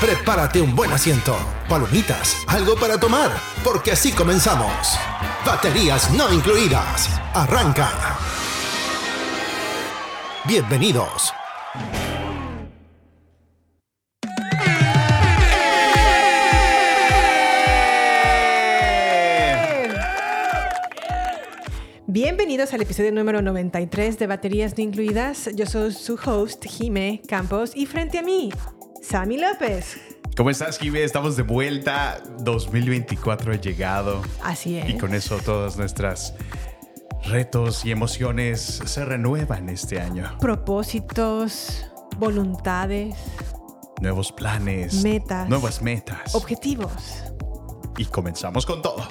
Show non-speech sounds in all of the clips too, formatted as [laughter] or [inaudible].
Prepárate un buen asiento, palomitas, algo para tomar, porque así comenzamos. Baterías no incluidas. Arranca. Bienvenidos. Bienvenidos al episodio número 93 de Baterías No Incluidas. Yo soy su host, Jime Campos, y frente a mí, Sammy López. ¿Cómo estás, Jive? Estamos de vuelta. 2024 ha llegado. Así es. Y con eso todas nuestras retos y emociones se renuevan este año. Propósitos, voluntades, Nuevos planes. Metas. Nuevas metas. objetivos. Y comenzamos con todo.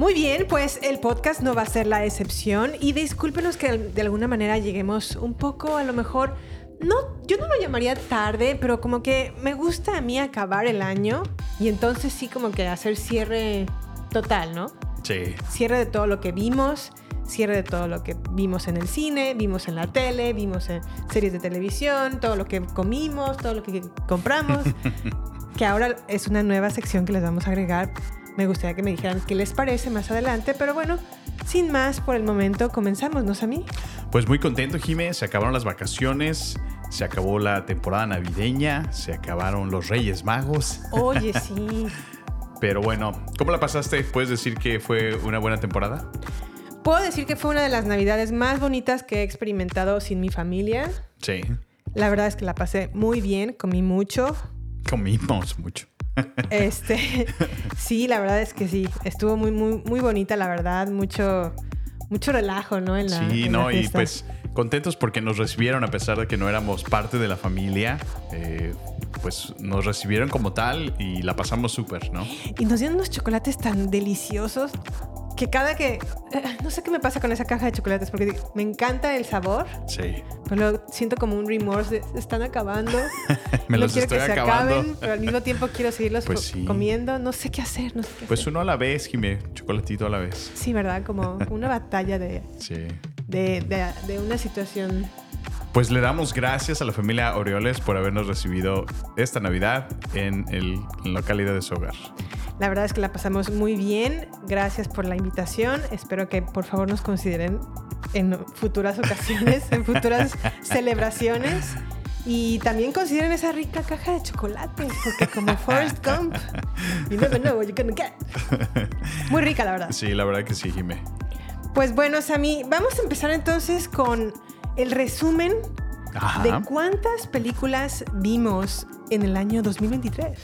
Muy bien, pues el podcast no va a ser la excepción y discúlpenos que de alguna manera lleguemos un poco a lo mejor, no, yo no lo llamaría tarde, pero como que me gusta a mí acabar el año y entonces sí como que hacer cierre total, ¿no? Sí. Cierre de todo lo que vimos, cierre de todo lo que vimos en el cine, vimos en la tele, vimos en series de televisión, todo lo que comimos, todo lo que compramos, [laughs] que ahora es una nueva sección que les vamos a agregar. Me gustaría que me dijeran qué les parece más adelante, pero bueno, sin más, por el momento comenzamos, ¿no, Sammy? Pues muy contento, Jime. Se acabaron las vacaciones. Se acabó la temporada navideña. Se acabaron los Reyes Magos. Oye, [laughs] sí. Pero bueno, ¿cómo la pasaste? ¿Puedes decir que fue una buena temporada? Puedo decir que fue una de las navidades más bonitas que he experimentado sin mi familia. Sí. La verdad es que la pasé muy bien, comí mucho, Comimos mucho. Este, sí, la verdad es que sí. Estuvo muy, muy, muy bonita, la verdad. Mucho, mucho relajo, ¿no? En la, Sí, en la no, y pues contentos porque nos recibieron a pesar de que no éramos parte de la familia. eh, pues nos recibieron como tal y la pasamos súper, ¿no? Y nos dieron unos chocolates tan deliciosos que cada que. eh, No sé qué me pasa con esa caja de chocolates porque me encanta el sabor, Sí. pero siento como un remorse de están acabando. [laughs] Me no los quiero estoy que se acaben, pero al mismo tiempo quiero seguirlos Pues sí. comiendo. No sé qué hacer, no sé qué Pues hacer. uno a la vez, Jimé. Chocolatito a la vez. Sí, ¿verdad? Como una [laughs] batalla de, Sí. de, de- de una situación Pues le damos gracias a la familia Orioles por habernos recibido esta Navidad en, el, en la calidad de su hogar. La verdad es que la pasamos muy bien. Gracias por la invitación. Espero que por favor nos consideren en futuras ocasiones, en futuras [laughs] celebraciones. Y también consideren esa rica caja de chocolates, porque como Forrest Gump, you never know what you're gonna get. Muy rica, la verdad. Sí, la verdad que sí, Jimé. Pues bueno, Sammy, vamos a empezar entonces con el resumen Ajá. de cuántas películas vimos en el año 2023.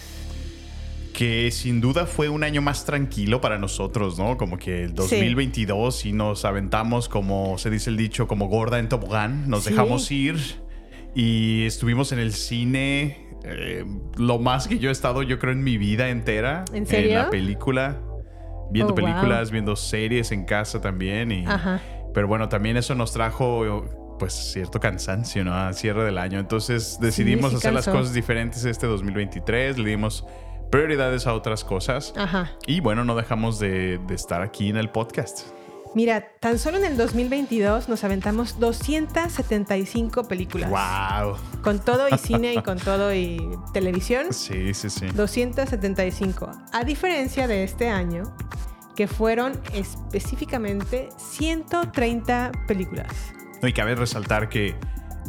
Que sin duda fue un año más tranquilo para nosotros, ¿no? Como que el 2022 y nos aventamos, como se dice el dicho, como gorda en tobogán. Nos Sí. dejamos ir y estuvimos en el cine. eh, lo más que yo he estado, yo creo, en mi vida entera. ¿En serio? la película. Viendo Oh, wow. películas, viendo series en casa también. Y, Ajá. Pero bueno, también eso nos trajo pues cierto cansancio, ¿no? A cierre del año. Entonces decidimos sí hacer las cosas diferentes este 2023. Le dimos prioridades a otras cosas. Ajá. Y bueno, no dejamos de, de estar aquí en el podcast. Mira, tan solo en el 2022 nos aventamos 275 películas. ¡Wow! Con todo y cine y con [laughs] todo y televisión. Sí, sí, sí. 275. A diferencia de este año, que fueron específicamente 130 películas. No, y cabe resaltar que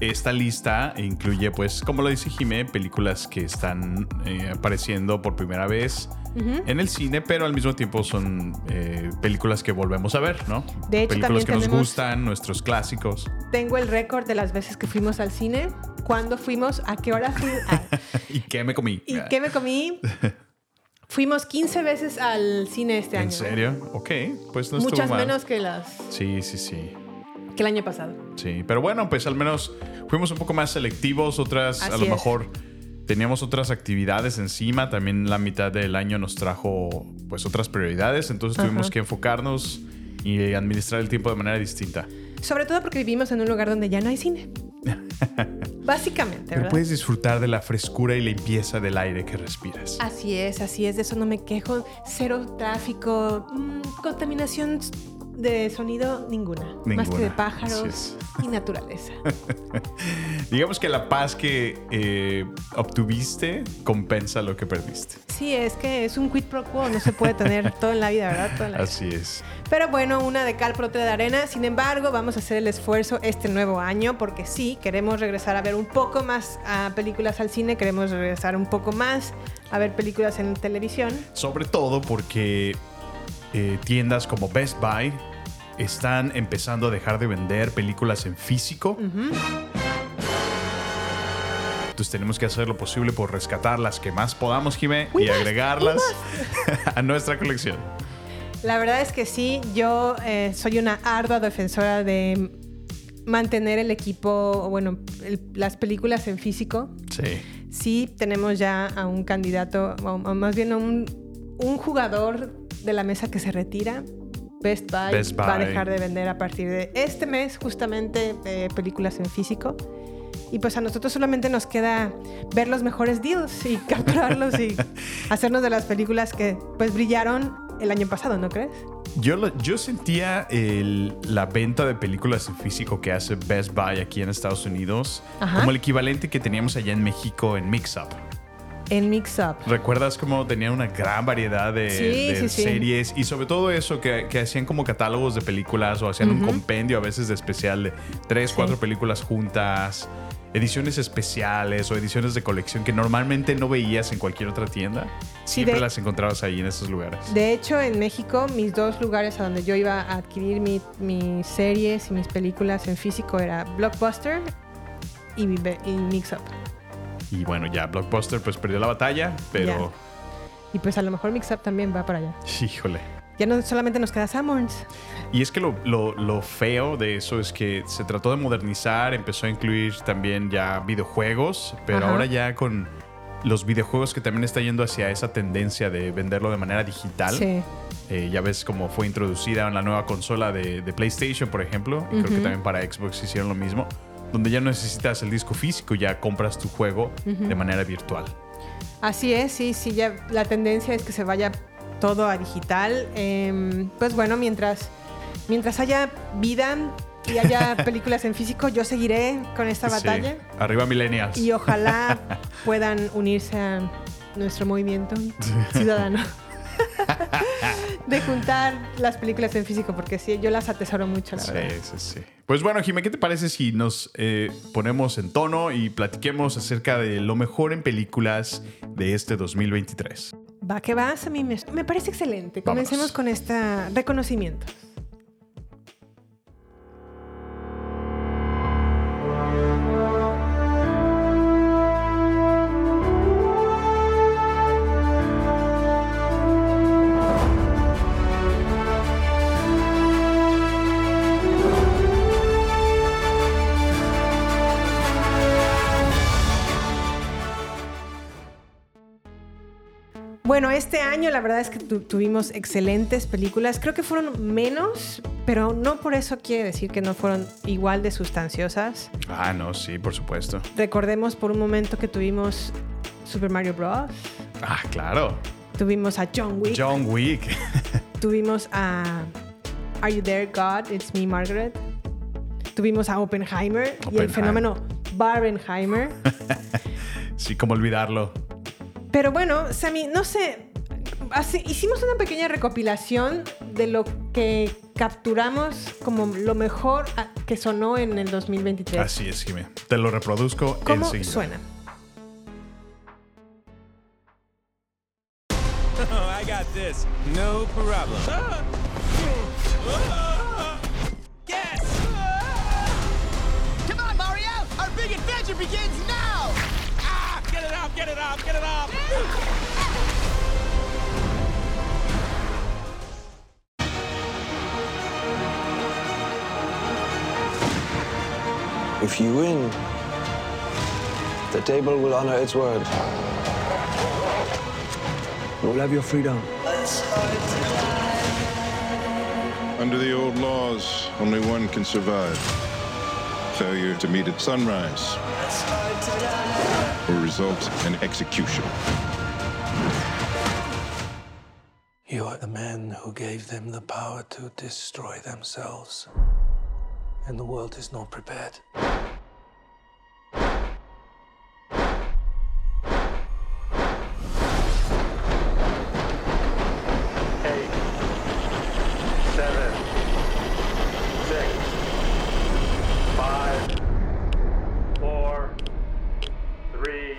esta lista incluye, pues, como lo dice Jimé, películas que están eh, apareciendo por primera vez en el cine, pero al mismo tiempo son eh, películas que volvemos a ver, ¿no? De hecho, películas que nos gustan, nuestros clásicos. Tengo el récord de las veces que fuimos al cine, cuándo fuimos, a qué hora fuimos [laughs] ¿Y qué me comí? y qué me comí. [laughs] Fuimos 15 veces al cine este año. ¿En serio? Ok, pues no estuvo Muchas mal. menos que las Sí, sí, sí. Que el año pasado. Sí, pero bueno, pues al menos fuimos un poco más selectivos, otras a lo es. mejor teníamos otras actividades encima, también la mitad del año nos trajo pues otras prioridades, entonces tuvimos que enfocarnos y administrar el tiempo de manera distinta. Sobre todo porque vivimos en un lugar donde ya no hay cine. [laughs] Básicamente, Pero ¿verdad? puedes disfrutar de la frescura y limpieza del aire que respiras. Así es, así es, de eso no me quejo. Cero tráfico, mm, contaminación de sonido ninguna. Más que Ninguna, de pájaros y naturaleza. [laughs] Digamos que la paz que eh, obtuviste compensa lo que perdiste. Sí, es que es un quid pro quo, no se puede tener [laughs] todo en la vida, ¿verdad? Todo en la vida. Así es. Pero bueno, una de cal por otra de arena. Sin embargo, vamos a hacer el esfuerzo este nuevo año porque sí, queremos regresar a ver un poco más a películas al cine, queremos regresar un poco más a ver películas en televisión. Sobre todo porque eh, tiendas como Best Buy están empezando a dejar de vender películas en físico. Entonces tenemos que hacer lo posible por rescatar las que más podamos, Jimé, y agregarlas [laughs] a nuestra colección. La verdad es que sí, yo eh, soy una ardua defensora de mantener el equipo, bueno, el- las películas en físico. Sí. Sí, tenemos ya a un candidato, o más bien a un, un jugador de la mesa que se retira. Best Buy, Best va a dejar de vender a partir de este mes justamente eh, películas en físico. Y pues a nosotros solamente nos queda ver los mejores deals y [laughs] capturarlos y hacernos de las películas que pues brillaron el año pasado, ¿no crees? Yo, lo- yo sentía el- la venta de películas en físico que hace Best Buy aquí en Estados Unidos Ajá. como el equivalente que teníamos allá en México en Mix Up. En Mix Up. ¿Recuerdas cómo tenían una gran variedad de, Sí, de sí, sí. series? Y sobre todo eso, que, que hacían como catálogos de películas o hacían un compendio a veces de especial de tres, cuatro películas juntas, ediciones especiales o ediciones de colección que normalmente no veías en cualquier otra tienda. Sí, Siempre de- las encontrabas ahí en esos lugares. De hecho, en México, mis dos lugares a donde yo iba a adquirir mi- mis series y mis películas en físico era Blockbuster y, y Mix Up. Y bueno, ya Blockbuster pues perdió la batalla, pero Y pues a lo mejor Mix Up también va para allá. híjole. Ya no solamente nos queda Summers. Y es que lo, lo- lo feo de eso es que se trató de modernizar, empezó a incluir también ya videojuegos, pero Ajá. ahora ya con los videojuegos que también está yendo hacia esa tendencia de venderlo de manera digital. Sí. Eh, ya ves cómo fue introducida en la nueva consola de, de PlayStation, por ejemplo, y creo que también para Xbox hicieron lo mismo, donde ya no necesitas el disco físico, ya compras tu juego de manera virtual. Así es, sí, sí, ya la tendencia es que se vaya todo a digital. Em, pues bueno, mientras, mientras haya vida y haya [laughs] películas en físico, yo seguiré con esta Sí. batalla. Arriba Millennials. Y ojalá [laughs] puedan unirse a nuestro movimiento ciudadano. [laughs] de juntar las películas en físico, porque sí, yo las atesoro mucho, la Sí, verdad. sí, sí. Pues bueno, Jimé, ¿qué te parece si nos eh, ponemos en tono y platiquemos acerca de lo mejor en películas de este 2023? Va que vas, a mí me, me parece excelente. Vámonos. Comencemos con este reconocimiento. Este año la verdad es que tu- tuvimos excelentes películas. Creo que fueron menos, pero no por eso quiere decir que no fueron igual de sustanciosas. Ah, no, sí, por supuesto. Recordemos por un momento que tuvimos Super Mario Bros. Ah, claro. Tuvimos a John Wick. John Wick. [laughs] Tuvimos a Are You There, God? It's Me, Margaret. Tuvimos a Oppenheimer, y el Oppenheimer. fenómeno Barbenheimer. [laughs] sí, como olvidarlo. Pero bueno, Sammy, no sé. hace- hicimos una pequeña recopilación de lo que capturamos como lo mejor a- que sonó en el 2023. Así es, Jimé. Te lo reproduzco ¿Cómo enseguida. suena? [laughs] I got this. No problem. [laughs] Yes! Come on, Mario! Our big adventure begins now! Get it off, get it off, get it off! If you win, the table will honor its word. You'll have your freedom. Under the old laws, only one can survive. Failure to meet at sunrise will result in execution. You are the man who gave them the power to destroy themselves. And the world is not prepared.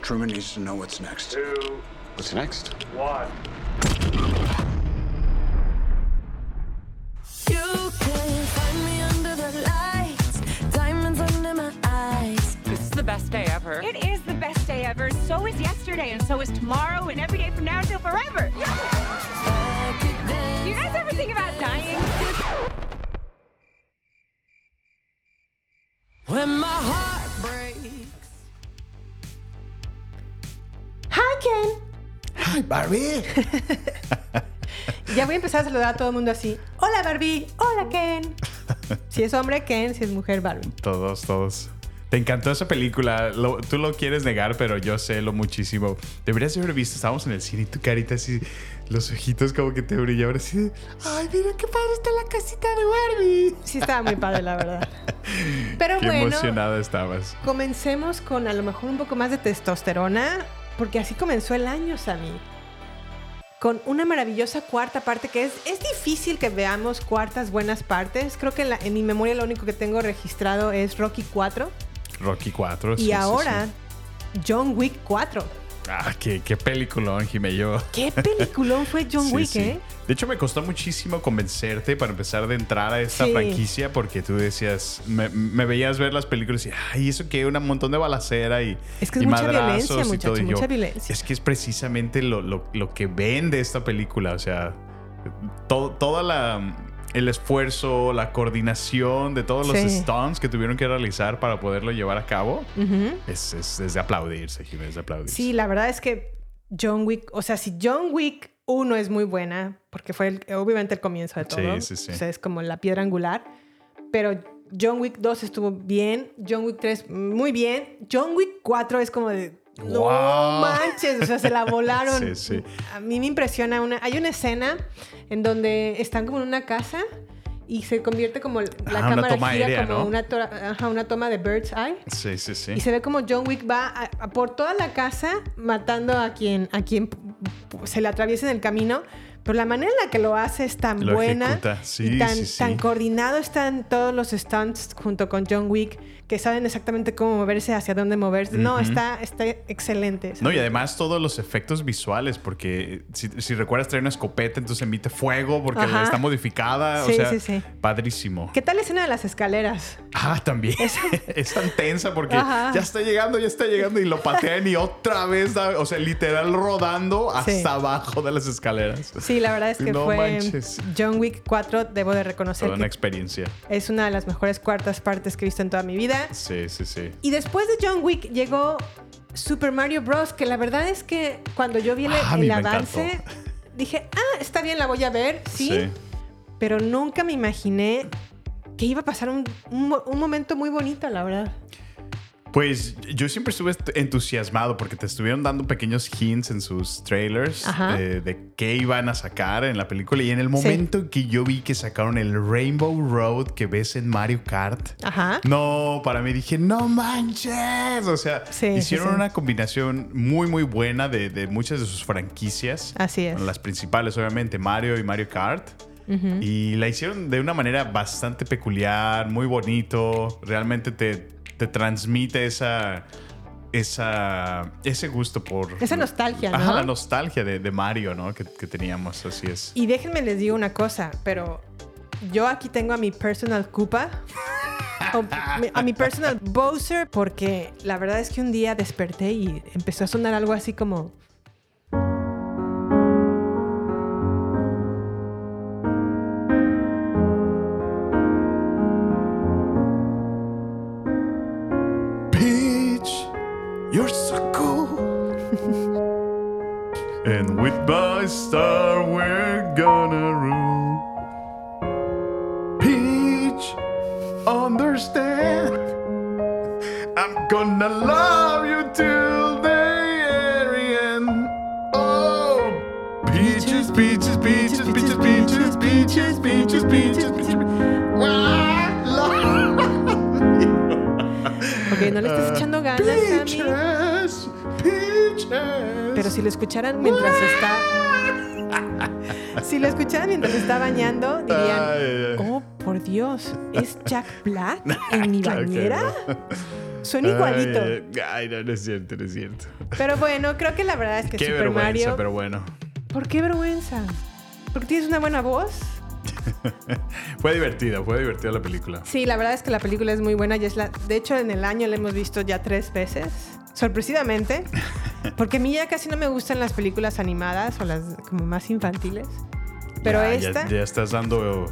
Truman needs to know what's next. two, What's next? one. You can find me under the lights, diamonds under my eyes. This is the best day ever. It is the best day ever. So is yesterday, and so is tomorrow, and every day from now until forever. Do you guys ever think about dying? Barbie. [laughs] Ya voy a empezar a saludar a todo el mundo así. Hola, Barbie. Hola, Ken. Si es hombre, Ken. Si es mujer, Barbie. Todos, todos. Te encantó esa película. Lo- tú lo quieres negar, pero yo sé lo muchísimo. Deberías haber visto. Estábamos en el cine y tu carita así, los ojitos como que te brillaban así. Ay, mira qué padre está la casita de Barbie. Sí, estaba muy padre, la verdad. [laughs] Pero Qué bueno, emocionada estabas. comencemos con a lo mejor un poco más de testosterona, porque así comenzó el año, Sammy. Con una maravillosa cuarta parte que es, es difícil que veamos cuartas buenas partes. Creo que en, la- en mi memoria lo único que tengo registrado es Rocky 4 Rocky 4. y ahora John Wick 4. Ah, qué, qué peliculón, Jimé. Yo. ¿Qué peliculón fue [laughs] John Sí, Wick, sí. eh? De hecho, me costó muchísimo convencerte para empezar de entrar a esta Sí. franquicia porque tú decías, me, me veías ver las películas y, ay, eso que un montón de balacera y, Es que es y mucha violencia, y muchacho, todo. Y yo, mucha violencia. Es que es precisamente lo, lo- lo que vende esta película. O sea, todo, toda la. El esfuerzo, la coordinación de todos los Sí. stunts que tuvieron que realizar para poderlo llevar a cabo es, es- es de aplaudirse, Jiménez, es de aplaudirse. Sí, la verdad es que John Wick, o sea, si John Wick 1 es muy buena, porque fue el- obviamente el comienzo de Sí, todo, sí, sí. o sea, es como la piedra angular, pero John Wick 2 estuvo bien, John Wick 3 muy bien, John Wick 4 es como de... No Wow. manches, o sea, se la [laughs] volaron. Sí, sí. A mí me impresiona una... Hay una escena en donde están como en una casa y se convierte como la Ah, cámara gira aérea, como ¿no? una, ajá, una toma de bird's eye. Sí, sí, sí. Y se ve como John Wick va a- a por toda la casa matando a quien, a quien se le atraviesa en el camino. Pero la manera en la que lo hace es tan Lo buena sí, y tan, sí, sí. tan coordinado están todos los stunts junto con John Wick que saben exactamente cómo moverse, hacia dónde moverse. No, está, está excelente. No, y además todos los efectos visuales, porque si, si recuerdas traer una escopeta, entonces emite fuego porque Ajá. está modificada. Sí, o sea, sí, sí. padrísimo. ¿Qué tal la escena de las escaleras? Ah, también. es tan [laughs] tensa porque Ajá. ya está llegando, ya está llegando y lo patean y otra vez, da- o sea, literal rodando hasta abajo de las escaleras. Sí, la verdad es que No fue manches. John Wick 4, debo de reconocer Toda una experiencia. es una de las mejores cuartas partes que he visto en toda mi vida. Sí, sí, sí. Y después de John Wick llegó Super Mario Bros. Que la verdad es que cuando yo vi el, Ah, el avance, encantó. dije, ah, está bien, la voy a ver, sí. Sí. Pero nunca me imaginé que iba a pasar un, un un momento muy bonito, la verdad. Pues yo siempre estuve est- entusiasmado porque te estuvieron dando pequeños hints en sus trailers Ajá. de, de qué iban a sacar en la película. Y en el momento en que yo vi que sacaron el Rainbow Road que ves en Mario Kart, Ajá. no, para mí dije, no manches. O sea, Sí, hicieron sí, sí. una combinación muy, muy buena de, de muchas de sus franquicias. Así es. Las principales, obviamente, Mario y Mario Kart. Y la hicieron de una manera bastante peculiar, muy bonito. Realmente te, te transmite esa, esa, ese gusto por... Esa nostalgia, ¿no? Ajá, la nostalgia de, de Mario, ¿no? Que, que teníamos, así es. Y déjenme les digo una cosa, pero yo aquí tengo a mi personal Koopa. a mi personal Bowser porque la verdad es que un día desperté y empezó a sonar algo así como my star, we're gonna rule. Peach, understand. I'm gonna love you till the very end. Oh, peaches, peaches, peaches, peaches, peaches, peaches, peaches, peaches, peaches. [laughs] Ok, no le estás echando ganas, Sammy. Peaches, peaches. Pero si lo escucharan mientras está. [laughs] Si lo escucharan mientras está bañando, dirían: Ay, ay, ay. Oh, por Dios, ¿es Jack Black [laughs] en mi Claro bañera? no. Suena igualito. Ay, no, no es cierto, no es cierto. Pero bueno, creo que la verdad es que Qué Super vergüenza, Mario. pero bueno. ¿Por qué vergüenza? ¿Porque tienes una buena voz? [laughs] Fue divertida, fue divertida la película. Sí, la verdad es que la película es muy buena y es la. De hecho, en el año la hemos visto ya tres veces. Sorpresivamente. [laughs] Porque a mí ya casi no me gustan las películas animadas o las como más infantiles. Pero Ya, ya- esta. Ya, estás dando.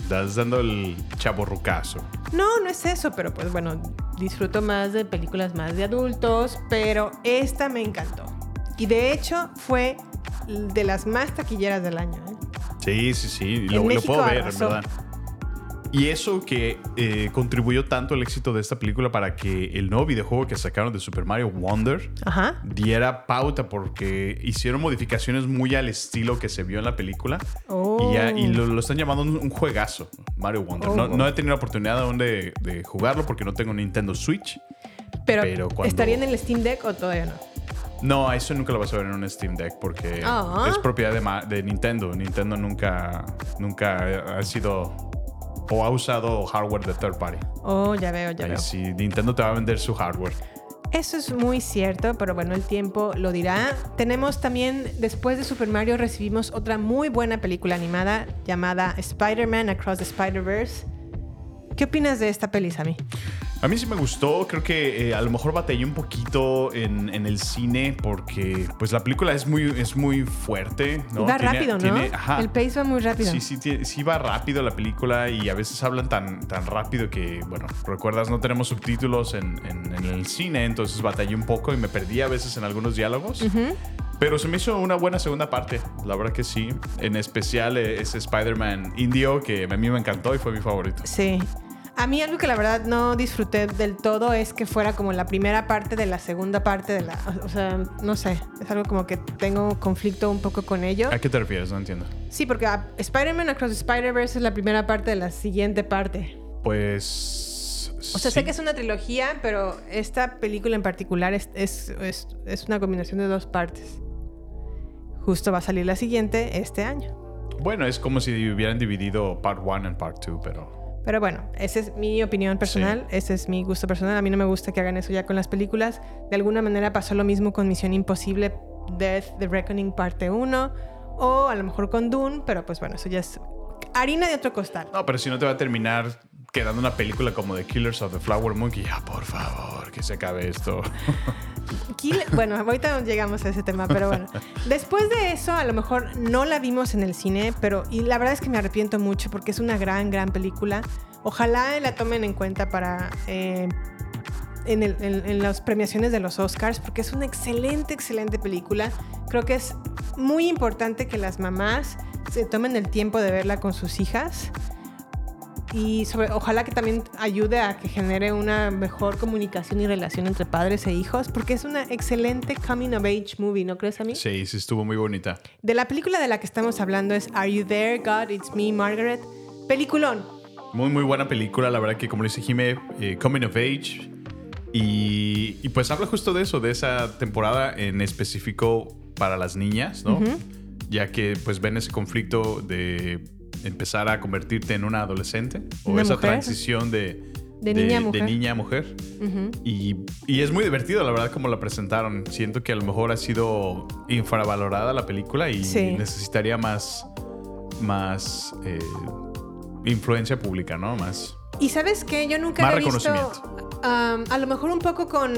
Estás dando el chaborrucazo. No, no es eso, pero pues bueno, disfruto más de películas más de adultos, pero esta me encantó. Y de hecho fue de las más taquilleras del año. ¿eh? Sí, sí, sí. Lo, lo puedo ver, en verdad. Y eso que eh, contribuyó tanto al éxito de esta película para que el nuevo videojuego que sacaron de Super Mario Wonder Ajá. diera pauta porque hicieron modificaciones muy al estilo que se vio en la película. Oh. Y, ya- y lo, lo están llamando un, un juegazo, Mario Wonder. Oh. No, no he tenido la oportunidad aún de, de jugarlo porque no tengo Nintendo Switch. Pero, Pero cuando- ¿estaría en el Steam Deck o todavía no? No, eso nunca lo vas a ver en un Steam Deck porque Ah. es propiedad de, de Nintendo. Nintendo nunca, nunca ha sido o ha usado hardware de third party. Oh, ya veo, ya Ahí veo. sí, Nintendo te va a vender su hardware. Eso es muy cierto, pero bueno, el tiempo lo dirá. Tenemos también, después de Super Mario, recibimos otra muy buena película animada llamada Spider-Man Across the Spider-Verse. ¿Qué opinas de esta peli, Sammy? A mí sí me gustó, creo que eh, a lo mejor batallé un poquito en, en el cine porque pues la película es muy, es muy fuerte. ¿no? Va Tiene- rápido, ¿no? tiene- ajá. El pace va muy rápido. Sí, sí, tie- sí va rápido la película y a veces hablan tan, tan rápido que, bueno, recuerdas, no tenemos subtítulos en, en- en el cine, entonces batallé un poco y me perdí a veces en algunos diálogos. Ujú. Pero se me hizo una buena segunda parte, la verdad que sí. En especial eh, ese Spider-Man indio que a mí me encantó y fue mi favorito. Sí. A mí algo que la verdad no disfruté del todo es que fuera como la primera parte de la segunda parte de la... O sea, no sé, es algo como que tengo conflicto un poco con ello. ¿A qué te refieres? No entiendo. Sí, porque ah, Spider-Man Across the Spider-Verse es la primera parte de la siguiente parte. Pues... O sea, sé que es una trilogía, pero esta película en particular es, es, es- es una combinación de dos partes. Justo va a salir la siguiente este año. Bueno, es como si hubieran dividido Part 1 and Part 2, pero... Pero bueno, esa es mi opinión personal, ese es mi gusto personal. A mí no me gusta que hagan eso ya con las películas. De alguna manera pasó lo mismo con Misión Imposible, Death, The Reckoning parte 1, o a lo mejor con Dune, pero pues bueno, eso ya es harina de otro costal. No, pero si no te va a terminar quedando una película como The Killers of the Flower Monkey, ya, por favor, que se acabe esto. [laughs] Kill- bueno, ahorita llegamos a ese tema, pero bueno. [laughs] Después de eso, a lo mejor no la vimos en el cine, pero y la verdad es que me arrepiento mucho porque es una gran, gran película. Ojalá la tomen en cuenta para eh, en, el- en- en las premiaciones de los Oscars, porque es una excelente, excelente película. Creo que es muy importante que las mamás se tomen el tiempo de verla con sus hijas y sobre, ojalá que también ayude a que genere una mejor comunicación y relación entre padres e hijos, porque es una excelente coming of age movie, ¿no crees a mí? Sí, sí, estuvo muy bonita. De la película de la que estamos hablando es Are You There, God? It's Me, Margaret. Peliculón. Muy, muy buena película, la verdad que como le dice Jime, eh, Coming of Age. Y, y pues habla justo de eso, de esa temporada en específico para las niñas, ¿no? Ya que pues ven ese conflicto de empezar a convertirte en una adolescente o Una esa mujer. transición de, De niña a mujer. de niña a mujer. Y, y es muy divertido, la verdad, como la presentaron. Siento que a lo mejor ha sido infravalorada la película y Sí. necesitaría más, más eh, influencia pública, ¿no? Más. Y sabes qué, yo nunca Más había visto. um, a lo mejor un poco con.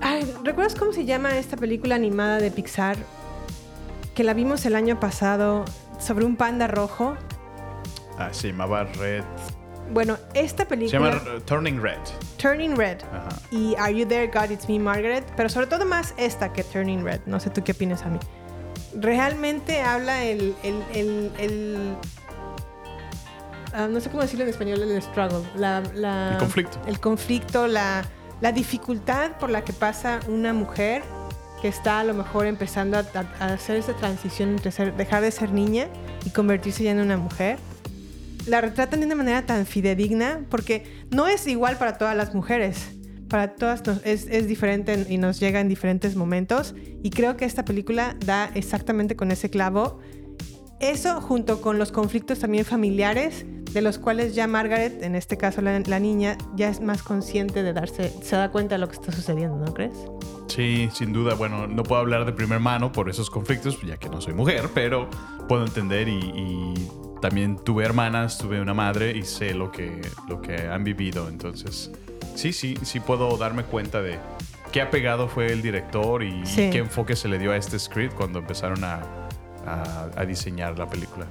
Ay, ¿recuerdas cómo se llama esta película animada de Pixar? Que la vimos el año pasado sobre un panda rojo. Ah, se llamaba Red. Bueno, esta Se película. llama uh, Turning Red. Turning Red. Ajá. Y Are You There, God, It's Me, Margaret. Pero sobre todo más esta que Turning Red. No sé tú qué opinas a mí. Realmente habla el. el, el, el- ah, no sé cómo decirlo en español, el struggle. La, la- El conflicto. El conflicto, la, la dificultad por la que pasa una mujer que está a lo mejor empezando a, hacer esa transición entre dejar de ser niña y convertirse ya en una mujer la retratan de una manera tan fidedigna porque no es igual para todas las mujeres. Para todas nos- es, diferente en- y nos llega en diferentes momentos. Y creo que esta película da exactamente con ese clavo. Eso junto con los conflictos también familiares, de los cuales ya Margaret, en este caso la, la niña, ya es más consciente de darse, se da cuenta de lo que está sucediendo, ¿no crees? Sí, sin duda. Bueno, no puedo hablar de primer mano por esos conflictos, ya que no soy mujer, pero puedo entender y, y también tuve hermanas, tuve una madre y sé lo que, lo que han vivido. Entonces, sí, sí, sí puedo darme cuenta de qué apegado fue el director y Sí. qué enfoque se le dio a este script cuando empezaron a, a- a diseñar la película.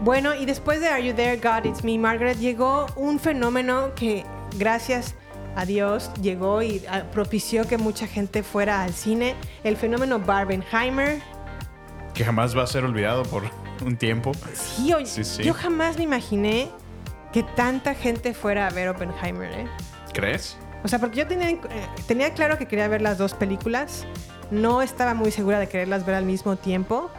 Bueno, y después de Are You There, God, It's Me, Margaret, llegó un fenómeno que, gracias a Dios, llegó y ah, propició que mucha gente fuera al cine. El fenómeno Barbenheimer. Que jamás va a ser olvidado por un tiempo. Sí, oye, Sí, sí. yo jamás me imaginé que tanta gente fuera a ver Oppenheimer, ¿eh? ¿Crees? O sea, porque yo tenía, eh, tenía claro que quería ver las dos películas. No estaba muy segura de quererlas ver al mismo tiempo.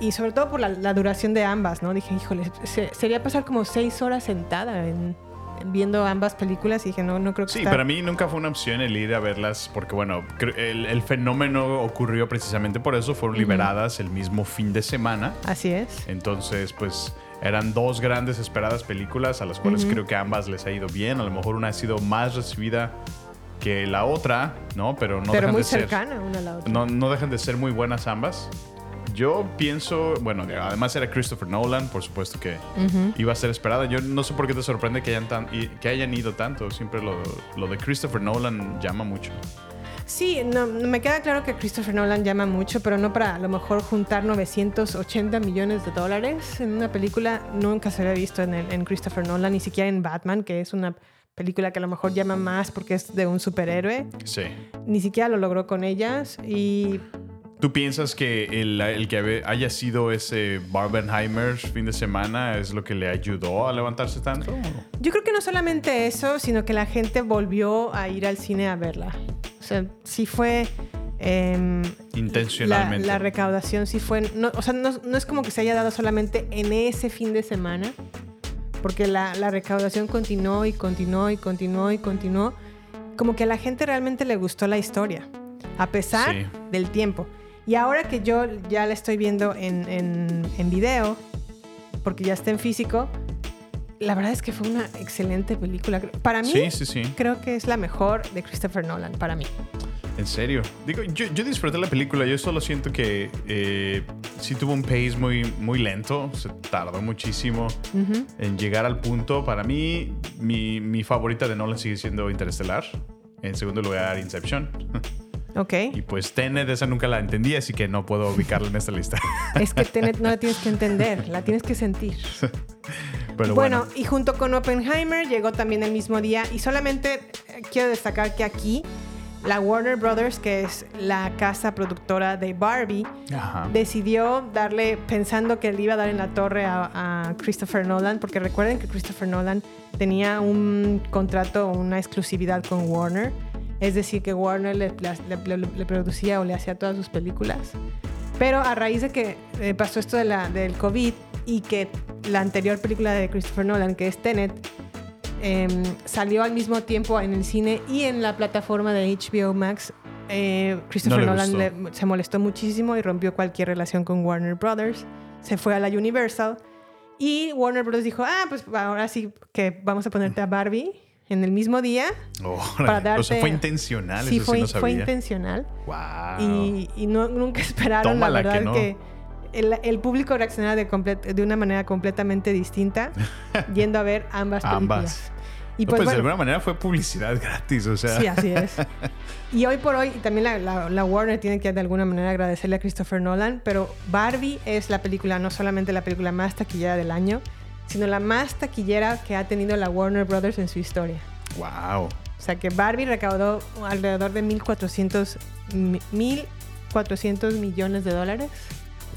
Y sobre todo por la, la duración de ambas, ¿no? Dije, híjole, se- sería pasar como seis horas sentada en- en viendo ambas películas y dije, no, no creo que Sí, está- para mí nunca fue una opción el ir a verlas porque, bueno, el, el fenómeno ocurrió precisamente por eso. Fueron liberadas el mismo fin de semana. Así es. Entonces, pues eran dos grandes esperadas películas a las cuales Ujú. creo que ambas les ha ido bien. A lo mejor una ha sido más recibida que la otra, ¿no? Pero no pero dejan muy de ser. cercana una a la otra. No, no dejan de ser muy buenas ambas. Yo pienso, bueno, además era Christopher Nolan, por supuesto que iba a ser esperada. Yo no sé por qué te sorprende que hayan, tan, que hayan ido tanto. Siempre lo, lo de Christopher Nolan llama mucho. Sí, no, me queda claro que Christopher Nolan llama mucho, pero no para a lo mejor juntar 980 millones de dólares en una película. Nunca se había visto en, el- en Christopher Nolan, ni siquiera en Batman, que es una película que a lo mejor llama más porque es de un superhéroe. Sí. Ni siquiera lo logró con ellas. Y ¿Tú piensas que el, el que haya sido ese Barbenheimer fin de semana es lo que le ayudó a levantarse tanto? yo creo que no solamente eso, sino que la gente volvió a ir al cine a verla. O sea, sí fue... la, Intencionalmente. la recaudación sí fue. No, o sea, no, no es como que se haya dado solamente en ese fin de semana, porque la, la recaudación continuó y continuó y continuó y continuó. Como que a la gente realmente le gustó la historia, a pesar Sí. del tiempo. Y ahora que yo ya la estoy viendo en, en, en video, porque ya está en físico, la verdad es que fue una excelente película. Para mí, Sí, sí, sí. creo que es la mejor de Christopher Nolan, para mí. En serio. Digo, yo, yo disfruté la película. Yo solo siento que eh, sí tuvo un pace muy, muy lento. Se tardó muchísimo Ujú. en llegar al punto. Para mí, mi, mi favorita de Nolan sigue siendo Interestelar. En segundo lugar, Inception. [laughs] Ok. Y pues Tenet, esa nunca la entendí, así que no puedo ubicarla en esta lista. [laughs] Es que [laughs] Tenet no la tienes que entender, la tienes que sentir. Pero bueno, bueno. y junto con Oppenheimer llegó también el mismo día. Y solamente eh, quiero destacar que aquí la Warner Brothers, que es la casa productora de Barbie, Ajá. decidió darle, pensando que le iba a dar en la torre a, a Christopher Nolan, porque recuerden que Christopher Nolan tenía un contrato, una exclusividad con Warner. Es decir, que Warner le, le- le- le producía o le hacía todas sus películas. Pero a raíz de que eh, pasó esto de la, del COVID y que la anterior película de Christopher Nolan, que es Tenet, em, salió al mismo tiempo en el cine y en la plataforma de HBO Max, eh, Christopher No Nolan le- se molestó muchísimo y rompió cualquier relación con Warner Brothers. Se fue a la Universal Y Warner Bros. dijo, ah, pues ahora sí que vamos a ponerte a Barbie en el mismo día. Órale. o sea, fue intencional, Sí, eso fue, sí no fue intencional. Wow. Y, y no, nunca [laughs] esperaron, Tómala la que verdad, no. que, el, el público reaccionara de, una manera completamente distinta [laughs] yendo a ver ambas películas. Ambas. Y No, pues, pues de alguna manera fue publicidad gratis, o sea. Sí, así es. [laughs] Y hoy por hoy también la, la- la Warner tiene que de alguna manera agradecerle a Christopher Nolan, pero Barbie es la película, no solamente la película más taquillera del año, sino la más taquillera que ha tenido la Warner Brothers en su historia. Wow. O sea que Barbie recaudó alrededor de 1.400 mi- 1.400 millones de dólares,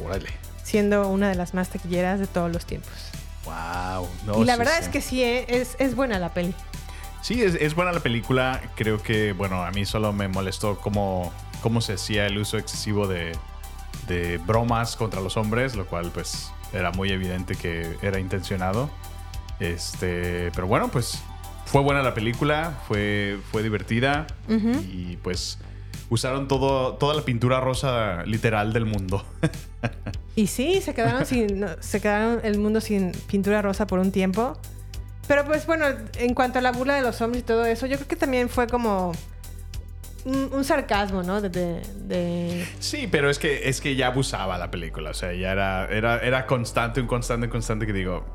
Órale. siendo una de las más taquilleras de todos los tiempos. Wow. y la verdad es que sí, eh, es, es buena la peli. Sí, es, es buena la película. Creo que, bueno, a mí solo me molestó cómo, cómo se hacía el uso excesivo de, de bromas contra los hombres, lo cual pues era muy evidente que era intencionado. Este, pero bueno, pues fue buena la película, fue, fue divertida y pues usaron todo, toda la pintura rosa literal del mundo. [laughs] Y sí, se quedaron sin. se quedaron el mundo sin pintura rosa por un tiempo. Pero pues bueno, en cuanto a la burla de los hombres y todo eso, yo creo que también fue como un, un sarcasmo, ¿no? De, de- de- Sí, pero es que, es que ya abusaba la película. O sea, ya era, era, era constante, un constante, un constante que digo,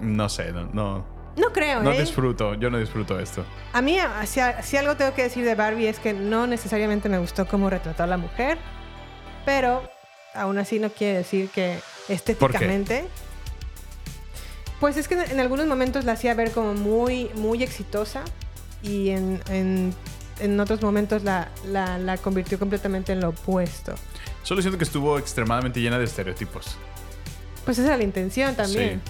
no sé, no, no, No creo, no ¿eh? disfruto, yo no disfruto esto. A mí, si, si algo tengo que decir de Barbie es que no necesariamente me gustó cómo retrató a la mujer, pero aún así no quiere decir que estéticamente. Pues es que en, en algunos momentos la hacía ver como muy, muy exitosa y en, en- en otros momentos la, la- la convirtió completamente en lo opuesto. Solo siento que estuvo extremadamente llena de estereotipos. Pues esa es la intención también.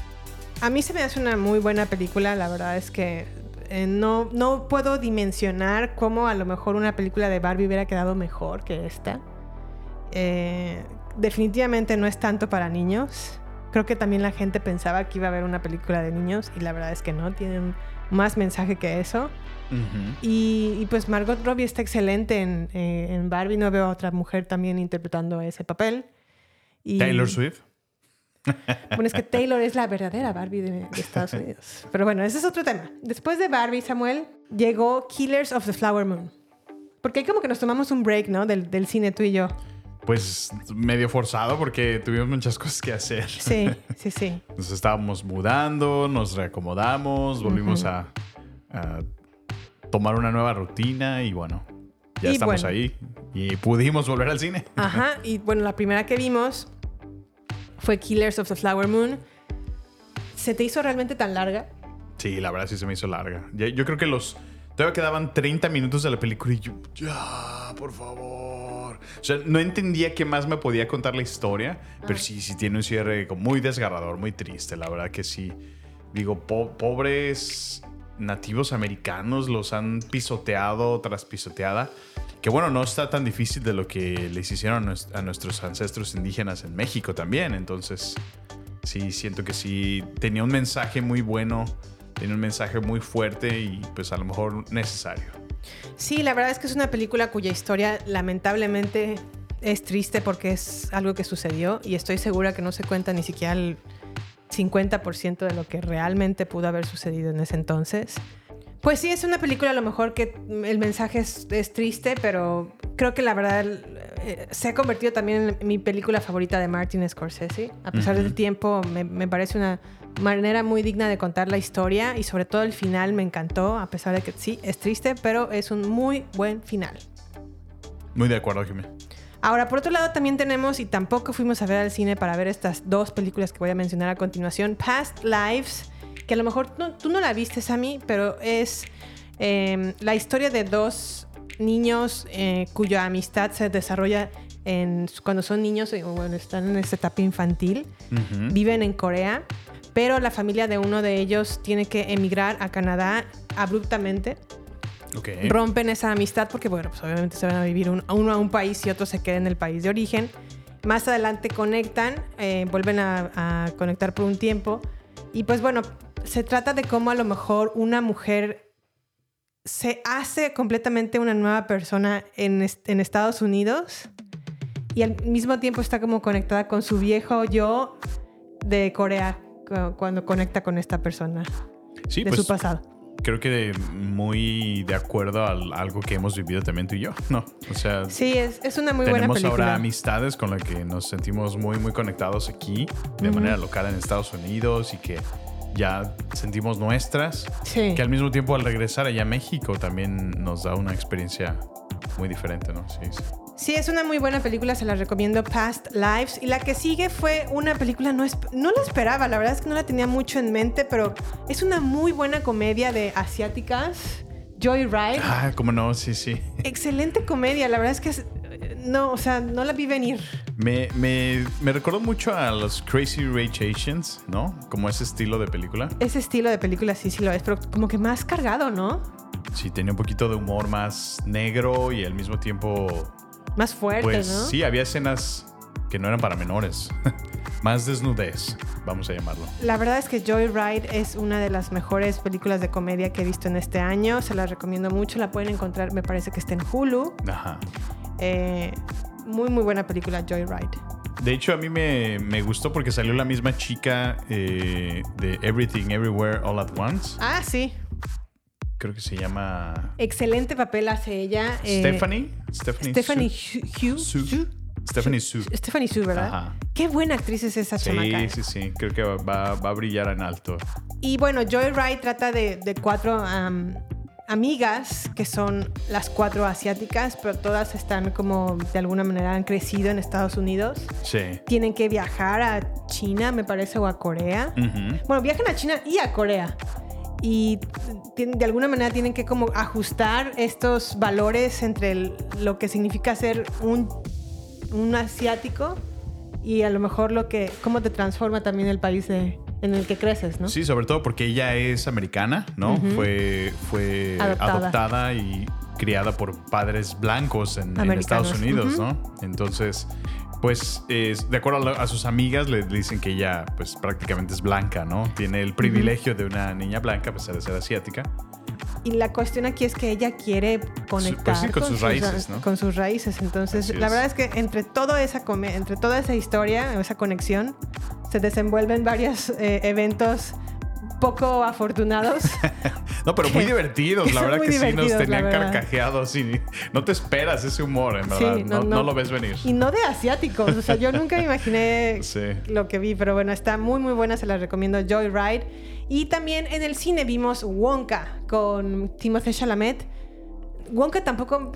A mí se me hace una muy buena película, la verdad es que eh, no, no puedo dimensionar cómo a lo mejor una película de Barbie hubiera quedado mejor que esta. Eh, definitivamente no es tanto para niños. Creo que también la gente pensaba que iba a haber una película de niños y la verdad es que no, tienen más mensaje que eso. Y, y, pues Margot Robbie está excelente en, eh, en Barbie, no veo a otra mujer también interpretando ese papel. Y- Taylor Swift. bueno, es que Taylor es la verdadera Barbie de, de Estados [laughs] Unidos. Pero bueno, ese es otro tema. Después de Barbie, Samuel, llegó Killers of the Flower Moon. Porque ahí como que nos tomamos un break, ¿no? Del, del cine tú y yo. Pues medio forzado porque tuvimos muchas cosas que hacer. Sí, [laughs] sí, sí. Nos estábamos mudando, nos reacomodamos, volvimos a tomar una nueva rutina y bueno, ya Y estamos bueno. ahí y pudimos volver al cine. Ajá. [laughs] Y bueno, la primera que vimos fue Killers of the Flower Moon. ¿Se te hizo realmente tan larga? Sí, la verdad sí se me hizo larga. Yo creo que los... Todavía quedaban 30 minutos de la película y yo... Ya, por favor. O sea, no entendía qué más me podía contar la historia, pero sí, sí tiene un cierre muy desgarrador, muy triste. La verdad que sí. Digo, po- pobres nativos americanos los han pisoteado tras pisoteada. Que bueno, no está tan difícil de lo que les hicieron a nues- a nuestros ancestros indígenas en México también. Entonces, sí, siento que sí tenía un mensaje muy bueno, tenía un mensaje muy fuerte y pues a lo mejor necesario. Sí, la verdad es que es una película cuya historia lamentablemente es triste porque es algo que sucedió y estoy segura que no se cuenta ni siquiera el 50% de lo que realmente pudo haber sucedido en ese entonces. Pues sí, es una película a lo mejor que el mensaje es, es triste, pero creo que la verdad eh, se ha convertido también en mi película favorita de Martin Scorsese. A pesar del tiempo, me, me parece una manera muy digna de contar la historia y sobre todo el final me encantó, a pesar de que sí, es triste, pero es un muy buen final. Muy de acuerdo, Jimé. Ahora, por otro lado, también tenemos, y tampoco fuimos a ver al cine para ver estas dos películas que voy a mencionar a continuación, Past Lives, que a lo mejor no- tú no la viste, Sammy, pero es eh, la historia de dos niños eh, cuya amistad se desarrolla en, cuando son niños, eh, bueno, están en esta etapa infantil, viven en Corea, pero la familia de uno de ellos tiene que emigrar a Canadá abruptamente Ok. rompen esa amistad porque, bueno, pues obviamente se van a vivir un- uno a un país y otro se queda en el país de origen. Más adelante conectan, eh, vuelven a, a conectar por un tiempo. Y pues bueno, se trata de cómo a lo mejor una mujer se hace completamente una nueva persona en, est- en Estados Unidos y al mismo tiempo está como conectada con su viejo yo de Corea. cu- cuando conecta con esta persona Sí, de pues su pasado. Creo que muy de acuerdo a algo que hemos vivido también tú y yo, [laughs] ¿no? O sea, Sí, es, es una muy buena tenemos película. ahora amistades con las que nos sentimos muy, muy conectados aquí de manera local en Estados Unidos y que ya sentimos nuestras. Sí. Que al mismo tiempo al regresar allá a México también nos da una experiencia muy diferente, ¿no? Sí, sí. Sí, es una muy buena película, se la recomiendo, Past Lives. Y la que sigue fue una película, no, no la esperaba, la verdad es que no la tenía mucho en mente, pero es una muy buena comedia de asiáticas, Joyride. Ah, cómo no, sí, sí. Excelente comedia, la verdad es que es- no, o sea, no la vi venir. Me, me, me recordó mucho a los Crazy Rich Asians, ¿no? Como ese estilo de película. Ese estilo de película sí, sí lo es, pero como que más cargado, ¿no? Sí, tenía un poquito de humor más negro y al mismo tiempo, Más fuerte, pues ¿no? sí, había escenas que no eran para menores. [laughs] más desnudez, vamos a llamarlo. La verdad es que Joyride es una de las mejores películas de comedia que he visto en este año. Se la recomiendo mucho. La pueden encontrar, me parece que está en Hulu. Ajá. Eh, muy, muy buena película, Joyride. De hecho, a mí me, me gustó porque salió la misma chica eh, de Everything Everywhere All at Once. Ah, sí. Creo que se llama Excelente papel hace ella. eh, Stephanie. Stephanie. Stephanie Su. Hugh. Su. Stephanie Su. Stephanie Su, ¿verdad? Ajá. Qué buena actriz es esa chamaca. Sí, sí, sí. Creo que va, va a brillar en alto. Y bueno, Joyride trata de, de cuatro am, amigas que son las cuatro asiáticas, pero todas están como de alguna manera han crecido en Estados Unidos. Sí. Tienen que viajar a China, me parece, o a Corea. Bueno, viajan a China y a Corea. Y de alguna manera tienen que como ajustar estos valores entre el- lo que significa ser un, un asiático y a lo mejor lo que cómo te transforma también el país de- en el que creces, ¿no? Sí, sobre todo porque ella es americana, ¿no? Fue, fue Adoptada. adoptada. y criada por padres blancos en. Estados Unidos. ¿no? Entonces, pues, es- de acuerdo a, sus amigas, le dicen que ella, pues, prácticamente es blanca, ¿no? Tiene el privilegio de una niña blanca, a pesar de ser asiática. Y la cuestión aquí es que ella quiere conectar pues sí, con sus raíces, ¿no? con sus raíces. Entonces, Así la es. verdad es que entre toda esa entre toda esa historia, esa conexión, se desenvuelven varios eh, eventos poco afortunados. [laughs] No, pero muy divertidos, la verdad que sí nos tenían carcajeados y no te esperas ese humor, en verdad. no, no, no. no lo ves venir. Y no de asiáticos. O sea, yo nunca me imaginé [laughs] Sí. lo que vi, pero bueno, está muy, muy buena. Se la recomiendo Joyride. Y también en el cine vimos Wonka con Timothée Chalamet. Wonka tampoco.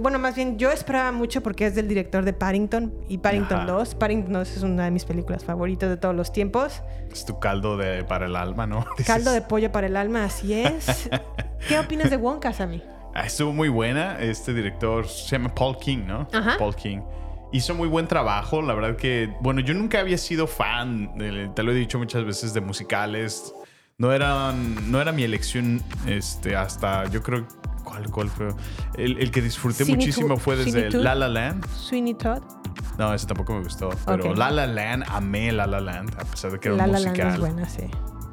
Bueno, más bien yo esperaba mucho porque es del director de Paddington y Paddington Ajá. 2. Paddington 2 es una de mis películas favoritas de todos los tiempos. Es tu caldo de, para el alma, ¿no? [laughs] Caldo de pollo para el alma, así es. [laughs] ¿Qué opinas de Wonka, Sammy? Ah, estuvo muy buena. Este director se llama Paul King, ¿no? Ajá. Paul King. Hizo muy buen trabajo. La verdad que, bueno, yo nunca había sido fan, de- te lo he dicho muchas veces, de musicales. No, eran, no era mi elección este, hasta, yo creo, ¿cuál, cuál fue? El, el que disfruté Sweeney muchísimo fue desde Sweeney. La La Land. Sweeney Todd. No, ese tampoco me gustó. Pero Ok. La La Land, amé La La Land, a pesar de que era La un La Land musical. es buena, sí.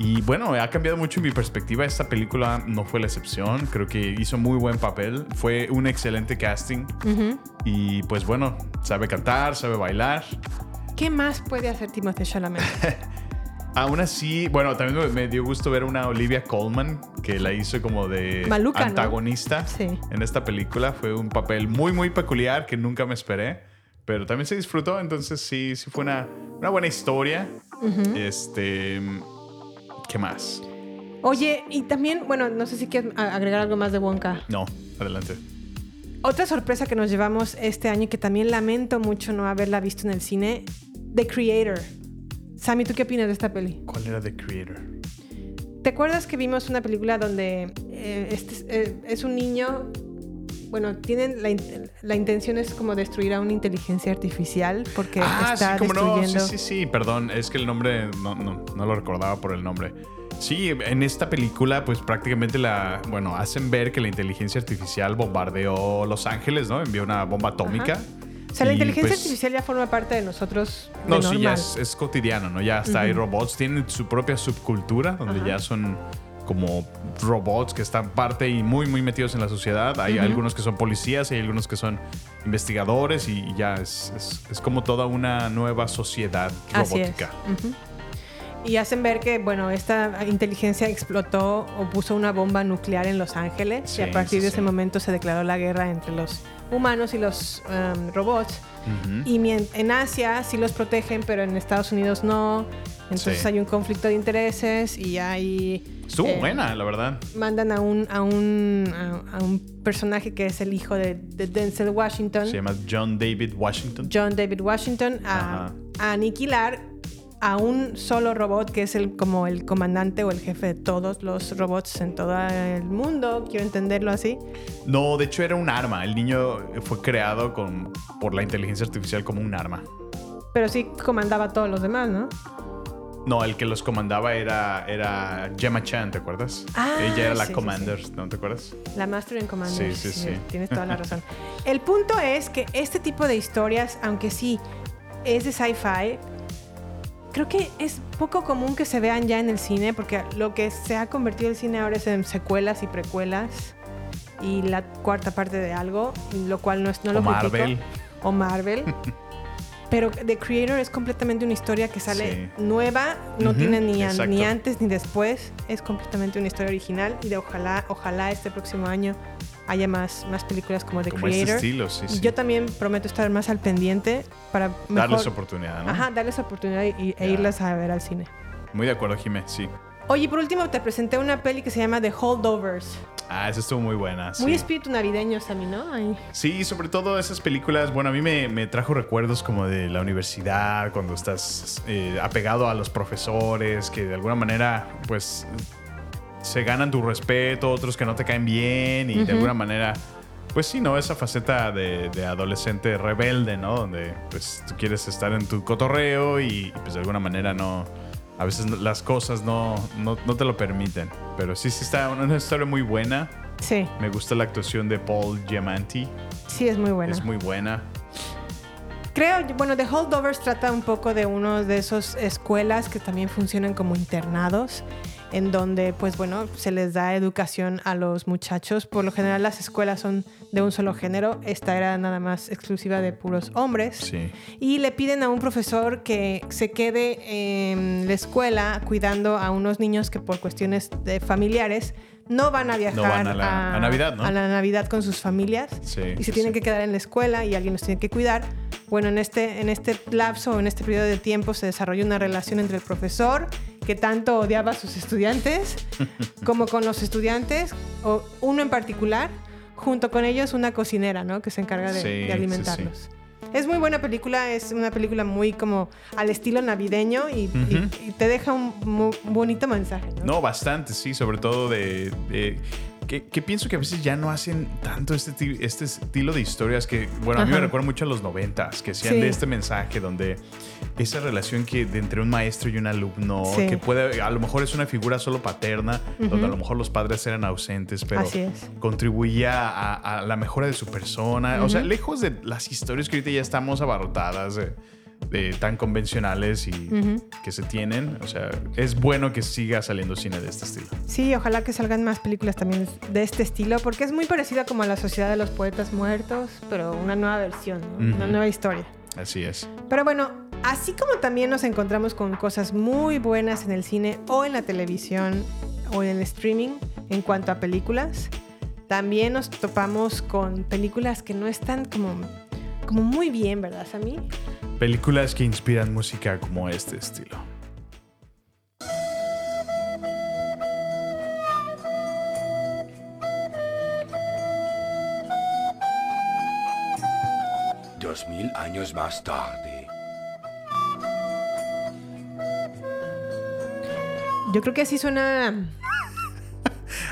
Y bueno, ha cambiado mucho mi perspectiva. Esta película no fue la excepción. Creo que hizo muy buen papel. Fue un excelente casting. Ujú. Y pues bueno, sabe cantar, sabe bailar. ¿Qué más puede hacer Timothée Chalamet? [laughs] Aún así, bueno, también me, dio gusto ver una Olivia Colman que la hizo como de Maluca, ¿no? antagonista Sí. en esta película. Fue un papel muy, muy peculiar que nunca me esperé. Pero también se disfrutó, entonces sí, sí fue una, una buena historia. Este. ¿Qué más? Oye, y también, bueno, no sé si quieres agregar algo más de Wonka. No, adelante. Otra sorpresa que nos llevamos este año y que también lamento mucho no haberla visto en el cine, The Creator. Sammy, ¿tú qué opinas de esta peli? ¿Cuál era The Creator? ¿Te acuerdas que vimos una película donde eh, este, eh, es un niño, bueno, tienen la, la intención es como destruir a una inteligencia artificial porque Ah, está sí, como no. destruyendo... Sí, sí, sí, perdón. Es que el nombre no, no, no lo recordaba por el nombre. Sí, en esta película, pues prácticamente la. Bueno, hacen ver que la inteligencia artificial bombardeó Los Ángeles, ¿no? Envió una bomba atómica. Ajá. O sea, la inteligencia pues, artificial ya forma parte de nosotros de No, sí, ya es, es cotidiano, ¿no? Ya hasta hay robots, tienen su propia subcultura, donde ya son como robots que están parte y muy, muy metidos en la sociedad. Hay algunos que son policías, hay algunos que son investigadores y ya es, es- es como toda una nueva sociedad Así es. robótica. Y hacen ver que, bueno, esta inteligencia explotó o puso una bomba nuclear en Los Ángeles Sí, y a partir sí, de ese sí. momento se declaró la guerra entre los humanos y los um, robots. Y en Asia sí los protegen, pero en Estados Unidos no. Entonces Sí. hay un conflicto de intereses y hay... Estuvo eh, buena, la verdad. Mandan a un, a, un, a, a un personaje que es el hijo de, de Denzel Washington. Se llama John David Washington. John David Washington a, a aniquilar a un solo robot que es el como el comandante o el jefe de todos los robots en todo el mundo. Quiero entenderlo así. No, de hecho era un arma. El niño fue creado con, por la inteligencia artificial como un arma. Pero sí comandaba a todos los demás, ¿no? No, el que los comandaba era, era Gemma Chan, ¿te acuerdas? Ah, Ella era la sí, sí, commander, ¿no te acuerdas? La Master and Commander. Sí, sí, sí. Tienes toda la [laughs] razón. El punto es que este tipo de historias, aunque sí es de sci-fi, creo que es poco común que se vean ya en el cine, porque lo que se ha convertido el cine ahora es en secuelas y precuelas y la cuarta parte de algo, lo cual no es no O lo critico. Marvel. O Marvel. [laughs] Pero The Creator es completamente una historia que sale Sí. nueva, no tiene ni, ni antes ni después, es completamente una historia original y de ojalá, ojalá este próximo año haya más, más películas como The Como este Creator. estilo, sí, yo también prometo estar más al pendiente para mejor, Darles oportunidad, ¿no? Ajá, darles oportunidad y, e Ya. irlas a ver al cine. Muy de acuerdo, Jimé, sí. Oye, por último te presenté una peli que se llama The Holdovers. Ah, esa estuvo muy buena. Muy espíritu navideño, Sammy, ¿no? Ay. Sí, sobre todo esas películas, bueno, a mí me, me trajo recuerdos como de la universidad, cuando estás eh, apegado a los profesores, que de alguna manera, pues, se ganan tu respeto, otros que no te caen bien y de alguna manera, pues sí, ¿no? Esa faceta de, de adolescente rebelde, ¿no? Donde, pues, tú quieres estar en tu cotorreo y, pues, de alguna manera no... A veces las cosas no, no, no te lo permiten. Pero sí, sí está una, una historia muy buena. Sí, Me gusta la actuación de Paul Giamatti. sí, es muy buena. Es muy buena. Creo, bueno, The Holdovers trata un poco de uno de esos escuelas que también funcionan como internados, en donde, pues bueno, se les da educación a los muchachos. Por lo general las escuelas son de un solo género, esta era nada más exclusiva de puros hombres. Sí. Y le piden a un profesor que se quede en la escuela cuidando a unos niños que por cuestiones de familiares no van a viajar van a la- a Navidad, ¿no? a la Navidad con sus familias Sí, y se sí, tienen sí. que quedar en la escuela y alguien los tiene que cuidar. Bueno, en este, en este lapso, en este periodo de tiempo, se desarrolla una relación entre el profesor, que tanto odiaba a sus estudiantes, [laughs] como con los estudiantes, o uno en particular, junto con ellos una cocinera, ¿no? Que se encarga de, Sí, de sí, alimentarlos. Es muy buena película, es una película muy como al estilo navideño y, te deja un bonito mensaje. ¿no? No, bastante, sí, sobre todo de... de- que, que pienso que a veces ya no hacen tanto este, este estilo de historias que, bueno, a mí me recuerda mucho a los noventas, que hacían Sí. de este mensaje donde esa relación que de entre un maestro y un alumno, Sí. que puede, a lo mejor es una figura solo paterna, donde a lo mejor los padres eran ausentes, pero contribuía a, a la mejora de su persona. O sea, lejos de las historias que ahorita ya estamos abarrotadas de tan convencionales y Ujú. que se tienen, o sea, es bueno que siga saliendo cine de este estilo. Sí, ojalá que salgan más películas también de este estilo, porque es muy parecida como a la Sociedad de los Poetas Muertos, pero una nueva versión, ¿no? una Ujú. nueva historia. Así es. Pero bueno, así como también nos encontramos con cosas muy buenas en el cine o en la televisión o en el streaming en cuanto a películas, también nos topamos con películas que no están como, como muy bien, ¿verdad, Sammy? Películas que inspiran música como este estilo. Dos mil años más tarde. Yo creo que así suena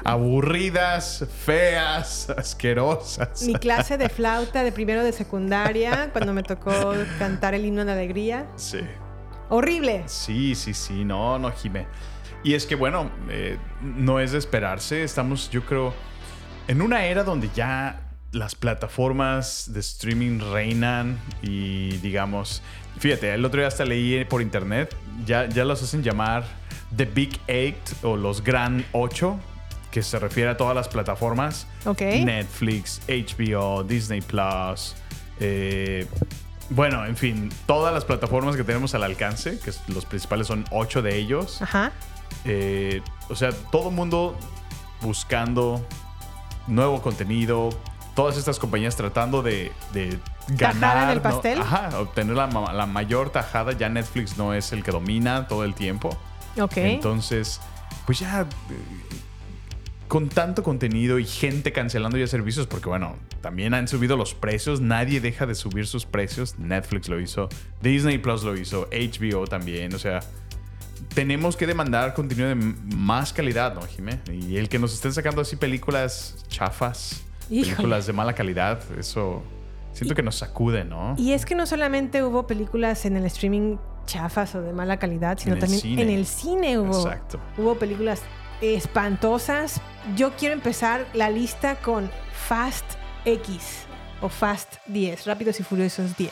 Aburridas, feas, asquerosas. mi clase de flauta de primero de secundaria, cuando me tocó cantar el himno de alegría. Sí. Horrible. Sí, sí, sí, no, no, Jime. Y es que, bueno, eh, no es de esperarse. Estamos, yo creo, en una era donde ya las plataformas de streaming reinan y, digamos, fíjate, el otro día hasta leí por internet, ya, ya los hacen llamar The Big Eight o los Gran Ocho, que se refiere a todas las plataformas. Ok. Netflix, HBO, Disney Plus, eh, Bueno, en fin, todas las plataformas que tenemos al alcance, que los principales son ocho de ellos. Ajá. Eh, o sea, todo el mundo buscando nuevo contenido. Todas estas compañías tratando de, de Tajada ganar. en el ¿no? pastel. Ajá, obtener la, la mayor tajada. Ya Netflix no es el que domina todo el tiempo. Ok. Entonces, pues ya. Con tanto contenido y gente cancelando ya servicios, porque bueno, también han subido los precios, nadie deja de subir sus precios. Netflix lo hizo, Disney Plus lo hizo, HBO también, o sea, tenemos que demandar contenido de más calidad, ¿no, Jimé? Y el que nos estén sacando así películas chafas, Híjole. películas de mala calidad, eso siento que nos sacude, ¿no? Y es que no solamente hubo películas en el streaming chafas o de mala calidad, sino también cine. en el cine hubo, Exacto. hubo películas espantosas. Yo quiero empezar la lista con Fast X o Fast 10, Rápidos y Furiosos 10.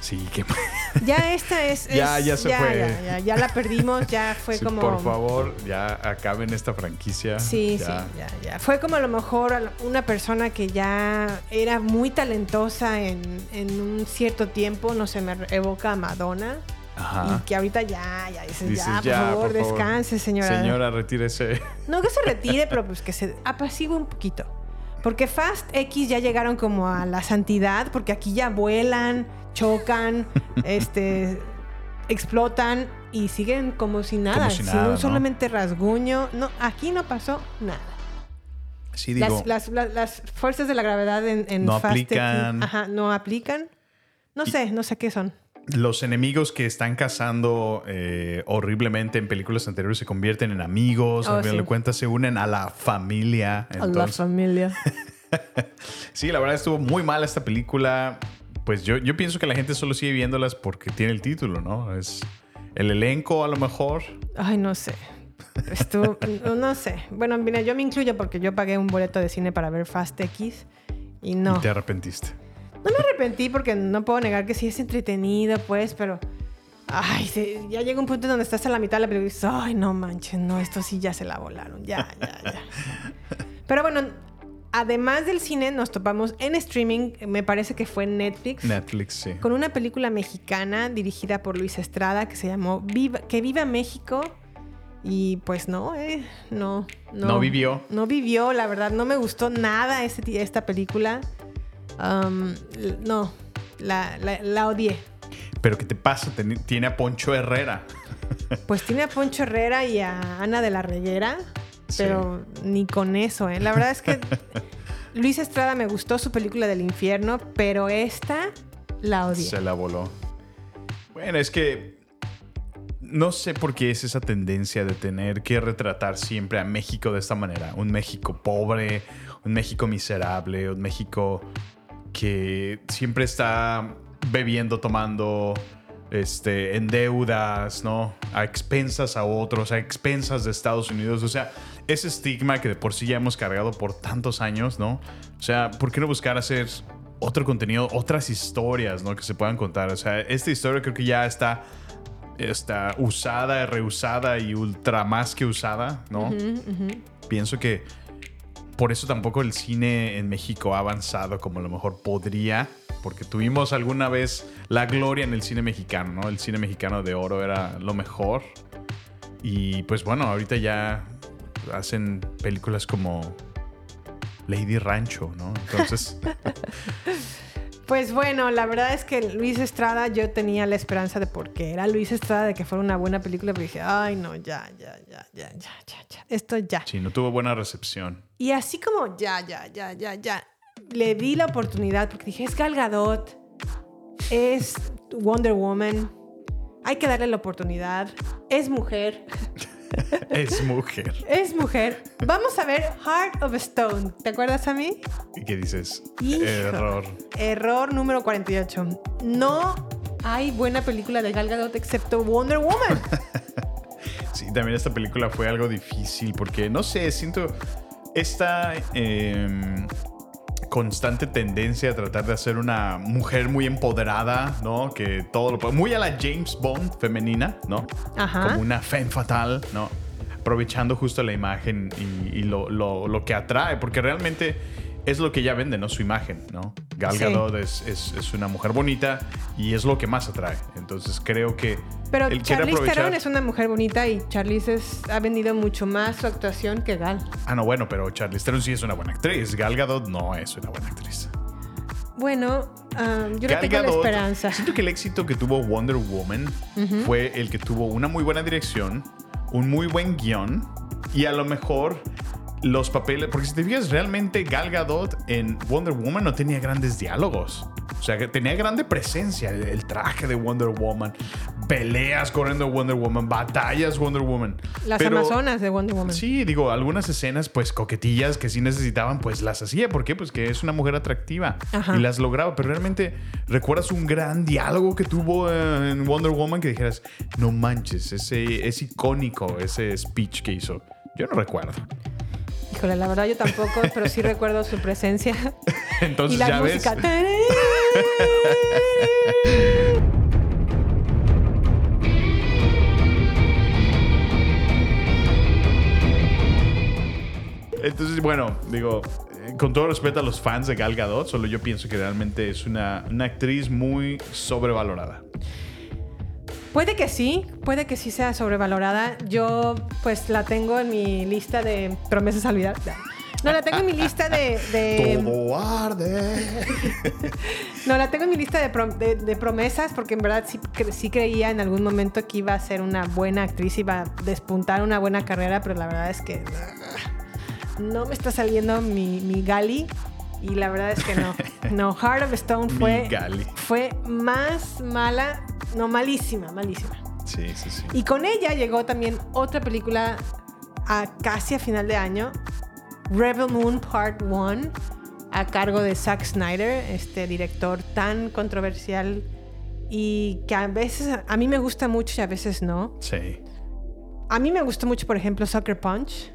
Sí, que [laughs] Ya esta es... Ya, es- ya se fue. Ya, ya, ya la perdimos, ya fue Sí, como... Por favor, ya acaben esta franquicia. Sí, sí, ya, ya. Fue como a lo mejor una persona que ya era muy talentosa en, en un cierto tiempo, no sé, me evoca a Madonna. Ajá. Y que ahorita ya, ya dices, Dices, ya, por favor, descanse, señora. Señora, retírese. [laughs] No que se retire, pero pues que se apacigue un poquito. Porque Fast X ya llegaron como a la santidad, porque aquí ya vuelan, chocan, [laughs] este, explotan y siguen como si nada, Como si sin solamente rasguño. No, aquí no pasó nada. Sí, digo. Las, las- las- las fuerzas de la gravedad en, en No Fast X, aplican. ajá, no aplican. No sé, no sé qué son. Los enemigos que están cazando eh, horriblemente en películas anteriores se convierten en amigos. Oh, al final sí. de cuentas se unen a la familia. A la Entonces, familia. [laughs] sí, la verdad estuvo muy mal esta película. Pues yo, yo pienso que la gente solo sigue viéndolas porque tiene el título, ¿no? Es el elenco a lo mejor. Ay, no sé. Estuvo, no, [laughs] no sé. Bueno, mira, yo me incluyo porque yo pagué un boleto de cine para ver Fast X y no. Y te arrepentiste. No me arrepentí porque no puedo negar que sí es entretenido, pues, pero. Ay, ya llega un punto donde estás a la mitad de la película y dices, ay, no manches, no, esto sí ya se la volaron. Ya, ya, ya. [laughs] Pero bueno, además del cine, nos topamos en streaming, me parece que fue en Netflix. Netflix, sí. con una película mexicana dirigida por Luis Estrada que se llamó Viva, Que Viva México. Y pues no, eh, no, no. No vivió. No vivió, la verdad, no me gustó nada este esta película. Um, no, la, la, la odié. Pero ¿qué te pasa? Tiene a Poncho Herrera. [laughs] Pues tiene a Poncho Herrera y a Ana de la Reguera, pero ni con eso, ¿eh? La verdad es que [laughs] Luis Estrada me gustó su película del infierno, pero esta la odié. Se la voló. Bueno, es que no sé por qué es esa tendencia de tener que retratar siempre a México de esta manera. Un México pobre, un México miserable, un México que siempre está bebiendo, tomando, este, en deudas, ¿no? A expensas a otros, a expensas de Estados Unidos. O sea, ese estigma que de por sí ya hemos cargado por tantos años, ¿no? O sea, ¿por qué no buscar hacer otro contenido, otras historias, ¿no? Que se puedan contar. O sea, esta historia creo que ya está, está usada, reusada y ultra más que usada, ¿no? Pienso que por eso tampoco el cine en México ha avanzado como lo mejor podría, porque tuvimos alguna vez la gloria en el cine mexicano, ¿no? El cine mexicano de oro era lo mejor. Y pues bueno, ahorita ya hacen películas como Lady Rancho, ¿no? Entonces, [laughs] Pues bueno, la verdad es que Luis Estrada, yo tenía la esperanza de porque era Luis Estrada de que fuera una buena película, pero dije, ay no, ya, ya, ya, ya, ya, ya, ya, esto ya. sí, no tuvo buena recepción. Y así como ya, ya, ya, ya, ya, le di la oportunidad porque dije, es Gal Gadot, es Wonder Woman, hay que darle la oportunidad, es mujer, [laughs] Es mujer. es mujer. Vamos a ver Heart of Stone, ¿te acuerdas a mí? ¿Y qué dices? Hijo. Error. Error número 48. No hay buena película de Gal Gadot excepto Wonder Woman. [laughs] Sí, también esta película fue algo difícil porque, no sé, siento esta em, constante tendencia a tratar de hacer una mujer muy empoderada, ¿no? Que todo lo puede- Muy a la James Bond femenina, ¿no? Ajá. Como una femme fatal, ¿no? Aprovechando justo la imagen y, y lo, lo- lo que atrae, porque realmente es lo que ella vende, ¿no? Su imagen, ¿no? Gal Sí. Gadot es, es- es una mujer bonita y es lo que más atrae. Entonces creo que Pero él quiere Charlize aprovechar. Theron es una mujer bonita y Charlize es- ha vendido mucho más su actuación que Gal. Ah, no, bueno, pero Charlize Theron sí es una buena actriz. Gal Gadot no es una buena actriz. Bueno, ah, yo le Gal tengo la esperanza. Siento que el éxito que tuvo Wonder Woman fue el que tuvo una muy buena dirección, un muy buen guion y a lo mejor los papeles. Porque si te fijas, realmente Gal Gadot en Wonder Woman no tenía grandes diálogos. O sea, que tenía grande presencia. El, el traje de Wonder Woman, peleas corriendo Wonder Woman, batallas Wonder Woman. Las Pero- Amazonas de Wonder Woman. Sí, digo, algunas escenas, pues coquetillas que sí necesitaban, pues las hacía. ¿Por qué? Pues que es una mujer atractiva Ajá. y las lograba. Pero realmente, ¿recuerdas un gran diálogo que tuvo eh, en Wonder Woman que dijeras, no manches, ese es icónico ese speech que hizo? Yo no recuerdo. Híjole, la verdad yo tampoco, pero sí recuerdo su presencia. [laughs] Entonces y la ya música. ves. Entonces, bueno, digo, eh, con todo respeto a los fans de Gal Gadot, solo yo pienso que realmente es una, una actriz muy sobrevalorada. Puede que sí, puede que sí sea sobrevalorada. Yo pues la tengo en mi lista de promesas a olvidar. No, la tengo en mi lista de... de- Todo arde. [laughs] no, la tengo en mi lista de, prom- de- de promesas porque en verdad sí, cre- sí creía en algún momento que iba a ser una buena actriz, iba a despuntar una buena carrera, pero la verdad es que no me está saliendo mi, mi Gali y la verdad es que no. [laughs] No, Heart of Stone fue, fue más mala, no, malísima, malísima. Sí, sí, sí. Y con ella llegó también otra película a casi a final de año, Rebel Moon Part 1, a cargo de Zack Snyder, este director tan controversial y que a veces a mí me gusta mucho y a veces no. Sí. A mí me gustó mucho, por ejemplo, Sucker Punch,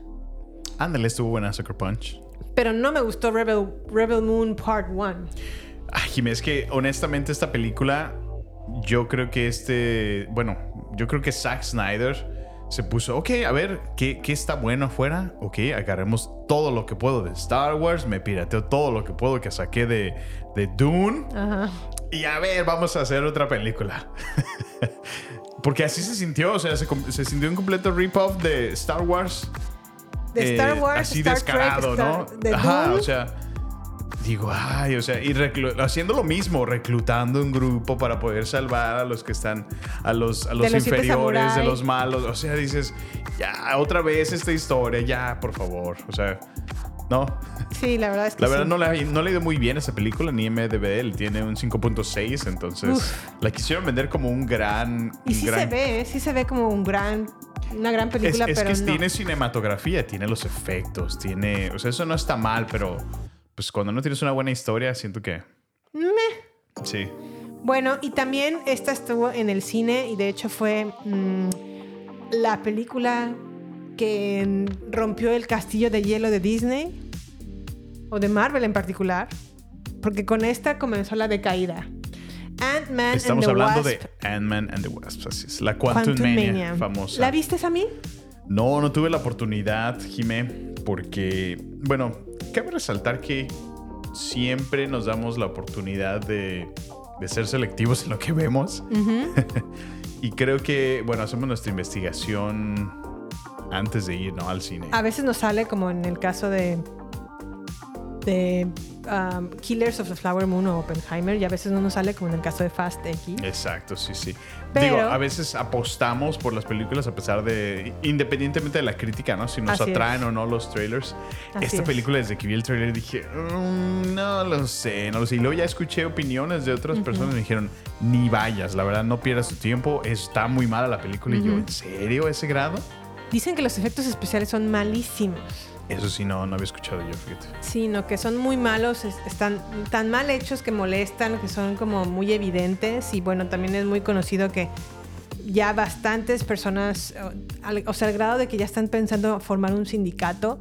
Ándale, estuvo buena Sucker Punch. Pero no me gustó Rebel, Rebel Moon Part 1. Ay, Jimé, es que honestamente esta película, yo creo que este, bueno, yo creo que Zack Snyder se puso, ok, a ver, ¿qué, qué está bueno afuera? Ok, agarremos todo lo que puedo de Star Wars, me pirateo todo lo que puedo que saqué de, de Dune Ajá. y a ver, vamos a hacer otra película. [laughs] Porque así se sintió, o sea, se, se sintió un completo rip-off de Star Wars. De eh, Star Wars, así Star descarado, Trek, ¿no? Star- de Ajá, o sea, digo, ay, o sea, y haciendo lo mismo, reclutando un grupo para poder salvar a los que están, a los, a los, los inferiores, de los malos. O sea, dices, ya, otra vez esta historia, ya, por favor. O sea, no. Sí, la verdad es que La verdad sí. no, le, no le ha ido muy bien esa película, ni MDB, él tiene un 5.6, entonces Uf. la quisieron vender como un gran... Y sí gran se ve, sí se ve como un gran, una gran película, es pero que no. tiene cinematografía, tiene los efectos, tiene. O sea, eso no está mal, pero pues cuando no tienes una buena historia, siento que. Meh. Sí. Bueno, y también esta estuvo en el cine y de hecho fue mm, la película que rompió el castillo de hielo de Disney o de Marvel en particular, porque con esta comenzó la decaída. Ant-Man and Estamos the hablando Wasp, de Ant-Man and the Wasp, así es. La Quantum, Quantum Mania, Mania. famosa. ¿La viste a mí? No, no tuve la oportunidad, Jimé, porque, bueno, cabe resaltar que siempre nos damos la oportunidad de, de ser selectivos en lo que vemos. [laughs] y creo que, bueno, hacemos nuestra investigación antes de ir, ¿no? Al cine. A veces nos sale como en el caso de de um, Killers of the Flower Moon o Oppenheimer y a veces no nos sale como en el caso de Fast X. Exacto, sí, sí. Pero- Digo, a veces apostamos por las películas a pesar de, independientemente de la crítica, ¿no? Si nos atraen es. o no los trailers. Así Esta es. película, desde que vi el trailer, dije, "Mm, no lo sé, no lo sé. Y luego ya escuché opiniones de otras personas y me dijeron, ni vayas, la verdad, no pierdas tu tiempo, está muy mala la película. Y yo. ¿en serio ese grado? Dicen que los efectos especiales son malísimos. Eso sí, no, no había escuchado yo, fíjate. sino que son muy malos, es- están tan mal hechos que molestan, que son como muy evidentes y bueno, también es muy conocido que ya bastantes personas, o, sea, al grado de que ya están pensando formar un sindicato,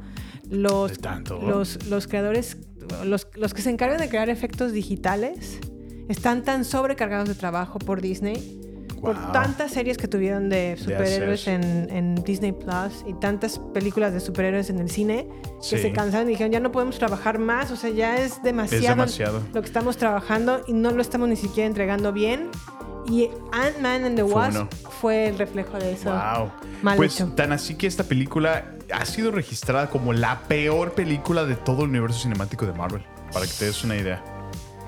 los, tanto. los, los creadores, los, los que se encargan de crear efectos digitales, están tan sobrecargados de trabajo por Disney por tantas series que tuvieron de superhéroes en, en Disney Plus y tantas películas de superhéroes en el cine Sí. que se cansaron y dijeron ya no podemos trabajar más, o sea, ya es demasiado, demasiado. lo que estamos trabajando y no lo estamos ni siquiera entregando bien. Y Ant-Man and the Wasp fue el reflejo de eso. Wow. Mal pues hecho. tan así que esta película ha sido registrada como la peor película de todo el universo cinemático de Marvel. Para que te des una idea.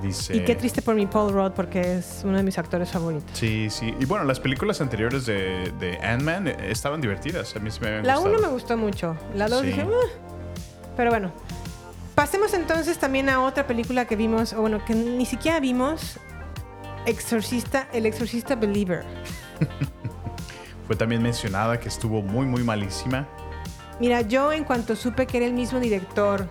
Dice. Y qué triste por mi Paul Rudd porque es uno de mis actores favoritos. Sí, sí. Y bueno, las películas anteriores de, de Ant-Man eh, estaban divertidas. A mí me habían La gustado. 1 me gustó mucho. La 2 Sí. dije, "Ah". pero bueno. Pasemos entonces también a otra película que vimos, o bueno, que ni siquiera vimos. Exorcista, el exorcista Believer. [laughs] Fue también mencionada que estuvo muy, muy malísima. Mira, yo en cuanto supe que era el mismo director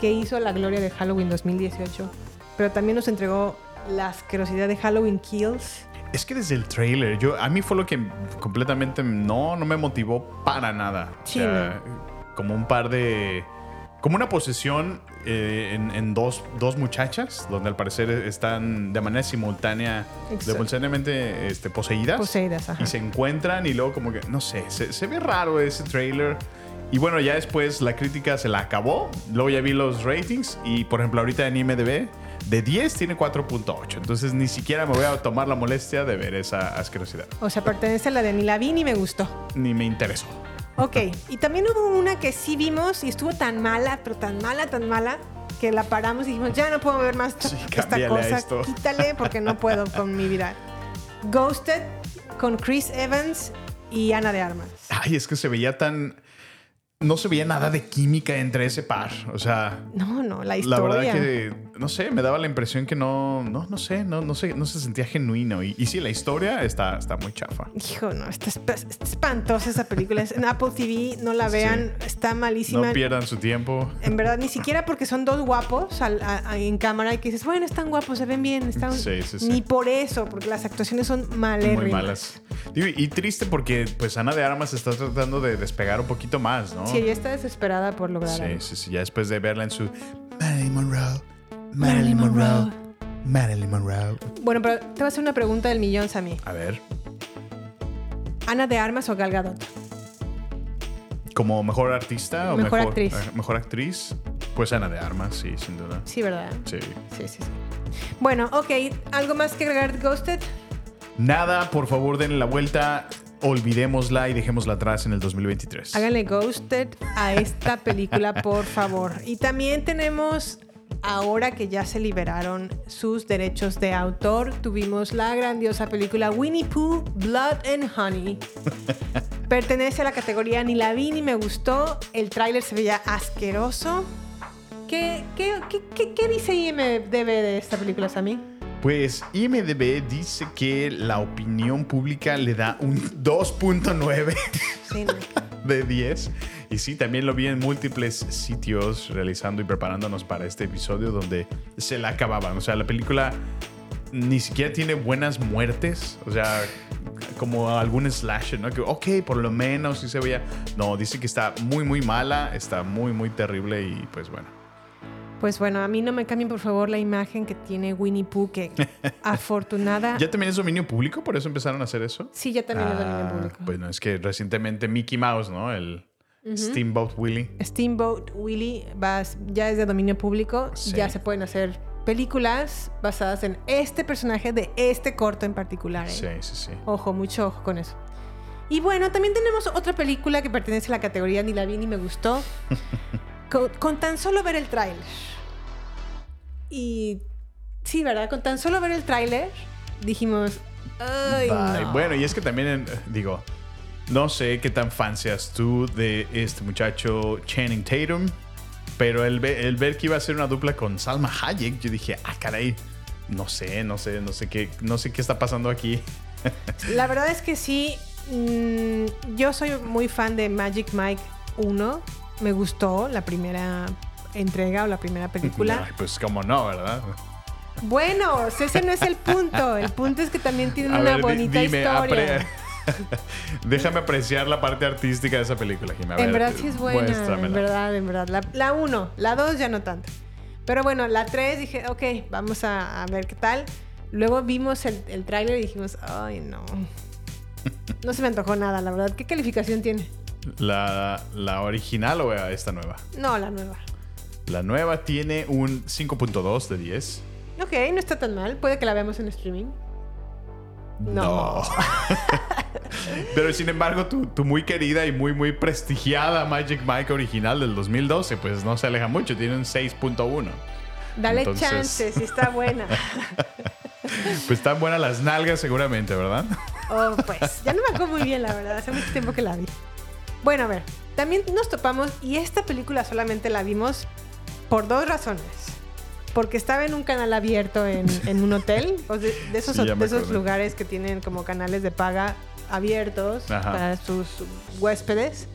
que hizo La Gloria de Halloween 2018, pero también nos entregó la asquerosidad de Halloween Kills. Es que desde el trailer, yo, a mí fue lo que completamente no, no me motivó para nada. O Sí, sea, como un par de. Como una posesión eh, en, en dos, dos muchachas, donde al parecer están de manera simultánea, simultáneamente este, poseídas. Poseídas, ajá. Y se encuentran y luego, como que, no sé, se, se ve raro ese trailer. Y bueno, ya después la crítica se la acabó. Luego ya vi los ratings y, por ejemplo, ahorita en IMDb, de 10 tiene 4.8. Entonces ni siquiera me voy a tomar la molestia de ver esa asquerosidad. O sea, pertenece a la de Ni la vi ni me gustó. Ni me interesó. Ok, y también hubo una que sí vimos y estuvo tan mala, pero tan mala, tan mala, que la paramos y dijimos, ya no puedo ver más esta, cosa, esto. quítale porque no puedo con mi vida. Ghosted con Chris Evans y Ana de Armas. Ay, es que se veía tan... No se veía nada de química entre ese par. O sea, No, no, la la historia. verdad que, no sé, me daba la impresión que no, no, no sé, no, no, sé, no se sentía genuino. Y, y sí, la historia está, está muy chafa. Hijo, no, está, esp- está espantosa esa película. Es en Apple TV, no la vean, está malísima. No pierdan su tiempo. En verdad, ni siquiera porque son dos guapos al- a- a- en cámara y que dices, bueno, están guapos, se ven bien, están... Sí, sí, sí. Ni por eso, porque las actuaciones son malérrimas. Muy malas. Y triste porque pues Ana de Armas está tratando de despegar un poquito más, ¿no? Sí, ella está desesperada por lograr Sí, algo. sí, sí. Ya después de verla en su Monroe, Marilyn Monroe, Marilyn Monroe. Bueno, pero te voy a hacer una pregunta del millón, Sammy. A ver, ¿Ana de Armas o Gal Gadot? como mejor artista o Mejor mejor actriz. eh, mejor actriz, pues Ana de Armas, sí, sin duda. Sí, ¿verdad? Sí. Sí, sí, sí. Bueno, ok. ¿Algo más que agregar Ghosted? Nada, por favor, denle la vuelta, olvidémosla y dejémosla atrás en el 2023. Háganle Ghosted a esta película, por favor. Y también tenemos, ahora que ya se liberaron sus derechos de autor, tuvimos la grandiosa película Winnie Pooh, Blood and Honey. [laughs] Pertenece a la categoría ni la vi ni me gustó. El tráiler se veía asqueroso. ¿Qué, qué, qué, dice IMDB de esta película, Sammy? Pues IMDB dice que la opinión pública le da un 2.9 Sí, no. [laughs] de 10. Y sí, también lo vi en múltiples sitios realizando y preparándonos para este episodio donde se la acababan. O sea, la película ni siquiera tiene buenas muertes. O sea, como algún slasher, ¿no? Que, ok, por lo menos sí se veía. No, dice que está muy, muy mala, está muy, muy terrible y pues bueno. Pues bueno, a mí no me cambien por favor la imagen que tiene Winnie Pooh, que [laughs] afortunada. ¿Ya también es dominio público? ¿Por eso empezaron a hacer eso? Sí, ya también es dominio Ah, público. Bueno, es que recientemente Mickey Mouse, ¿no? El Steamboat Willie. Steamboat Willie va- ya es de dominio público. Sí. Ya se pueden hacer películas basadas en este personaje de este corto en particular. ¿eh? Sí, sí, sí. Ojo, mucho ojo con eso. Y bueno, también tenemos otra película que pertenece a la categoría Ni la vi ni me gustó. [laughs] con, con tan solo ver el tráiler. Y sí, ¿verdad? Con tan solo ver el tráiler dijimos, ay, Bye. no". Bueno, y es que también, digo, no sé qué tan fan seas tú de este muchacho Channing Tatum, pero el, ve- el ver que iba a ser una dupla con Salma Hayek, yo dije, ah, caray, no sé, no sé, no sé qué, no sé qué está pasando aquí. [laughs] La verdad es que sí, mm, yo soy muy fan de Magic Mike 1. Me gustó la primera entrega o la primera película. [laughs] Ay, pues como no, ¿verdad? Bueno, ese no es el punto. El punto es que también tienen A una ver, bonita dime, historia. [laughs] [laughs] Déjame apreciar la parte artística de esa película, Jimmy. A En ver, verdad sí es buena, en verdad, en verdad. La, la uno, la dos ya no tanto. Pero bueno, la tres dije, ok, vamos a, a ver qué tal. Luego vimos el, el tráiler y dijimos, ay, no. [laughs] No se me antojó nada, la verdad. ¿Qué calificación tiene? ¿La, la original o esta nueva? No, la nueva. La nueva tiene un 5.2 de 10. Ok, no está tan mal. Puede que la veamos en streaming. No. [laughs] Pero sin embargo, tu, tu muy querida y muy, muy prestigiada Magic Mike original del 2012, pues no se aleja mucho, tiene un 6.1. Dale Entonces- chance, si está buena. [laughs] Pues están buenas las nalgas seguramente, ¿verdad? Oh, pues, ya no me acuerdo muy bien, la verdad. Hace mucho tiempo que la vi. Bueno, a ver, también nos topamos y esta película solamente la vimos por dos razones. Porque estaba en un canal abierto en, en un hotel, o de, de esos, Sí, de lugares que tienen como canales de paga abiertos Ajá. para sus huéspedes.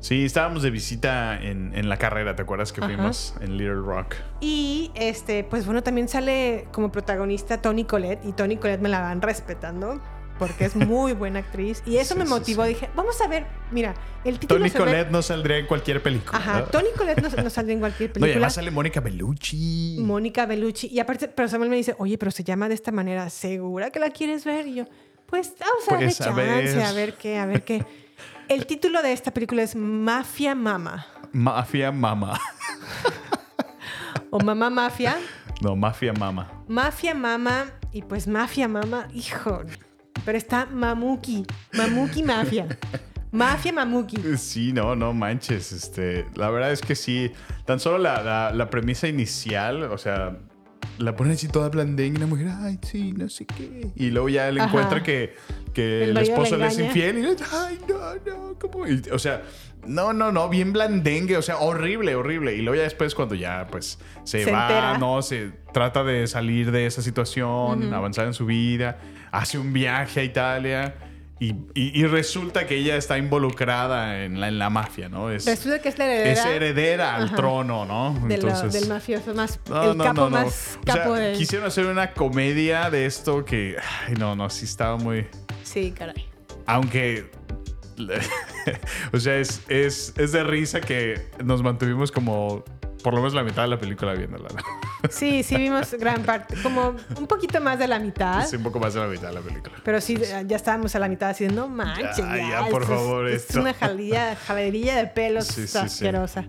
Sí, estábamos de visita en, en la carrera, ¿te acuerdas que Ajá. fuimos en Little Rock? Y este, pues bueno, también sale como protagonista Tony Collette y Tony Collette me la van respetando porque es muy buena actriz y eso Sí, me sí, motivó. Dije, vamos a ver, mira, el título Tony se ve- Collette no saldría en cualquier película. Ajá, ¿no? Tony Collette no, no sale en cualquier No, y película. además sale Mónica Bellucci. Mónica Bellucci. Y aparte, pero Samuel me dice, oye, pero se llama de esta manera, ¿segura que la quieres ver? Y yo, pues vamos a darle Pues, a chance, ver. a ver qué, a ver qué. El título de esta película es Mafia Mama. Mafia Mama. O Mamá Mafia. No, Mafia Mama. Mafia Mama. Y pues Mafia Mama, hijo. Pero está Mamuki. Mamuki Mafia. [laughs] Mafia Mamuki. Sí, no, no manches. Este, la verdad es que sí. Tan solo la, la- la premisa inicial, o sea, la ponen así toda blandengue y la mujer, ay, sí, no sé qué. Y luego ya él Ajá. encuentra que, que El esposo le es infiel y le ay, no, no, ¿cómo? Y, o sea, no, no, no, bien blandengue, o sea, horrible, horrible. Y luego ya después cuando ya, pues, se, Se va, entera. ¿no? Se trata de salir de esa situación, avanzar en su vida, hace un viaje a Italia. Y, y- y resulta que ella está involucrada en la, en la mafia, ¿no? Es, Resulta que es la heredera. es heredera al Ajá. trono, ¿no? de la- del mafioso más. no, el no, capo no, no. más O sea, capo de. quisieron hacer una comedia de esto que, ay, no, no, sí estaba muy, Sí, caray. aunque, [laughs] o sea, es, es, es de risa que nos mantuvimos como por lo menos la mitad de la película viéndola. [laughs] Sí, sí vimos gran parte. Como un poquito más de la mitad. Sí, un poco más de la mitad de la película. Pero sí, ya estábamos a la mitad así de no manches. Ya, Ya, ya, por es- favor, Es, esto". una jalilla, jalería de pelos Sí, sí, sí. asquerosa.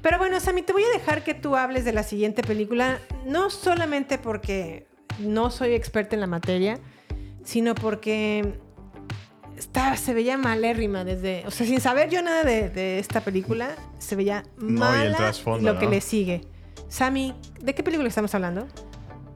Pero bueno, Sammy, te voy a dejar que tú hables de la siguiente película, no solamente porque no soy experta en la materia, sino porque está, se veía malérrima desde. O sea, sin saber yo nada de, de esta película, se veía No, y mala trasfondo, lo que ¿no? le sigue. Sammy, ¿de qué película estamos hablando?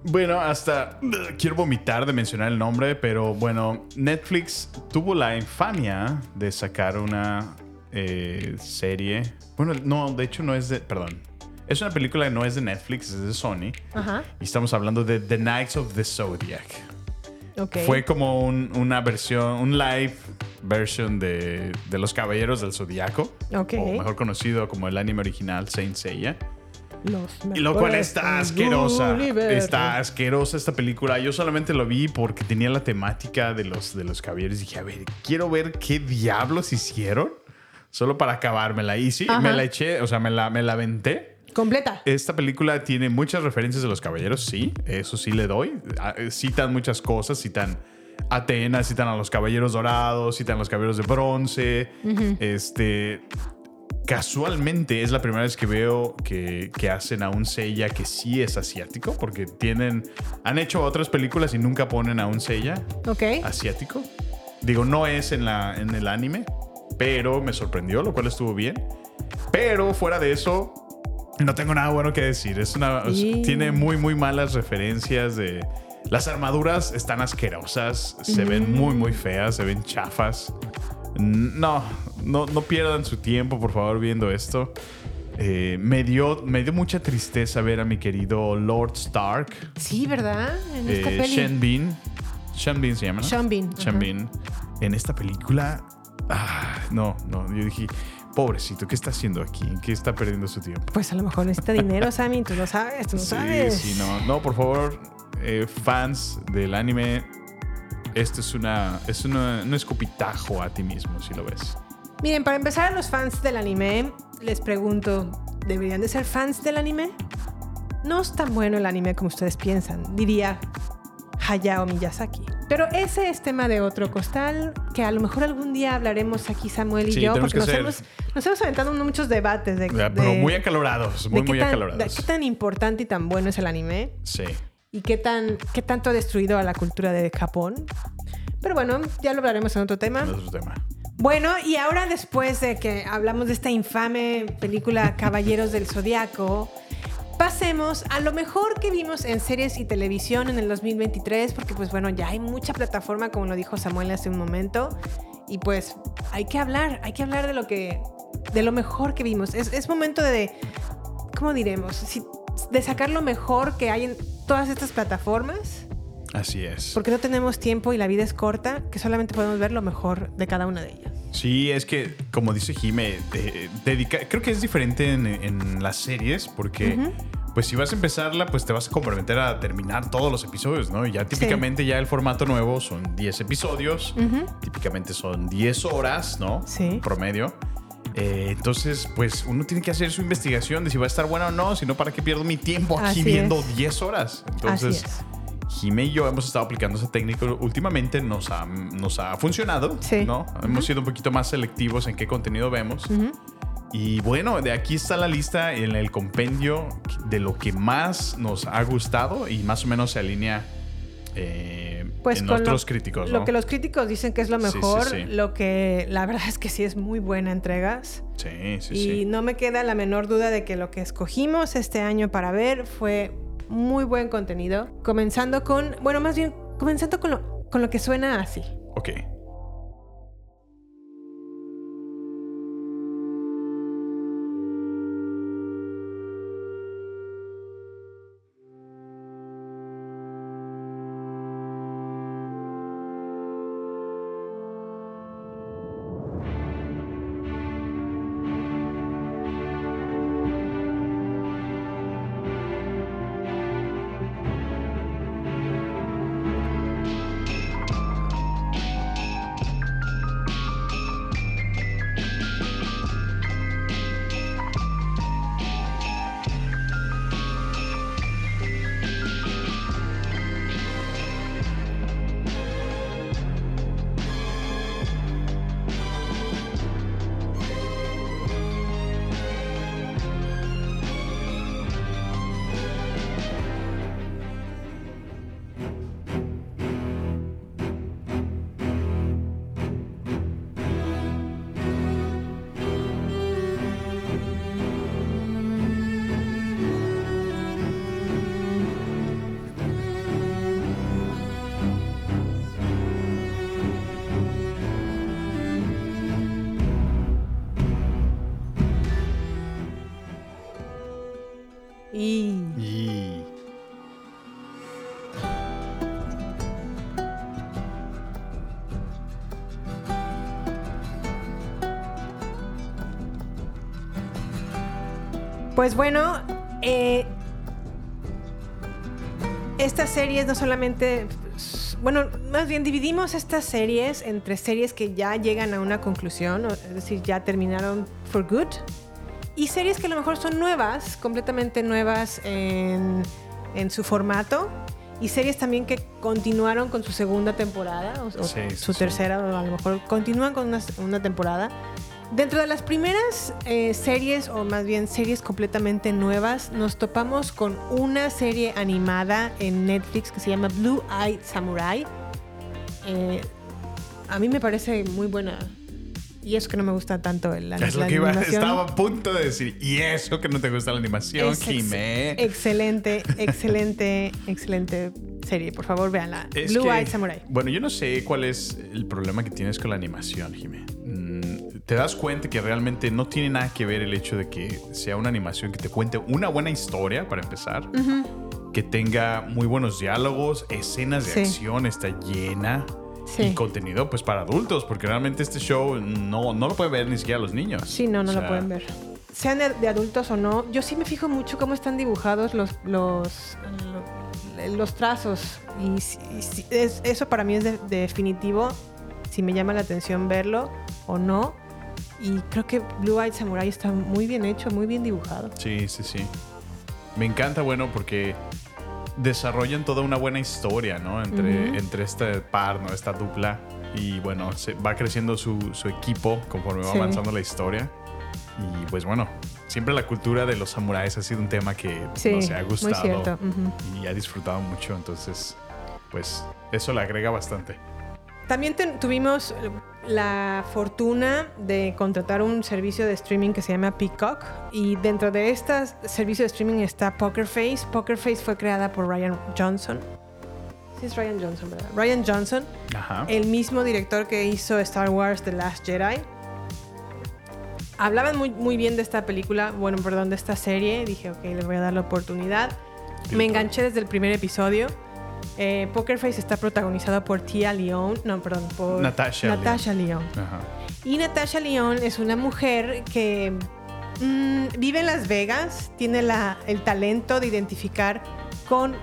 Bueno, hasta quiero vomitar de mencionar el nombre, pero bueno, Netflix tuvo la infamia de sacar una eh, serie. Bueno, no, de hecho no es de, perdón. Es una película que no es de Netflix, es de Sony. Ajá. Y estamos hablando de The Knights of the Zodiac. Fue como un- una versión, un live version de, de Los Caballeros del Zodiaco. Ok. O mejor conocido como el anime original Saint Seiya. Los Y lo cual está asquerosa. Está asquerosa esta película. Yo solamente lo vi porque tenía la temática de los, de los caballeros. Dije, a ver, quiero ver qué diablos hicieron. Solo para acabármela. Y sí, Ajá. me la eché, o sea, me la, me la aventé. Completa. Esta película tiene muchas referencias de los caballeros, sí, eso sí le doy. Ah, eh, Citan muchas cosas, citan Atenas, citan a los caballeros dorados, citan a los caballeros de bronce. Este. Casualmente es la primera vez que veo que, que hacen a un Seiya que sí es asiático, porque tienen. Han hecho otras películas y nunca ponen a un Seiya asiático. Digo, no es en, la, en el anime, pero me sorprendió, lo cual estuvo bien. Pero fuera de eso, no tengo nada bueno que decir. Es una, Tiene muy, muy malas referencias de... Las armaduras están asquerosas, se ven muy, muy feas, se ven chafas. No, no, no pierdan su tiempo, por favor, viendo esto. Eh, me, dio, me dio mucha tristeza ver a mi querido Lord Stark, Sí, ¿verdad? En esta eh, peli. Sean Bean. Sean Bean se llama, ¿no? Sean ajá. Bean. En esta película. ah, no, no. Yo dije, pobrecito, ¿qué está haciendo aquí? ¿En qué está perdiendo su tiempo? Pues a lo mejor necesita dinero, [laughs] Sammy. Tú lo sabes, tú Sí, sabes. sí, no. No, por favor, eh, fans del anime. Esto es una. Es una, un escupitajo a ti mismo, si lo ves. Miren, para empezar, a los fans del anime, les pregunto: ¿deberían de ser fans del anime? No es tan bueno el anime como ustedes piensan. Diría Hayao Miyazaki. Pero ese es tema de otro costal que a lo mejor algún día hablaremos aquí Samuel y Sí, yo, porque nos hemos, nos hemos aventado muchos debates de, Ya, Pero de- muy acalorados, de muy, tan- de acalorados. qué tan importante y tan bueno es el anime Sí. y qué, tan, qué tanto ha destruido a la cultura de Japón. Pero bueno, ya lo hablaremos en otro tema. Otro tema. Bueno, y ahora después de que hablamos de esta infame película Caballeros del Zodiaco, pasemos a lo mejor que vimos en series y televisión en el 2023, porque pues bueno, ya hay mucha plataforma, como lo dijo Samuel hace un momento, y pues hay que hablar, hay que hablar de lo que, de lo mejor que vimos. Es, es momento de, ¿cómo diremos? De sacar lo mejor que hay en todas estas plataformas. Así es. Porque no tenemos tiempo y la vida es corta, que solamente podemos ver lo mejor de cada una de ellas. Sí, es que, como dice Jime, de- dedica, creo que es diferente en, en las series porque, pues si vas a empezarla, pues te vas a comprometer a terminar todos los episodios, ¿no? Y ya típicamente ya el formato nuevo son 10 episodios, típicamente son 10 horas, ¿no? Sí. Promedio. Eh, entonces, pues uno tiene que hacer su investigación de si va a estar buena o no, si no, ¿para qué pierdo mi tiempo aquí Así viendo es. 10 horas? Así Entonces, es. Jime y yo hemos estado aplicando esa técnica últimamente, nos ha, nos ha funcionado, Sí. ¿no? Hemos sido un poquito más selectivos en qué contenido vemos. Ujú. Y bueno, de aquí está la lista en el compendio de lo que más nos ha gustado y más o menos se alinea eh, Pues en con otros lo, críticos, Lo ¿no? que los críticos dicen que es lo Sí, sí, mejor, sí. lo que la verdad es que sí es muy buena entregas. Sí, sí, y sí. no me queda la menor duda de que lo que escogimos este año para ver fue muy buen contenido. Comenzando con, bueno, más bien, comenzando con lo, con lo que suena así. Ok. Pues bueno, eh, estas series no solamente, bueno, más bien dividimos estas series entre series que ya llegan a una conclusión, es decir, ya terminaron for good, y series que a lo mejor son nuevas, completamente nuevas en, en su formato, y series también que continuaron con su segunda temporada, o, sí, su sí. tercera, o a lo mejor continúan con una, una temporada. Dentro de las primeras eh, series, o más bien series completamente nuevas, nos topamos con una serie animada en Netflix que se llama Blue Eye Samurai. Eh, a mí me parece muy buena. Y eso que no me gusta tanto el, la, es lo la que iba, animación. estaba a punto de decir. Y eso que no te gusta la animación, ex- Jime. Excelente, excelente, [laughs] excelente serie. Por favor, véanla. Es Blue que- Eye Samurai. Bueno, yo no sé cuál es el problema que tienes con la animación, Jimé. Mm, Te das cuenta que realmente no tiene nada que ver el hecho de que sea una animación que te cuente una buena historia, para empezar, que tenga muy buenos diálogos, escenas de Sí. acción, está llena. Sí. Y contenido pues para adultos, porque realmente este show no, no lo pueden ver ni siquiera los niños. Sí, no, no O lo pueden ver. Sean de, adultos o no, yo sí me fijo mucho cómo están dibujados los, los, lo- los trazos. Y, es- eso para mí es de- definitivo si me llama la atención verlo o no. Y creo que Blue Eyed Samurai está muy bien hecho, muy bien dibujado. Sí, sí, sí. Me encanta, bueno, porque desarrollan toda una buena historia, ¿no? Entre, Ujú. entre este par, ¿no? Esta dupla. Y bueno, se va creciendo su, su equipo conforme va Sí. avanzando la historia. Y pues bueno, siempre la cultura de los samuráis ha sido un tema que Sí, nos ha gustado cierto, ujú. y ha disfrutado mucho. Entonces, pues eso le agrega bastante. También ten- tuvimos la fortuna de contratar un servicio de streaming que se llama Peacock y dentro de este servicio de streaming está Poker Face. Poker Face fue creada por Ryan Johnson. Sí es Ryan Johnson, ¿verdad? Ryan Johnson, Ajá. el mismo director que hizo Star Wars The Last Jedi. Hablaban muy, muy bien de esta película, bueno, perdón, de esta serie. Dije, ok, le voy a dar la oportunidad. Me enganché desde el primer episodio. Eh, Poker Face está protagonizado por Tia León, no, perdón, por Natasha. Natasha León. Y Natasha León es una mujer que mm, vive en Las Vegas, tiene la- el talento de identificar con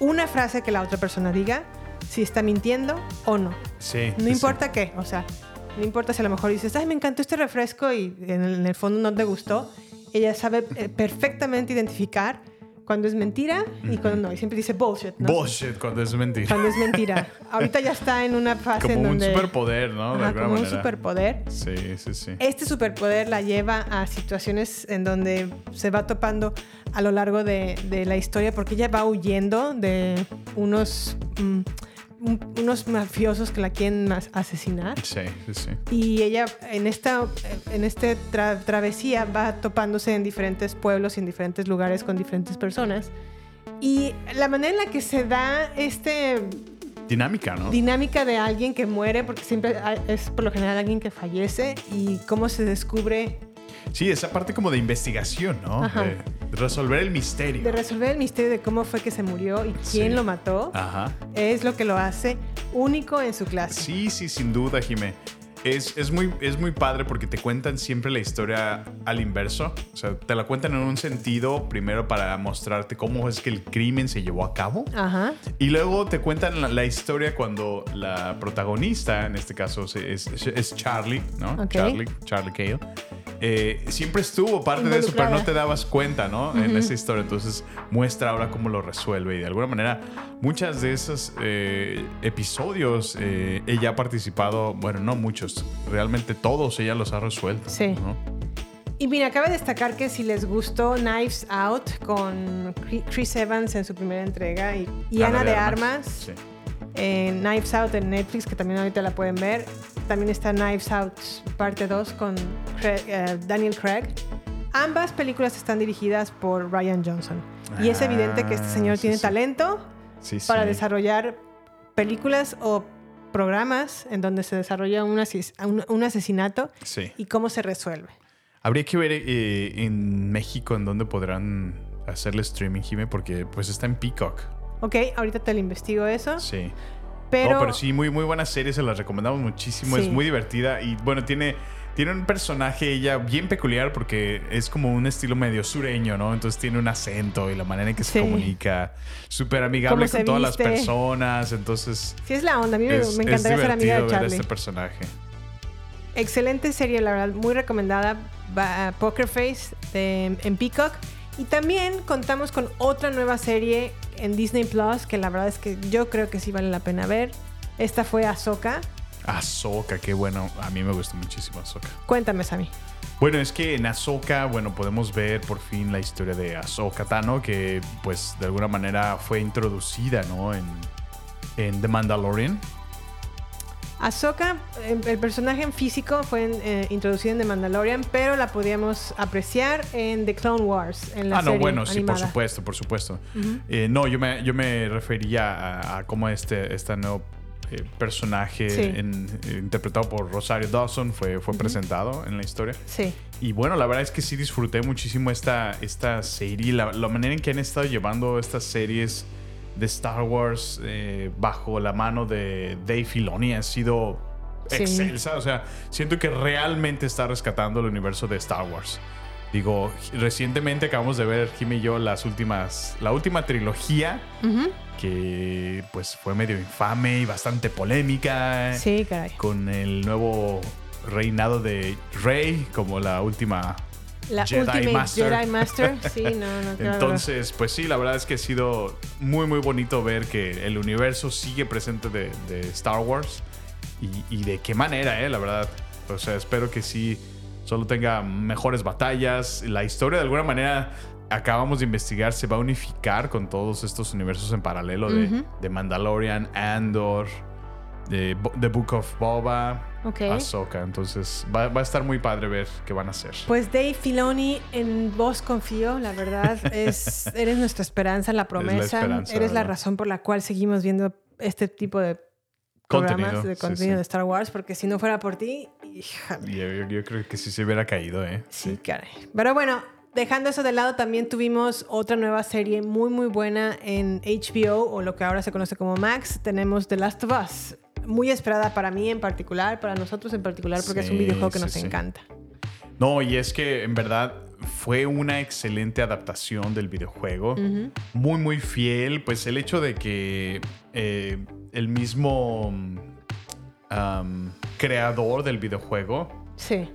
una frase que la otra persona diga si está mintiendo o no. Sí. No sí, importa qué, o sea, no importa si a lo mejor dices, ay, me encantó este refresco y en el, en el fondo no te gustó. Ella sabe eh, perfectamente identificar cuando es mentira y cuando no. Y siempre dice bullshit. ¿no? Bullshit cuando es mentira. Cuando es mentira. [laughs] Ahorita ya está en una fase Como en un donde... superpoder, ¿no? De Ajá, alguna como un superpoder. Sí, sí, sí. Este superpoder la lleva a situaciones en donde se va topando a lo largo de, de la historia porque ella va huyendo de unos, mm, un- unos mafiosos que la quieren asesinar. Sí, sí, sí. Y ella en esta en este tra- travesía va topándose en diferentes pueblos y en diferentes lugares con diferentes personas. Y la manera en la que se da este Dinámica, ¿no? dinámica de alguien que muere, porque siempre es por lo general alguien que fallece, y cómo se descubre Sí, esa parte como de investigación, ¿no? Ajá. De, de resolver el misterio. de resolver el misterio de cómo fue que se murió y quién Sí. lo mató, Ajá. es lo que lo hace único en su clase. Sí, sí, sin duda, Jimé. Es, es, muy, es muy padre porque te cuentan siempre la historia al inverso. O sea, te la cuentan en un sentido, primero para mostrarte cómo es que el crimen se llevó a cabo. Ajá. Y luego te cuentan la, la historia cuando la protagonista, en este caso es, es Charlie, ¿no? Ok. Charlie, Charlie Cale. Eh, siempre estuvo parte de eso, pero no te dabas cuenta, ¿no? En esa historia. Entonces muestra ahora cómo lo resuelve. Y de alguna manera, muchas de esos eh, episodios, eh, ella ha participado, bueno, no muchos, realmente todos ella los ha resuelto. Sí. ¿no? Y mira, cabe destacar que si les gustó Knives Out con Chris Evans en su primera entrega y, y Ana, de, Armas, Sí. en Knives Out en Netflix, que también ahorita la pueden ver. También está Knives Out parte 2 con Craig- eh, Daniel Craig. Ambas películas están dirigidas por Ryan Johnson. Y es Ah, evidente que este señor sí, tiene sí. talento Sí, para desarrollar películas o programas en donde se desarrolla un, ases- un- un asesinato y cómo se resuelve. Habría que ver eh, en México en dónde podrán hacerle streaming, Jime, porque pues está en Peacock. Ok, ahorita te lo investigo eso. Sí. Pero, no, pero sí, muy, muy buena serie, se las recomendamos muchísimo. Sí. Es muy divertida y bueno, tiene, tiene un personaje ella bien peculiar porque es como un estilo medio sureño, ¿no? Entonces tiene un acento y la manera en que Sí. se comunica, súper amigable con todas las personas. Entonces, sí es la onda. A mí me- es, me es encantaría ser amiga de ver Charlie. este personaje. Excelente serie, la verdad, muy recomendada. Poker Face de- en Peacock. Y también contamos con otra nueva serie en Disney Plus que la verdad es que yo creo que sí vale la pena ver. Esta fue Ahsoka. Ahsoka, qué bueno. A mí me gustó muchísimo Ahsoka. Cuéntame, Sammy. Bueno, es que en Ahsoka, bueno, podemos ver por fin la historia de Ahsoka Tano, que pues de alguna manera fue introducida, ¿no? En, en The Mandalorian. Ahsoka, eh, el personaje en físico fue eh, introducido en The Mandalorian, pero la podíamos apreciar en The Clone Wars, en la ah, no, bueno, sí, por supuesto, por supuesto. Eh, no, yo me, yo me refería a, a cómo este, este nuevo eh, personaje Sí. en- interpretado por Rosario Dawson fue, fue presentado en la historia. Sí. Y bueno, la verdad es que sí disfruté muchísimo esta, esta serie, la, la manera en que han estado llevando estas series de Star Wars eh, bajo la mano de Dave Filoni ha sido Sí. excelsa. O sea, siento que realmente está rescatando el universo de Star Wars. Digo, recientemente acabamos de ver, Jimmy y yo, las últimas, la última trilogía que pues fue medio infame y bastante polémica. Sí, caray. Con el nuevo reinado de Rey como la última La Jedi Ultimate Master. Jedi Master. [laughs] Sí, no, no. claro. Entonces, pues sí, la verdad es que ha sido muy, muy bonito ver que el universo sigue presente de, de Star Wars. Y, y de qué manera, ¿eh? La verdad. O sea, espero que sí solo tenga mejores batallas. La historia, de alguna manera, acabamos de investigar, se va a unificar con todos estos universos en paralelo de, Mandalorian, Andor, de The Book of Boba, Ok. Ahsoka. Entonces, va, va a estar muy padre ver qué van a hacer. Pues Dave Filoni, en vos confío, la verdad. [laughs] Es, eres nuestra esperanza, la promesa. esperanza, eres la ¿verdad? razón por la cual seguimos viendo este tipo de programas Contenido, de sí, contenido sí. de Star Wars, porque si no fuera por ti. Yo, yo- creo que sí se hubiera caído, ¿eh? Sí, caray. Pero bueno, dejando eso de lado, también tuvimos otra nueva serie muy, muy buena en HBO, o lo que ahora se conoce como Max. Tenemos The Last of Us. Muy esperada para mí en particular, para nosotros en particular, porque es un videojuego que sí, nos sí. encanta. No, y es que en verdad fue una excelente adaptación del videojuego. Muy, muy fiel. Pues el hecho de que eh, el mismo um, creador del videojuego. Sí.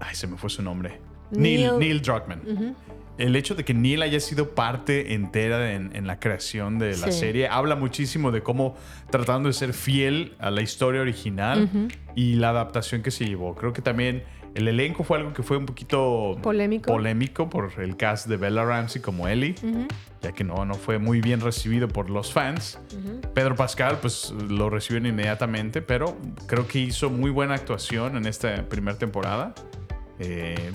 Ay, se me fue su nombre. Neil- Neil, Druckmann. Ujú. El hecho de que Neil haya sido parte entera en, en la creación de la Sí. serie habla muchísimo de cómo tratando de ser fiel a la historia original y la adaptación que se llevó. Creo que también el elenco fue algo que fue un poquito Polémico. polémico por el cast de Bella Ramsey como Ellie, ya que no, no fue muy bien recibido por los fans. Pedro Pascal, pues lo recibieron inmediatamente, pero creo que hizo muy buena actuación en esta primera temporada. Eh,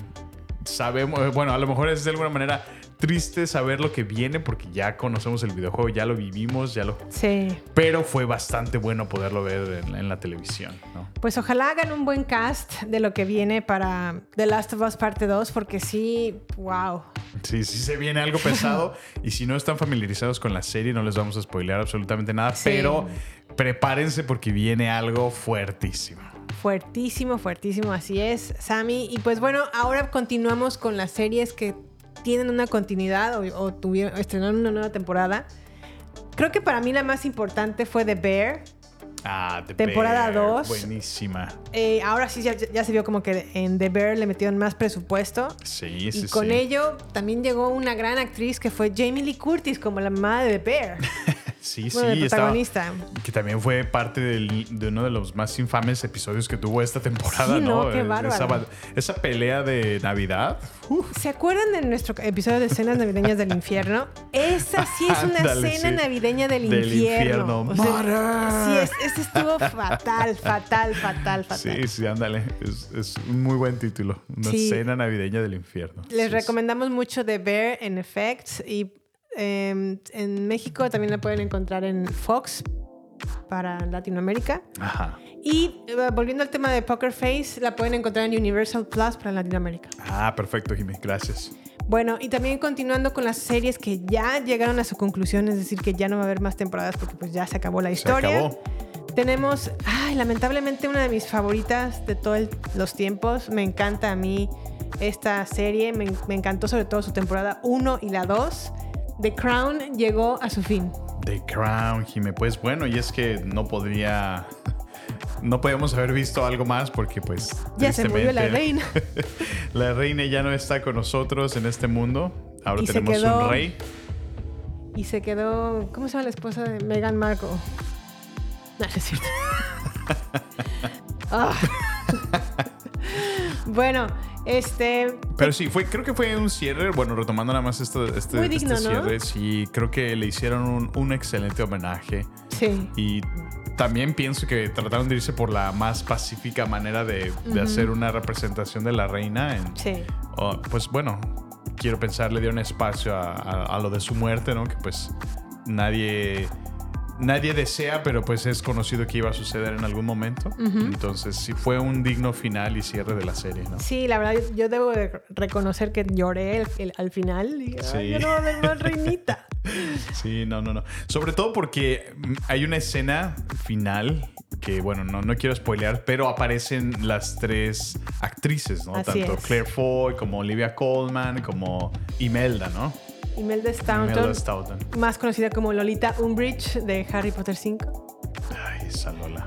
sabemos, eh, bueno, a lo mejor es de alguna manera triste saber lo que viene porque ya conocemos el videojuego, ya lo vivimos, ya lo. Sí. Pero fue bastante bueno poderlo ver en, en la televisión, ¿no? Pues ojalá hagan un buen cast de lo que viene para The Last of Us parte 2, porque sí, wow. Sí, sí se viene algo pesado [laughs] y si no están familiarizados con la serie no les vamos a spoilear absolutamente nada, Sí. pero prepárense porque viene algo fuertísimo. Fuertísimo, fuertísimo, así es, Sammy. Y pues bueno, ahora continuamos con las series que tienen una continuidad o, o tuvieron, estrenaron una nueva temporada. Creo que para mí la más importante fue The Bear. Ah, The Temporada Bear, dos. Buenísima. Eh, ahora sí ya, ya se vio como que en The Bear le metieron más presupuesto. Sí, sí, y con sí. ello también llegó una gran actriz que fue Jamie Lee Curtis como la mamá de The Bear. [laughs] Sí, bueno, sí, el estaba- protagonista. que también fue parte del- de uno de los más infames episodios que tuvo esta temporada, Sí, ¿no? no, qué Eh. Esa, esa pelea de Navidad. ¿Se acuerdan de nuestro episodio de escenas navideñas del infierno? Esa sí es una Ándale, cena sí. navideña del, Del infierno. infierno. O sea, Mara. sí, es, ese estuvo fatal, fatal, fatal, fatal. Sí, sí, ándale. Es, es un muy buen título. Una Sí. cena navideña del infierno. Les recomendamos mucho The Bear en Effects y eh, en México también la pueden encontrar en Fox para Latinoamérica. Ajá. Y eh, volviendo al tema de Poker Face, la pueden encontrar en Universal Plus para Latinoamérica. Ah, perfecto, Jimmy. Gracias. Bueno, y también continuando con las series que ya llegaron a su conclusión, es decir, que ya no va a haber más temporadas porque pues ya se acabó la historia. acabó. Tenemos, ay, lamentablemente una de mis favoritas de todos los tiempos. Me encanta a mí esta serie, me, me encantó sobre todo su temporada 1 y la 2. The Crown llegó a su fin. The Crown, Jimmy. Pues bueno, y es que no podría. No podíamos haber visto algo más porque, pues. Ya se murió la tristemente, [laughs] la reina ya no está con nosotros en este mundo. Ahora Y tenemos quedó- un rey. Y se quedó, ¿cómo se llama la esposa de Meghan Markle? No, no es cierto. [laughs] Ah. bueno, este, Pero sí, fue, creo que fue un cierre. Bueno, retomando nada más este, este, Muy este digno, ¿no? cierre, sí, creo que le hicieron un, un excelente homenaje. sí. Y también pienso que trataron de irse por la más pacífica manera de, hacer una representación de la reina. En, Sí. oh, pues bueno, quiero pensar, le dieron espacio a, a- a lo de su muerte, ¿no? Que pues nadie, nadie desea, pero pues es conocido que iba a suceder en algún momento. Entonces sí fue un digno final y cierre de la serie, ¿no? Sí, la verdad, yo- yo debo de reconocer que lloré el- el- al final. Y, Sí. ay, no más reinita. [laughs] Sí, no, no, no. Sobre todo porque hay una escena final que, bueno, no, no quiero spoilear, pero aparecen las tres actrices, ¿no? Así Tanto es. Claire Foy como Olivia Colman como Imelda, ¿no? Imelda Staunton, Imelda Staunton. más conocida como Lolita Umbridge de Harry Potter 5. Ay, esa Lola.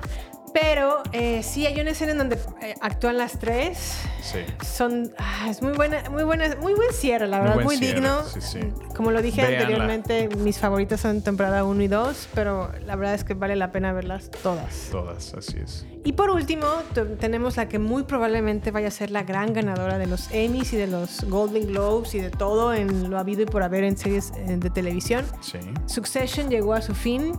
Pero eh, sí hay una escena en donde eh, actúan las tres. Sí. Son. ah, es muy buena, muy buena, muy buen cierre, la verdad, muy, cierre, digno. sí, sí. Como lo dije Véanla. anteriormente, mis favoritas son temporada 1 y 2, pero la verdad es que vale la pena verlas todas. Todas, así es. Y por último, tenemos la que muy probablemente vaya a ser la gran ganadora de los Emmys y de los Golden Globes y de todo en lo habido y por haber en series eh, de televisión. Sí. Succession llegó a su fin.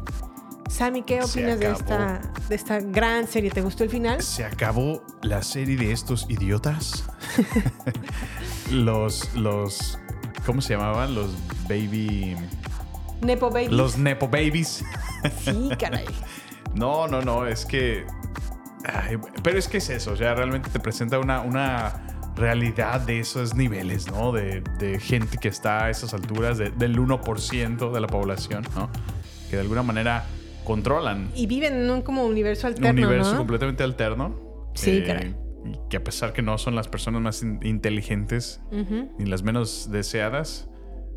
Sammy, ¿qué opinas de esta, de esta gran serie? ¿Te gustó el final? Se acabó la serie de estos idiotas. [laughs] los, los, ¿cómo se llamaban? Los baby, Nepo Baby. los nepo babies. Sí, caray. [laughs] No, no, no, es que, ay, pero es que es eso, o sea, realmente te presenta una, una realidad de esos niveles, ¿no? De, de gente que está a esas alturas, de- del 1% de la población, ¿no? Que de alguna manera controlan Y viven en un como universo un alterno, universo ¿no? completamente alterno. Sí, eh, caray. Que a pesar que no son las personas más in- inteligentes Ujú. ni las menos deseadas,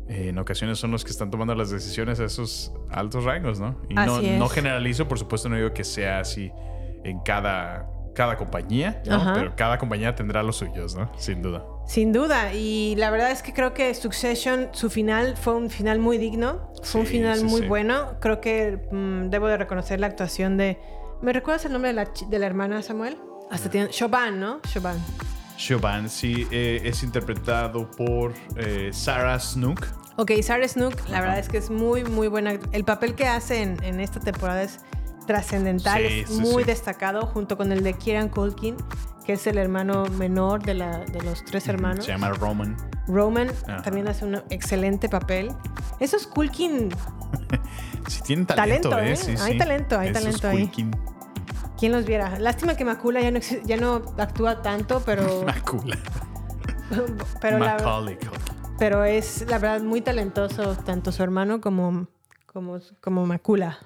eh, en ocasiones son los que están tomando las decisiones a esos altos rangos, ¿no? Y no, Así es. no generalizo, por supuesto, no digo que sea así en cada, cada compañía, ¿no? Pero cada compañía tendrá los suyos, ¿no? Sin duda. Sin duda. Y la verdad es que creo que Succession, su final fue un final muy digno. Fue un final sí, muy sí. bueno. Creo que mm, debo de reconocer la actuación de... ¿Me recuerdas el nombre de la, de la hermana Samuel? Hasta tiene... Shoban, ¿no? Shoban. Siobhan sí eh, es interpretado por eh, Sarah Snook. Ok, Sarah Snook, la verdad es que es muy, muy buena. El papel que hace en, en esta temporada es trascendental, Sí, es sí, muy sí. destacado, junto con el de Kieran Culkin, que es el hermano menor de, la, de los tres hermanos. Se llama Roman. Roman Ajá. también hace un excelente papel. Esos Culkin, [laughs] Sí, tienen talento, Talento, ¿eh? ¿eh? Sí, Hay talento, hay Esos talento ahí. ¿quién los viera? Lástima que Macula ya no, ya no actúa tanto, pero, [laughs] Macula. [laughs] pero, Macaulay pero es la verdad muy talentoso, tanto su hermano como, como, como Macula.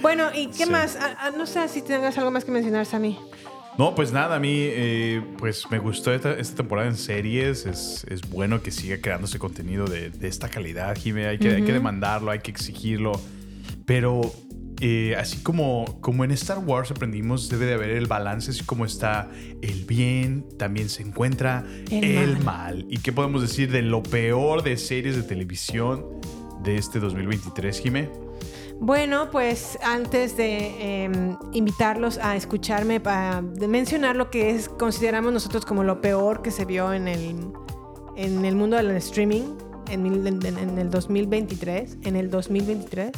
Bueno, ¿y qué Sí. más? Ah, ah, no sé si tengas algo más que mencionar, Sammy. No, pues nada, a mí eh, pues me gustó esta, esta temporada en series. Es, es bueno que siga creándose contenido de, de esta calidad, Jimé. Hay que, hay que Ujú. demandarlo, hay que exigirlo. Pero eh, así como, como en Star Wars aprendimos, debe de haber el balance, así como está el bien, también se encuentra El el, mal. mal. ¿Y qué podemos decir de lo peor de series de televisión de este 2023, Jimé? Bueno, pues antes de eh, invitarlos a escucharme, para mencionar lo que es, consideramos nosotros como lo peor que se vio en el, en el mundo del streaming en, en- en el 2023, en el 2023,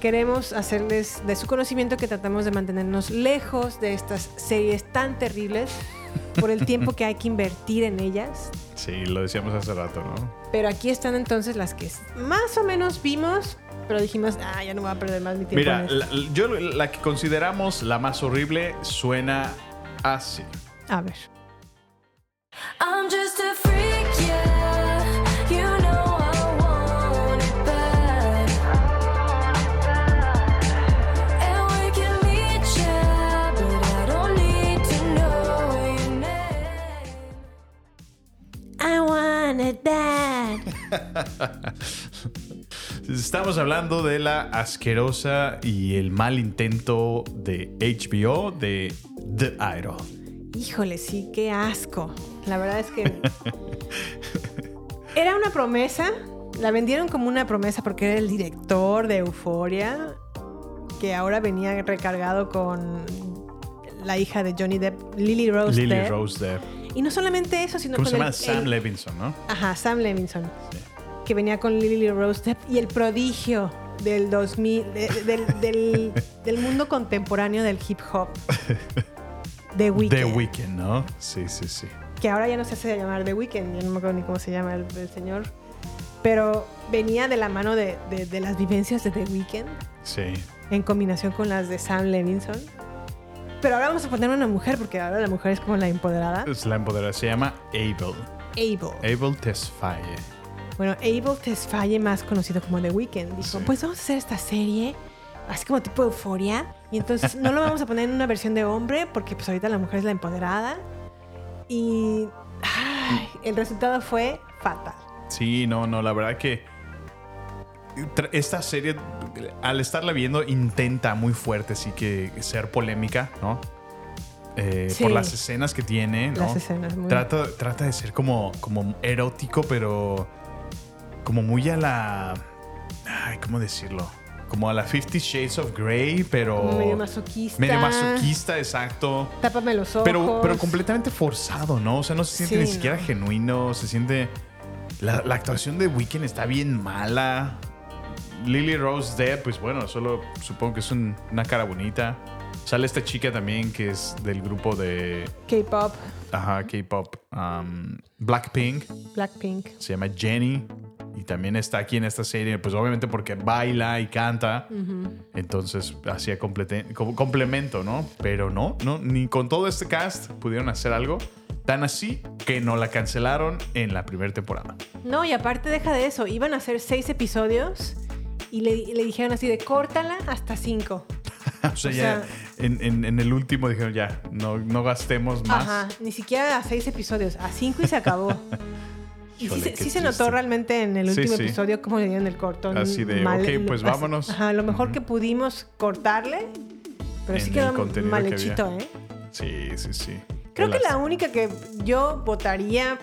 queremos hacerles de su conocimiento que tratamos de mantenernos lejos de estas series tan terribles por el tiempo que hay que invertir en ellas. Sí, lo decíamos hace rato, ¿no? Pero aquí están entonces las que más o menos vimos, pero dijimos, ah, ya no voy a perder más mi tiempo. Mira, en esto". la, yo la que consideramos la más horrible suena así. A ver. I'm just a freak, yeah. You know I want it bad. And we can meet ya, but I don't need to know your name. I want it bad. [laughs] Estamos hablando de la asquerosa y el mal intento de HBO de The Idol. Híjole, sí, qué asco. La verdad es que [laughs] era una promesa. La vendieron como una promesa porque era el director de Euforia, que ahora venía recargado con la hija de Johnny Depp, Lily Rose Lily Depp. Rose Depp. Y no solamente eso, sino ¿Cómo con se llama? el- Sam el- Levinson, ¿no? Ajá, Sam Levinson. Que venía con Lily Rose y el prodigio del 2000, de- del, del- [laughs] del mundo contemporáneo del hip hop. The Weeknd. The Weeknd, ¿no? Sí, sí, sí. Que ahora ya no se hace llamar The Weeknd, ya no me acuerdo ni cómo se llama el, el señor. Pero venía de la mano de, de- de las vivencias de The Weeknd Sí. en combinación con las de Sam Levinson. Pero ahora vamos a poner una mujer, porque ahora la mujer es como la empoderada. Es la empoderada. Se llama Abel. Abel. Abel Tesfaye. Bueno, Abel Tesfaye, más conocido como The Weeknd, dijo, Sí. pues vamos a hacer esta serie, así como tipo euforia, y entonces no lo vamos a poner en una versión de hombre, porque pues ahorita la mujer es la empoderada. Y ay, el resultado fue fatal. Sí, no, no, la verdad que esta serie al estarla viendo, intenta muy fuerte, sí que ser polémica, ¿no? Eh, Sí. Por las escenas que tiene, ¿no? Las escenas, muy- Trata, trata de ser como, como erótico, pero como muy a la. Ay, ¿cómo decirlo? Como a la Fifty Shades of Grey, pero. Medio masoquista. Medio masoquista, exacto. Tápame los ojos. Pero, pero completamente forzado, ¿no? O sea, no se siente Sí, ni siquiera no. genuino, se siente... La, la actuación de Weekend está bien mala. Lily Rose Dead, pues bueno, solo supongo que es un- una cara bonita. Sale esta chica también que es del grupo de K-pop, ajá, K-pop um, Blackpink. Blackpink. Se llama Jenny. Y también está aquí en esta serie, pues obviamente porque baila y canta. Ujú. Entonces hacía complemento, ¿no? Pero no, no, ni con todo este cast pudieron hacer algo tan así que no la cancelaron en la primera temporada. No, y aparte deja de eso, iban a hacer seis episodios y le, le dijeron así de córtala hasta cinco. [laughs] o sea, O ya sea- en, en- en el último dijeron ya, no, no gastemos más. Ajá, ni siquiera a seis episodios, a cinco y se acabó. [laughs] Y sí, sí se notó realmente en el último sí. episodio cómo le dieron el cortón. Así de, ok, pues así- vámonos. Ajá, lo mejor que pudimos cortarle, pero En sí quedó mal que hechito. ¿eh? Sí, sí, sí. Creo que la única que yo votaría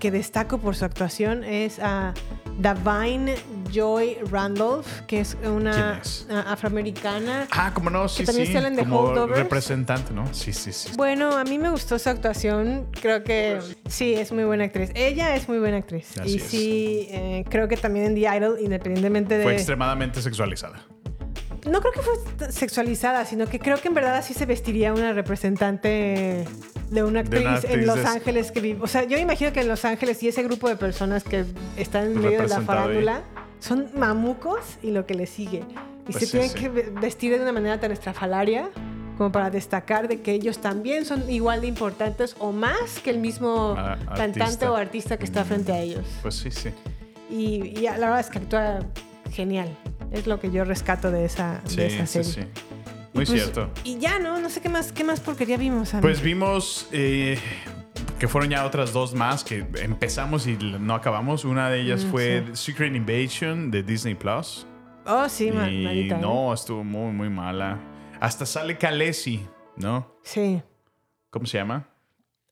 que destaco por su actuación es a Davine Joy Randolph, que es una afroamericana. Ah, como no, sí, que también sí. salen de como Holdovers. representante, ¿no? Sí, sí, sí. Bueno, a mí me gustó su actuación. Creo que sí, es muy buena actriz. Ella es muy buena actriz. Así y sí, eh, creo que también en The Idol, independientemente de... Fue extremadamente sexualizada. No creo que fue sexualizada, sino que creo que en verdad así se vestiría una representante de una actriz, una actriz en Los Ángeles que vive. O sea, yo me imagino que en Los Ángeles y ese grupo de personas que están en medio de la farándula son mamucos y lo que le sigue. Y Pues se sí, tienen sí. que ve- vestir de una manera tan estrafalaria como para destacar de que ellos también son igual de importantes o más que el mismo Ah, cantante o artista que está frente a ellos. Pues sí, sí. Y, y la verdad es que actúa genial. Es lo que yo rescato de esa, Sí, de esa sí, serie. sí. Y Muy pues- cierto. Y ya, ¿no? No sé qué más, qué más porquería vimos. Pues vimos eh, que fueron ya otras dos más que empezamos y no acabamos. Una de ellas Mm, fue Secret Invasion de Disney Plus. oh, sí, y malita, ¿eh? no, estuvo muy, muy mala. Hasta sale Khaleesi, ¿no? Sí. ¿Cómo se llama?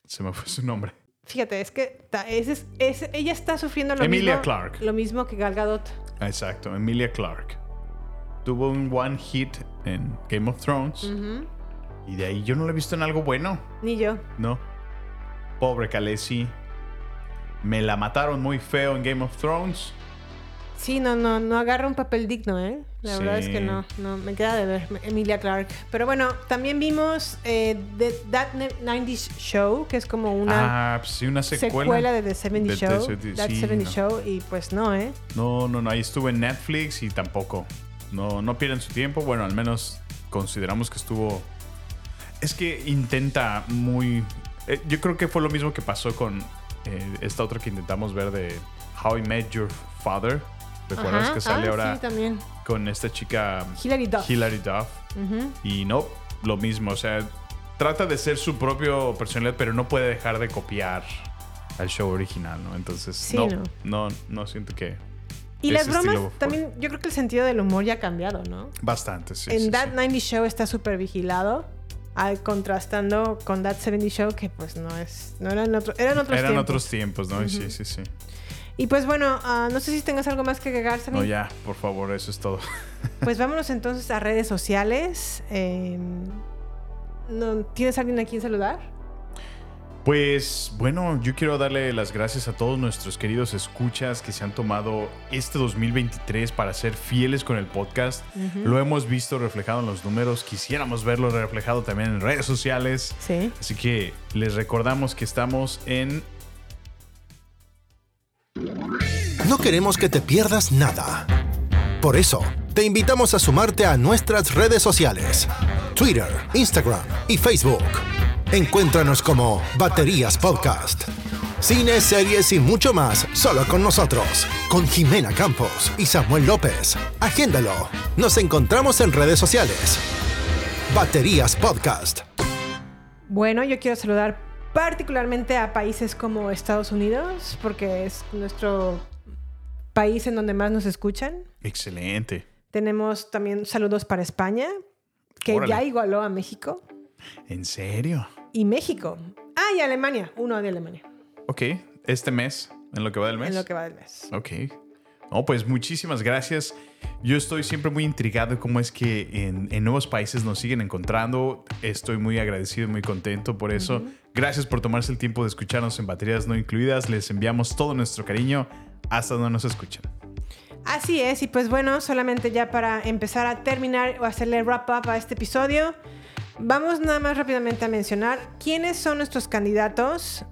Se me fue su nombre. Fíjate, es que ta- es- es- ella está sufriendo lo Emilia mismo. Clarke. Lo mismo que Gal Gadot. Exacto, Emilia Clarke. Tuvo un one hit en Game of Thrones. Y de ahí yo no la he visto en algo bueno. Ni yo. No. Pobre Khaleesi. Me la mataron muy feo en Game of Thrones. Sí, no, no, no agarra un papel digno, ¿eh? La verdad es que no, no, me queda de ver Emilia Clarke. Pero bueno, también vimos eh, The- That 90s Show, que es como una ah, pues sí, una secuela. secuela, de The 70 De Show. The 70, That sí, 70 no. Show, y pues no, ¿eh? No, no, no. Ahí estuvo en Netflix y tampoco. No, no pierden su tiempo. Bueno, al menos consideramos que estuvo. Es que intenta muy. eh, yo creo que fue lo mismo que pasó con eh, esta otra que intentamos ver de How I Met Your Father. ¿Recuerdas Ajá. que sale Ah, ahora Sí, también. con esta chica Hilary Duff. Hilary Duff? Y no, lo mismo. O sea, trata de ser su propio personalidad, pero no puede dejar de copiar al show original, ¿no? Entonces, Sí, no, no. no, no siento que. Y las bromas fue- también, yo creo que el sentido del humor ya ha cambiado, ¿no? Bastante, sí. en sí, That sí. 90 Show está súper vigilado, al- contrastando con That 70 Show, que pues no es, no eran, otro- eran otros Eran tiempos. otros tiempos, ¿no? Sí, sí, sí. Y pues bueno, ah, no sé si tengas algo más que agregar, Sammy. No, ya, por favor, eso es todo. [laughs] Pues vámonos entonces a redes sociales. Eh, ¿no- ¿Tienes alguien a quien saludar? Pues bueno, yo quiero darle las gracias a todos nuestros queridos escuchas que se han tomado este 2023 para ser fieles con el podcast. Lo hemos visto reflejado en los números, quisiéramos verlo reflejado también en redes sociales. Sí. Así que les recordamos que estamos en No queremos que te pierdas nada. Por eso, te invitamos a sumarte a nuestras redes sociales. Twitter, Instagram y Facebook. Encuéntranos como Baterías Podcast. Cine, series y mucho más solo con nosotros. Con Jimena Campos y Samuel López. Agéndalo. Nos encontramos en redes sociales. Baterías Podcast. Bueno, yo quiero saludar particularmente a países como Estados Unidos, porque es nuestro país en donde más nos escuchan. excelente. Tenemos también saludos para España, que Órale. ya igualó a México. ¿En serio? Y México. Ah, y Alemania. Uno de Alemania. Ok, este mes, en lo que va del mes. En lo que va del mes. Ok. No, pues muchísimas gracias. Yo estoy siempre muy intrigado de cómo es que en, en nuevos países nos siguen encontrando. Estoy muy agradecido y muy contento por eso. Gracias por tomarse el tiempo de escucharnos en baterías no incluidas. Les enviamos todo nuestro cariño hasta donde nos escuchan. Así es, y pues bueno, solamente ya para empezar a terminar o hacerle wrap up a este episodio, vamos nada más rápidamente a mencionar quiénes son nuestros candidatos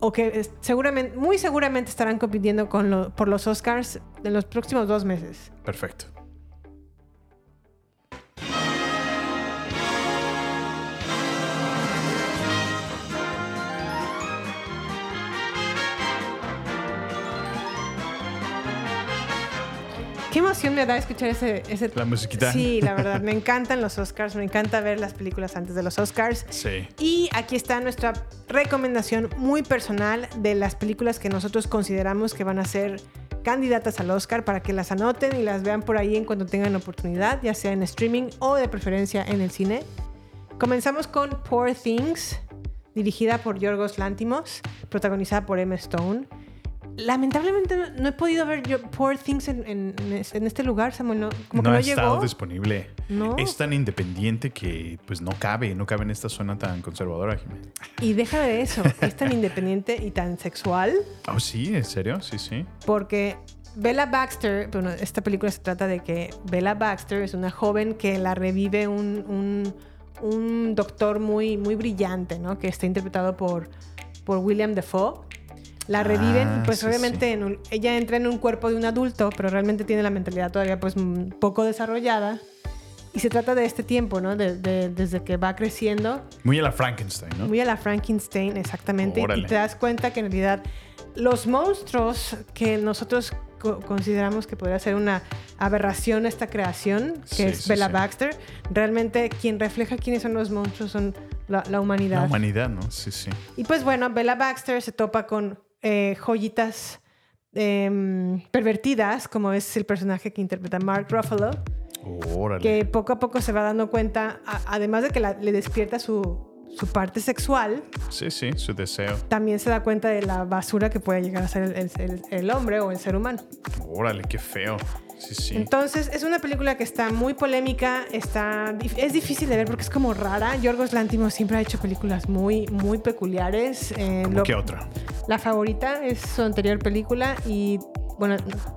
o que eh, seguramente, muy seguramente estarán compitiendo con lo- por los Oscars en los próximos dos meses. Perfecto. Qué emoción me da escuchar ese... ese La musiquita. Sí, la verdad, me encantan los Oscars, me encanta ver las películas antes de los Oscars. Sí. Y aquí está nuestra recomendación muy personal de las películas que nosotros consideramos que van a ser candidatas al Oscar para que las anoten y las vean por ahí en cuanto tengan oportunidad, ya sea en streaming o de preferencia en el cine. Comenzamos con Poor Things, dirigida por Yorgos Lantimos, protagonizada por Emma Stone. Lamentablemente no- no he podido ver yo Poor Things en, en- en este lugar, Samuel. No, como ha estado disponible. No. Es tan independiente que pues no cabe, no cabe en esta zona tan conservadora, Jiménez. Y deja de eso, es tan independiente y tan sexual Oh, sí, ¿en serio? Sí, sí. porque Bella Baxter, bueno, esta película se trata de que Bella Baxter es una joven que la revive un, un- un doctor muy, muy brillante, ¿no? Que está interpretado por, por William Defoe. La reviven, Ah, pues sí, obviamente en un- ella entra en un cuerpo de un adulto, pero realmente tiene la mentalidad todavía pues un poco desarrollada. Y se trata de este tiempo, ¿no? De- de- desde que va creciendo Muy a la Frankenstein, ¿no? muy a la Frankenstein, exactamente. Órale. Y te das cuenta que en realidad los monstruos que nosotros co- consideramos que podría ser una aberración esta creación, que Sí, es sí, Bella sí. Baxter, realmente quien refleja quiénes son los monstruos son la, la humanidad. La humanidad, ¿no? Sí, sí. Y pues bueno, Bella Baxter se topa con eh, joyitas em, pervertidas, como es el personaje que interpreta Mark Ruffalo Órale. que poco a poco se va dando cuenta, a- además de que la- le despierta su, su parte sexual, Sí, sí, su deseo. también se da cuenta de la basura que puede llegar a ser el- el- el hombre o el ser humano. Órale, qué feo. Sí, sí. Entonces, es una película que está muy polémica, está, es difícil de ver porque es como rara. Yorgos Lantimos siempre ha hecho películas muy, muy peculiares. eh, ¿Cómo lo- qué otra? La favorita es su anterior película y, bueno,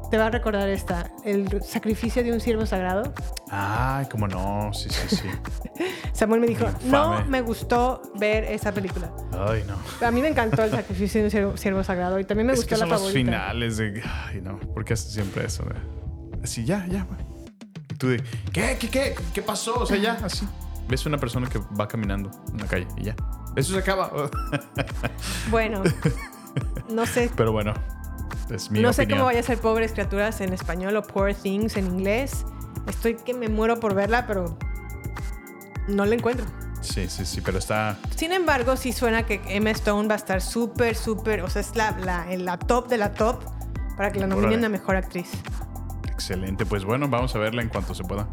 te va a recordar esta, El sacrificio de un siervo sagrado. Ay, cómo no. Sí, sí, sí. [laughs] Samuel me dijo, no me gustó ver esa película. Ay, no. A mí me encantó el sacrificio de un siervo, sagrado y también me es gustó que son la los favorita. finales de. Ay, no. ¿Por qué haces siempre eso? güey? Así, ya, ya, güey. Y tú de. ¿Qué, qué, qué? ¿Qué pasó? O sea, ya, así. Ves una persona que va caminando en la calle y ya. Eso se acaba. Bueno, no sé, [laughs] Pero bueno, es mi no sé opinión. cómo vaya a ser Pobres Criaturas en español o Poor Things en inglés. Estoy que me muero por verla, pero no la encuentro. Sí, sí, sí, pero está. Sin embargo, sí suena que Emma Stone va a estar súper, súper, o sea, es la, la, en la top de la top para que la nominen a Mejor Actriz. Excelente. Pues bueno, vamos a verla en cuanto se pueda.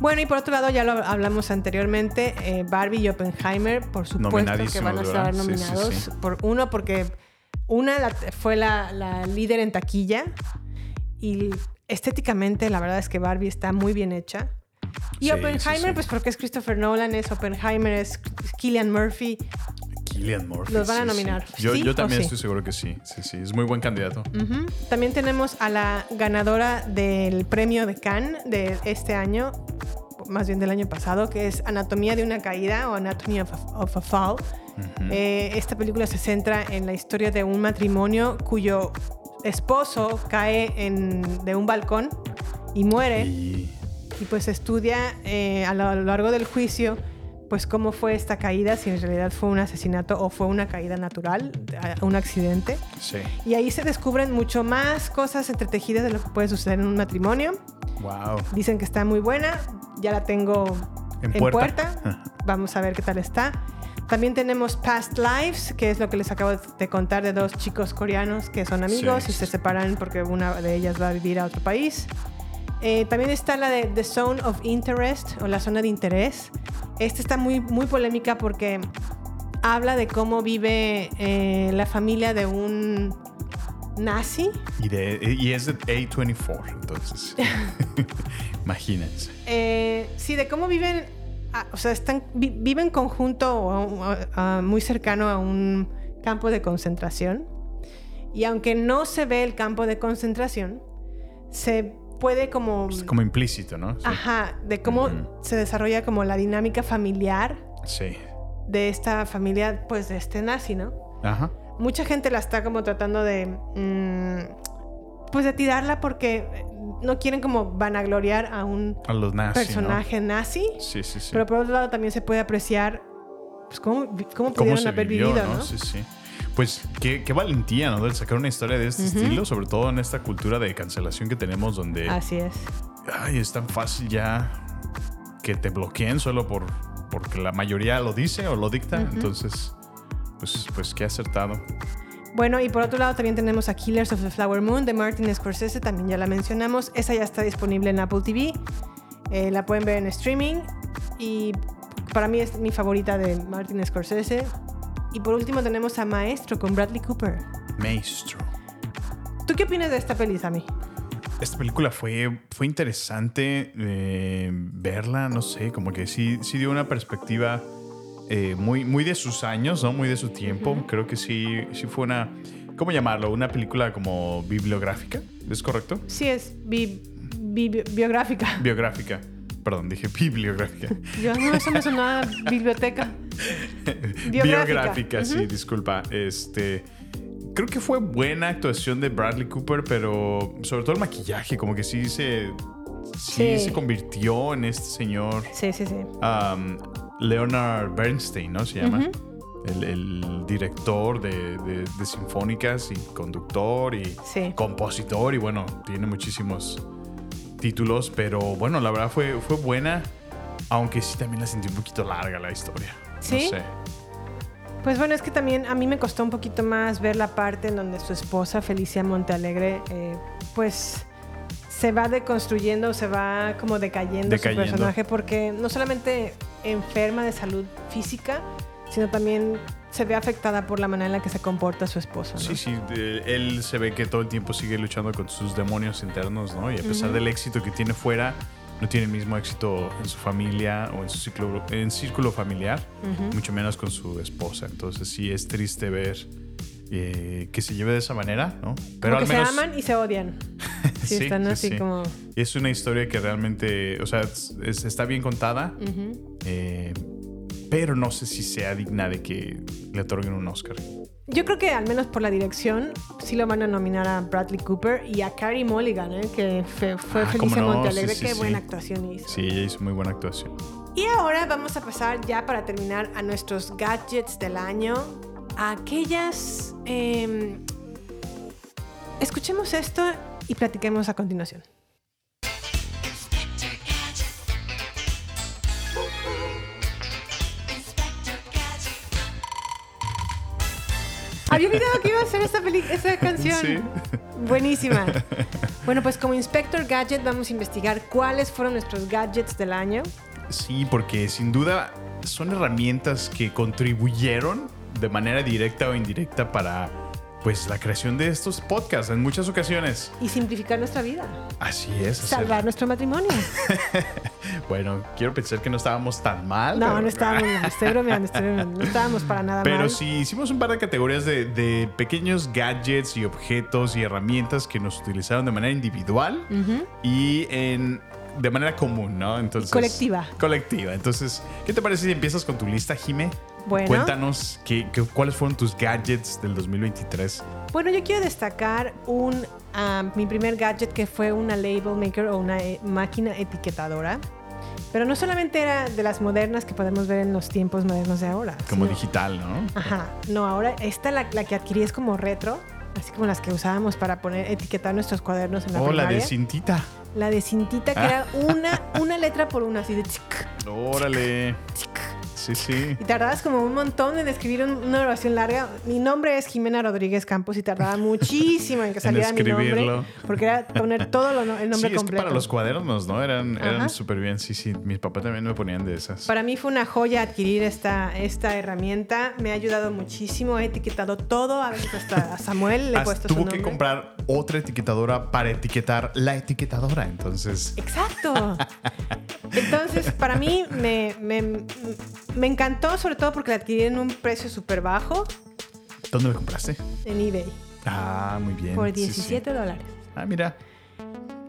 Bueno, y por otro lado, ya lo hablamos anteriormente, eh, Barbie y Oppenheimer, por supuesto que van a estar ¿verdad? Sí, sí, nominados. sí. Por uno, porque una la- fue la, la líder en taquilla y estéticamente la verdad es que Barbie está muy bien hecha. Y Oppenheimer, pues porque es Christopher Nolan, es Oppenheimer, es Killian Murphy. Killian Murphy. Los van a sí, sí. nominar. Yo, ¿Sí yo también estoy seguro que sí. Sí, sí. Es muy buen candidato. Ujú. También tenemos a la ganadora del premio de Cannes de este año, más bien del año pasado, que es Anatomía de una caída o Anatomy of a, of a Fall. Eh, esta película se centra en la historia de un matrimonio cuyo esposo cae en- de un balcón y muere. Y Y pues estudia eh, a lo largo del juicio pues cómo fue esta caída, si en realidad fue un asesinato o fue una caída natural, un accidente. sí. Y ahí se descubren mucho más cosas entretejidas de lo que puede suceder en un matrimonio. Wow. Dicen que está muy buena, ya la tengo En en, puerta. puerta. [laughs] Vamos a ver qué tal está. También tenemos Past Lives, que es lo que les acabo de contar de dos chicos coreanos que son amigos Sí, y se separan porque una de ellas va a vivir a otro país. Eh, también está la de The Zone of Interest o la zona de interés. Esta está muy, muy polémica porque habla de cómo vive eh, la familia de un nazi. Y, de, y es de A24, entonces. [laughs] [laughs] Imagínense. Eh, sí, de cómo viven, ah, o sea, están, vi- viven conjunto o a un- a- a- muy cercano a un campo de concentración. Y aunque no se ve el campo de concentración, se puede como... Es como implícito, ¿no? Sí. Ajá, de cómo se desarrolla como la dinámica familiar Sí. de esta familia, pues de este nazi, ¿no? Ajá. Mucha gente la está como tratando de, mm, pues de tirarla porque no quieren como vanagloriar a un A los nazis. ¿no? personaje nazi, Sí, sí, sí. pero por otro lado también se puede apreciar pues cómo, cómo ¿Cómo pudieron se haber vivió, vivido, ¿no? ¿no? Sí, sí. Pues qué, qué valentía, ¿no? De sacar una historia de este estilo, sobre todo en esta cultura de cancelación que tenemos donde Así es. ay, es tan fácil ya que te bloqueen solo por porque la mayoría lo dice o lo dicta. Entonces, pues, pues qué acertado. Bueno, y por otro lado también tenemos a Killers of the Flower Moon de Martin Scorsese, también ya la mencionamos. Esa ya está disponible en Apple TV. Eh, la pueden ver en streaming. Y para mí es mi favorita de Martin Scorsese. Y por último tenemos a Maestro con Bradley Cooper. Maestro. ¿Tú qué opinas de esta peli, Sammy? Esta película fue, fue interesante eh, verla, no sé, como que sí, sí dio una perspectiva eh, muy, muy de sus años, ¿no? Muy de su tiempo. Creo que sí, sí fue una, ¿cómo llamarlo? Una película como bibliográfica, ¿es correcto? Sí, es bi- bi- biográfica. Biográfica. Perdón, dije bibliográfica. Yo no, eso me sonaba biblioteca. [laughs] Biográfica, Biográfica, sí, disculpa. Este. Creo que fue buena actuación de Bradley Cooper, pero sobre todo el maquillaje, como que sí se. Sí, Sí. se convirtió en este señor. Sí, sí, sí. um, Leonard Bernstein, ¿no? Se llama. El, el director de, de- de sinfónicas y conductor y Sí. compositor. Y bueno, tiene muchísimos títulos, pero bueno, la verdad fue, fue buena. Aunque sí también la sentí un poquito larga la historia. ¿Sí? No sé. Pues bueno, es que también a mí me costó un poquito más ver la parte en donde su esposa, Felicia Montealegre, eh, pues se va deconstruyendo, se va como decayendo, Decayendo. su personaje, porque no solamente enferma de salud física, sino también se ve afectada por la manera en la que se comporta su esposo. ¿no? Sí, sí, él se ve que todo el tiempo sigue luchando con sus demonios internos, ¿no? Y a pesar del éxito que tiene fuera, no tiene el mismo éxito en su familia o en su ciclo, en círculo familiar, mucho menos con su esposa. Entonces sí es triste ver eh, que se lleve de esa manera, ¿no? Como que al menos se aman y se odian. [laughs] Sí, Sí, están sí, así sí. como... es una historia que realmente, o sea, es- es- está bien contada, eh, pero no sé si sea digna de que le otorguen un Oscar. Yo creo que al menos por la dirección sí lo van a nominar a Bradley Cooper y a Carrie Mulligan, ¿eh? que fue, fue Ah, Felicia no, sí, sí, Qué sí. buena actuación hizo. Sí, ella hizo muy buena actuación. Y ahora vamos a pasar ya para terminar a nuestros gadgets del año. A aquellas... em, escuchemos esto y platiquemos a continuación. Había olvidado que iba a ser esta, esta canción. Sí. Buenísima. Bueno, pues como Inspector Gadget vamos a investigar cuáles fueron nuestros gadgets del año. Sí, porque sin duda son herramientas que contribuyeron de manera directa o indirecta para pues la creación de estos podcasts en muchas ocasiones. y simplificar nuestra vida. Así es. hacer- Salvar nuestro matrimonio. [laughs] Bueno, quiero pensar que no estábamos tan mal. No, pero- no estábamos, estoy bromeando, estoy bromeando. No estábamos para nada Pero mal. sí, hicimos un par de categorías de, de pequeños gadgets y objetos y herramientas que nos utilizaron de manera individual y en, de manera común, ¿no? Entonces, colectiva. Colectiva. Entonces, ¿qué te parece si empiezas con tu lista, Jime? Bueno. Cuéntanos qué, qué- cuáles fueron tus gadgets del 2023. Bueno, yo quiero destacar un, ah, mi primer gadget que fue una label maker o una eh, máquina etiquetadora. Pero no solamente era de las modernas que podemos ver en los tiempos modernos de ahora. Como sino- digital, ¿no? Ajá, no, ahora esta la, la que adquirí es como retro, así como las que usábamos para poner etiquetar nuestros cuadernos en la Oh, la primaria. de cintita. La de cintita que Ah. era una, una letra por una, así de tsk, Órale. Sí, sí. Y tardabas como un montón en escribir un- una oración larga. Mi nombre es Jimena Rodríguez Campos y tardaba muchísimo en que [laughs] En saliera mi nombre. Porque era poner todo lo- el nombre sí, es que completo. para los cuadernos, ¿no? Eran, eran súper bien. Sí, sí. Mis papás también me ponían de esas. Para mí fue una joya adquirir esta, esta herramienta. Me ha ayudado muchísimo. He etiquetado todo. A veces hasta a Samuel le he puesto su tuvo nombre. que comprar otra etiquetadora para etiquetar la etiquetadora. Entonces, Exacto. Entonces, para mí me, me- me encantó, sobre todo porque la adquirí en un precio súper bajo ¿dónde lo compraste? en eBay. Ah, muy bien. Por Sí, sí. 17 dólares. Ah, mira.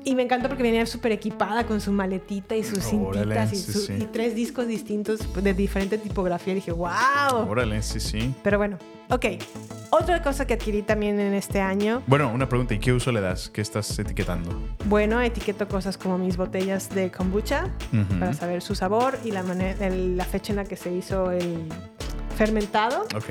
Y me encantó porque venía súper equipada con su maletita y sus Órale, cintitas y, sí, su- sí. y tres discos distintos de diferente tipografía. Y dije, wow. Órale, sí, sí. Pero bueno, ok. Otra cosa que adquirí también en este año, Bueno, una pregunta. ¿Y qué uso le das? ¿Qué estás etiquetando? bueno, etiqueto cosas como mis botellas de kombucha para saber su sabor y la, la fecha en la que se hizo el fermentado Ok.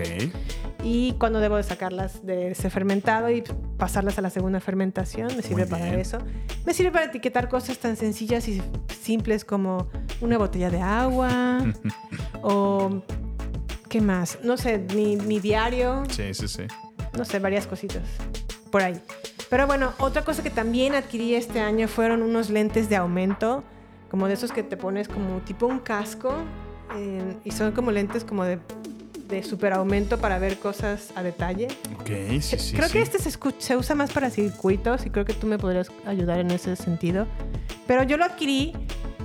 y cuando debo de sacarlas de ese fermentado y pasarlas a la segunda fermentación. Me sirve para bien. eso. Me sirve para etiquetar cosas tan sencillas y simples como una botella de agua [laughs] o... ¿Qué más? No sé, mi, mi diario, Sí, sí, sí. no sé, varias cositas por ahí. Pero bueno, otra cosa que también adquirí este año fueron unos lentes de aumento, como de esos que te pones como tipo un casco eh, y son como lentes como de, de super aumento para ver cosas a detalle. Ok, sí, sí. creo sí. que este se, usa más para circuitos y creo que tú me podrías ayudar en ese sentido. Pero yo lo adquirí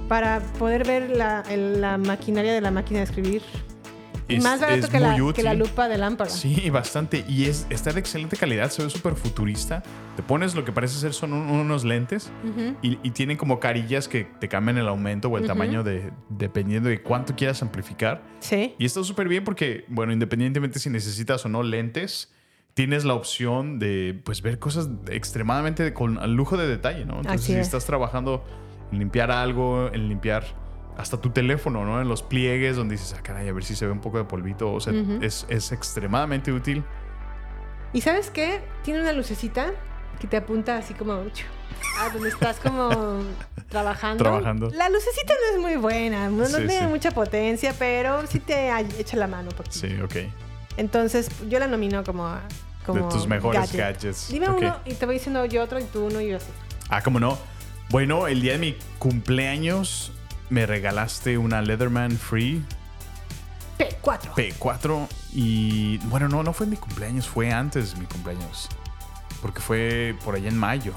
para poder ver la maquinaria de la máquina de escribir. Es- más barato es que la, que lupa de lámpara. Sí, bastante. Y es, está de excelente calidad, se ve súper futurista. Te pones lo que parece ser son un- unos lentes Ujú. y, y tienen como carillas que te cambian el aumento o el tamaño de, dependiendo de cuánto quieras amplificar. Sí. Y está súper bien porque, bueno, independientemente si necesitas o no lentes, tienes la opción de pues ver cosas extremadamente con lujo de detalle, ¿no? Entonces, Así si es. estás trabajando en limpiar algo, en limpiar hasta tu teléfono, ¿no? En los pliegues donde dices, ah, caray, a ver si se ve un poco de polvito. O sea, es, es extremadamente útil. ¿Y sabes qué? Tiene una lucecita que te apunta así como a donde estás como [laughs] trabajando. Trabajando. La lucecita no es muy buena, no, tiene sí. mucha potencia, pero sí te echa la mano. poquito. Sí, ok. Entonces, yo la nomino como, como de tus mejores gadget. gadgets. Dime uno y te voy diciendo yo otro y tú uno y yo así. Ah, ¿cómo no? Bueno, el día de mi cumpleaños me regalaste una Leatherman Free P4. P4 y bueno, no, no fue en mi cumpleaños, fue antes de mi cumpleaños. Porque fue por allá en mayo.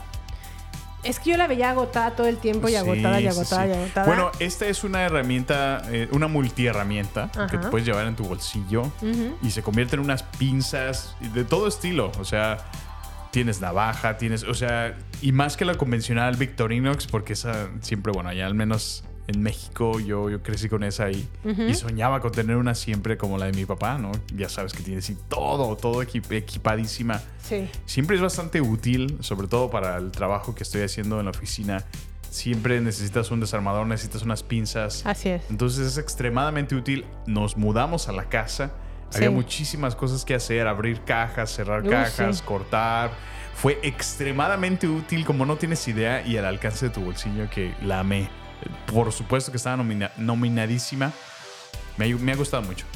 Es que yo la veía agotada todo el tiempo y Sí, agotada y agotada sí. y agotada. Bueno, esta es una herramienta, eh, una multiherramienta que te puedes llevar en tu bolsillo y se convierte en unas pinzas de todo estilo. O sea, tienes navaja, tienes, o sea, y más que la convencional Victorinox, porque esa siempre, bueno, allá al menos en México yo, yo crecí con esa y, Ujú. y soñaba con tener una siempre como la de mi papá, ¿no? Ya sabes que tiene así todo, todo equip- equipadísima. Sí. Siempre es bastante útil, sobre todo para el trabajo que estoy haciendo en la oficina. Siempre necesitas un desarmador, necesitas unas pinzas. Así es. Entonces es extremadamente útil. Nos mudamos a la casa. Sí. Había muchísimas cosas que hacer, abrir cajas, cerrar Uh, cajas, sí. cortar. Fue extremadamente útil, como no tienes idea, y al alcance de tu bolsillo que la amé. Por supuesto que estaba nomina- nominadísima. Me ha gustado mucho.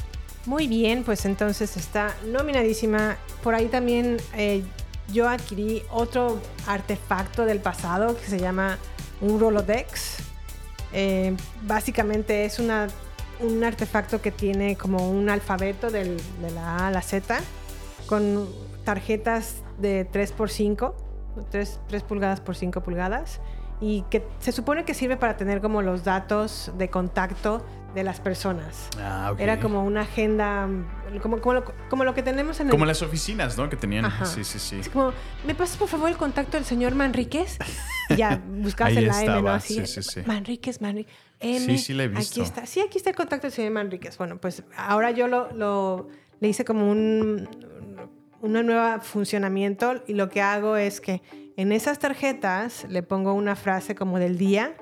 Muy bien, pues entonces está nominadísima. Por ahí también eh, yo adquirí otro artefacto del pasado que se llama un Rolodex. Eh, básicamente es una, un artefacto que tiene como un alfabeto del- de la A a la Z con tarjetas de 3x5, 3, 3 pulgadas por 5 pulgadas y que se supone que sirve para tener como los datos de contacto de las personas. Ah, ok. Era como una agenda, como, como, lo, como lo que tenemos en el... Como en las oficinas, ¿no? Que tenían. Ajá. Sí, sí, sí. Es como, ¿me pasas por favor el contacto del señor Manríquez? [laughs] Ya, buscabas en la M, ¿no? Así, sí, sí, sí. Manríquez, Manríquez. M, Sí, sí la he Aquí visto. está. Sí, aquí está el contacto del señor Manríquez. Bueno, pues ahora yo lo, lo- le hice como un una nueva funcionamiento y lo que hago es que en esas tarjetas le pongo una frase como del día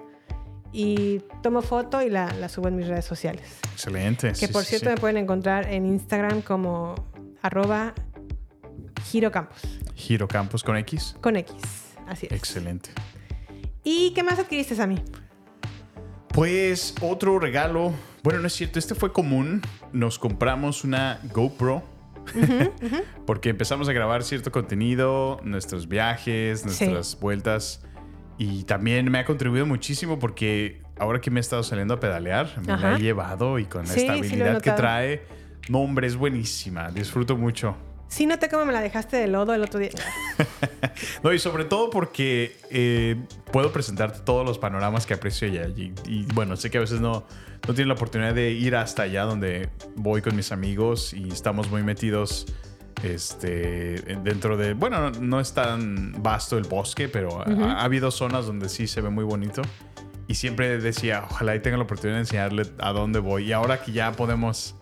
y tomo foto y la, la subo en mis redes sociales. Excelente. Que sí, por cierto sí. me pueden encontrar en Instagram como arroba girocampos, Giro Campos con X. con X. Así es. Excelente. ¿Y qué más adquiriste a mí? Pues otro regalo Bueno, no es cierto, este fue común. Nos compramos una GoPro. [laughs] Porque empezamos a grabar cierto contenido, nuestros viajes, nuestras vueltas. Y también me ha contribuido muchísimo porque ahora que me he estado saliendo a pedalear, me la Ajá. he llevado y con la Sí, sí estabilidad que trae, no, hombre, es buenísima. Disfruto mucho. Sí, noté cómo me la dejaste de lodo el otro día. [laughs] No, y sobre todo porque eh, puedo presentarte todos los panoramas que aprecio allá. Y, y, bueno, sé que a veces no, no tienes la oportunidad de ir hasta allá donde voy con mis amigos y estamos muy metidos este, dentro de... Bueno, no, es tan vasto el bosque, pero ha, habido zonas donde sí se ve muy bonito. Y siempre decía, ojalá y tenga la oportunidad de enseñarle a dónde voy. Y ahora que ya podemos...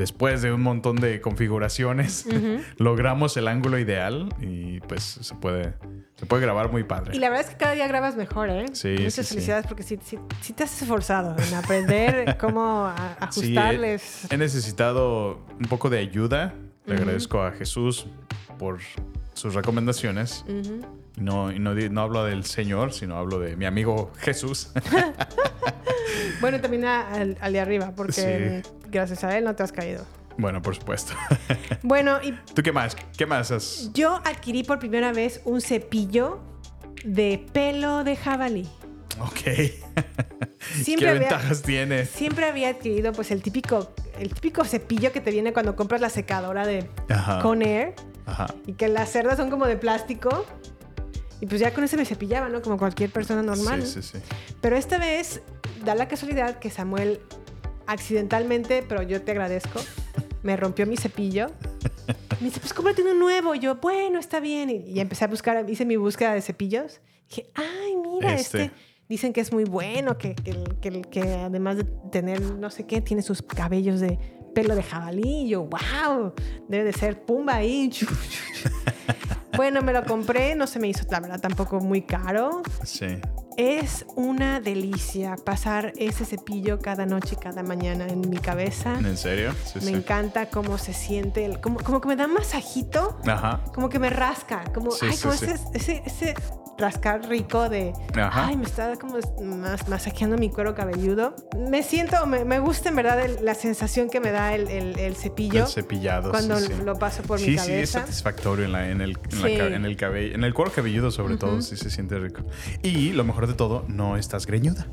Después de un montón de configuraciones, [laughs] logramos el ángulo ideal y pues se puede, se puede grabar muy padre. Y la verdad es que cada día grabas mejor, ¿eh? Sí, Muchas sí, sí. felicidades porque sí, sí, sí te has esforzado en aprender [laughs] cómo ajustarles. he, necesitado un poco de ayuda. Le agradezco a Jesús por sus recomendaciones. Y no, no, no hablo del Señor, sino hablo de mi amigo Jesús. [laughs] Bueno, también al, al de arriba, porque gracias a él no te has caído. bueno, por supuesto. [laughs] Bueno, y ¿Tú qué más? ¿Qué más has? yo adquirí por primera vez un cepillo de pelo de jabalí. Ok. [laughs] Siempre ¿Qué había- ventajas tiene? Siempre había adquirido pues el típico, el típico cepillo que te viene cuando compras la secadora de. Conair Ajá. y que las cerdas son como de plástico. Y pues ya con ese me cepillaba, ¿no? Como cualquier persona normal. Sí, sí, sí. Pero esta vez da la casualidad que Samuel accidentalmente, pero yo te agradezco, [laughs] me rompió mi cepillo. Me dice, pues cómprate uno nuevo. Y yo, bueno, está bien. Y, y empecé a buscar, hice mi búsqueda de cepillos. Dije, ay, mira, Este. este. Dicen que es muy bueno, que, que, que, que además de tener no sé qué, tiene sus cabellos de pelo de jabalí. Y yo, wow, debe de ser pumba ahí. [laughs] [laughs] bueno, me lo compré, no se me hizo, la verdad, tampoco muy caro. Sí. Es una delicia pasar ese cepillo cada noche y cada mañana en mi cabeza. ¿En serio? Sí, me sí. encanta cómo se siente, el- como, como que me da un masajito, Ajá. como que me rasca, como, Sí, ay, sí, como sí. Ese, ese, ese rascar rico de, Ajá. ay, me está como mas- masajeando mi cuero cabelludo. Me siento, me, me gusta en verdad el- la sensación que me da el, el- el cepillo El cepillado. cuando sí, sí. lo paso por sí, mi Sí, es cabeza. satisfactorio en, la- en el, en, la Sí. en el cabello, en el cuero cabelludo sobre todo, Ujú. sí se siente rico. Y lo mejor de todo, no estás greñuda.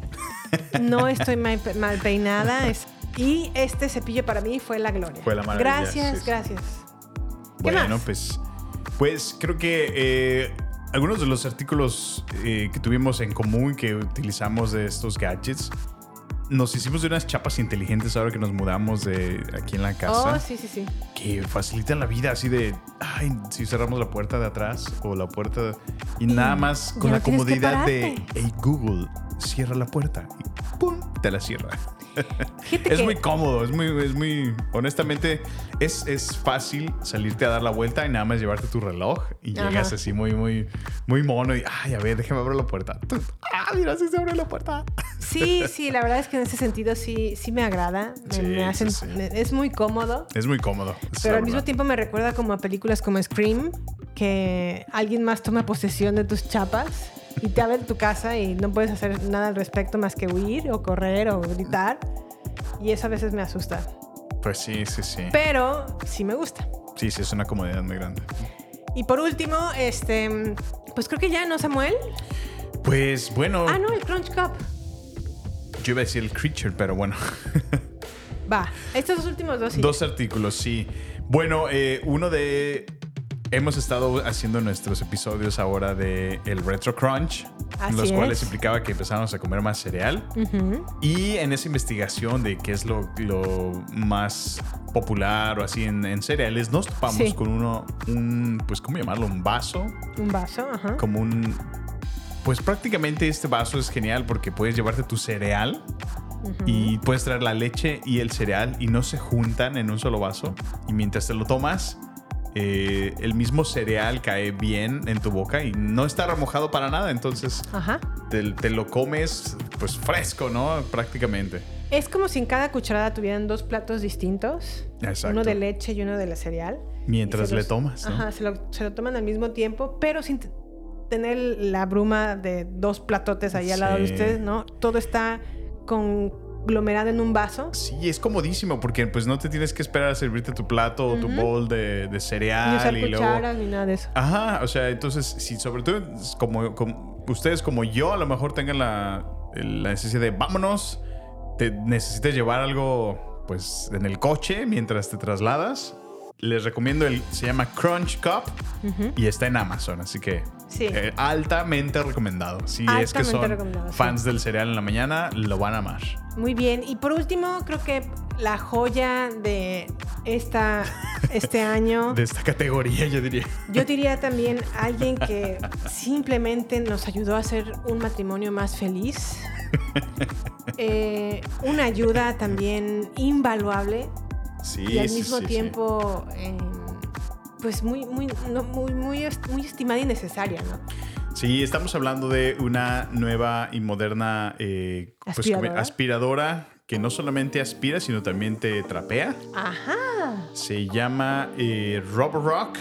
No estoy mal, mal peinada. es- y este cepillo para mí fue la gloria. Fue la maravilla, Gracias, sí, sí. gracias. ¿Qué Bueno, más? pues, pues creo que eh, algunos de los artículos eh, que tuvimos en común que utilizamos de estos gadgets, nos hicimos de unas chapas inteligentes ahora que nos mudamos de aquí en la casa. Oh, sí, sí, sí. que facilitan la vida así de, ay, si cerramos la puerta de atrás o la puerta y nada más con la comodidad de, hey Google, cierra la puerta y ¡pum! te la cierra. [laughs] Es que- muy cómodo, es muy, es muy, honestamente, es, es fácil salirte a dar la vuelta y nada más llevarte tu reloj y Ajá. llegas así muy, muy, muy mono y, ay, a ver, déjame abrir la puerta. Ah, mira, si se abre la puerta. Sí, sí, la verdad es que en ese sentido sí, sí me agrada. Me, Sí, me hacen- sí, sí. me- es muy cómodo. Es muy cómodo. Pero al mismo tiempo me recuerda como a películas como Scream, que alguien más toma posesión de tus chapas y te abre tu casa y no puedes hacer nada al respecto más que huir o correr o gritar. Y eso a veces me asusta. Pues sí, sí, sí. Pero sí me gusta. Sí, sí, es una comodidad muy grande. Y por último, este, pues creo que ya, ¿no, Samuel? Pues bueno, Ah, no, el Crunch Cup. yo iba a decir el creature, pero bueno. [laughs] Va, estos dos últimos dos sí. Dos artículos, sí. Bueno, eh, uno de. Hemos estado haciendo nuestros episodios ahora de el Retro Crunch, Así los cuales es. implicaba que empezamos a comer más cereal. Y en esa investigación de qué es lo, lo más popular o así en, en cereales, nos topamos Sí. con uno, un, pues, ¿cómo llamarlo? Un vaso, Un vaso, ajá. como un... Pues prácticamente este vaso es genial porque puedes llevarte tu cereal y puedes traer la leche y el cereal y no se juntan en un solo vaso. Y mientras te lo tomas, eh, el mismo cereal cae bien en tu boca y no está remojado para nada. Entonces Ajá. te, te lo comes pues fresco, ¿no? Prácticamente. Es como si en cada cucharada tuvieran dos platos distintos. Exacto. Uno de leche y uno de la cereal. Mientras le los- tomas, ¿no? Ajá, se lo, se lo toman al mismo tiempo, pero sin tener la bruma de dos platotes ahí al lado de ustedes, ¿no? Todo está con aglomerado en un vaso. Sí, es comodísimo porque pues no te tienes que esperar a servirte tu plato o tu bowl de, de Ni cereal usar y luego... cucharas ni nada de eso. Ajá, o sea, entonces, si sobre todo como, como ustedes como yo a lo mejor tengan la, la necesidad de vámonos, te necesitas llevar algo pues en el coche mientras te trasladas, les recomiendo el, se llama Crunch Cup y está en Amazon, así que Sí. eh, altamente recomendado. Si es que son sí. fans del cereal en la mañana, lo van a amar. Muy bien. Y por último, creo que la joya de esta, este [laughs] año. De esta categoría, yo diría. Yo diría [laughs] también alguien que simplemente nos ayudó a hacer un matrimonio más feliz. [laughs] Eh, una ayuda también invaluable Sí, y al mismo sí. tiempo, eh, pues muy, muy, no, muy, muy, muy estimada y necesaria, ¿no? Sí, estamos hablando de una nueva y moderna eh, pues, Aspiradora. que no solamente aspira, sino también te trapea. Ajá. Se llama eh, Roborock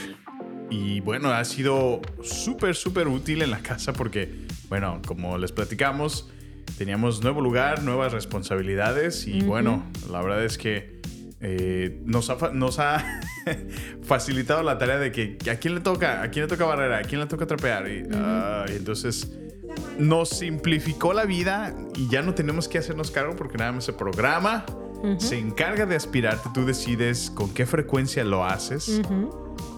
y bueno, ha sido súper, súper útil en la casa porque, bueno, como les platicamos, teníamos nuevo lugar, nuevas responsabilidades y bueno, la verdad es que eh, nos ha, fa- nos ha [laughs] facilitado la tarea de que a quién le toca, a quién le toca barrera, a quién le toca trapear. Y, entonces nos simplificó la vida y ya no tenemos que hacernos cargo porque nada más se programa, se encarga de aspirarte, tú decides con qué frecuencia lo haces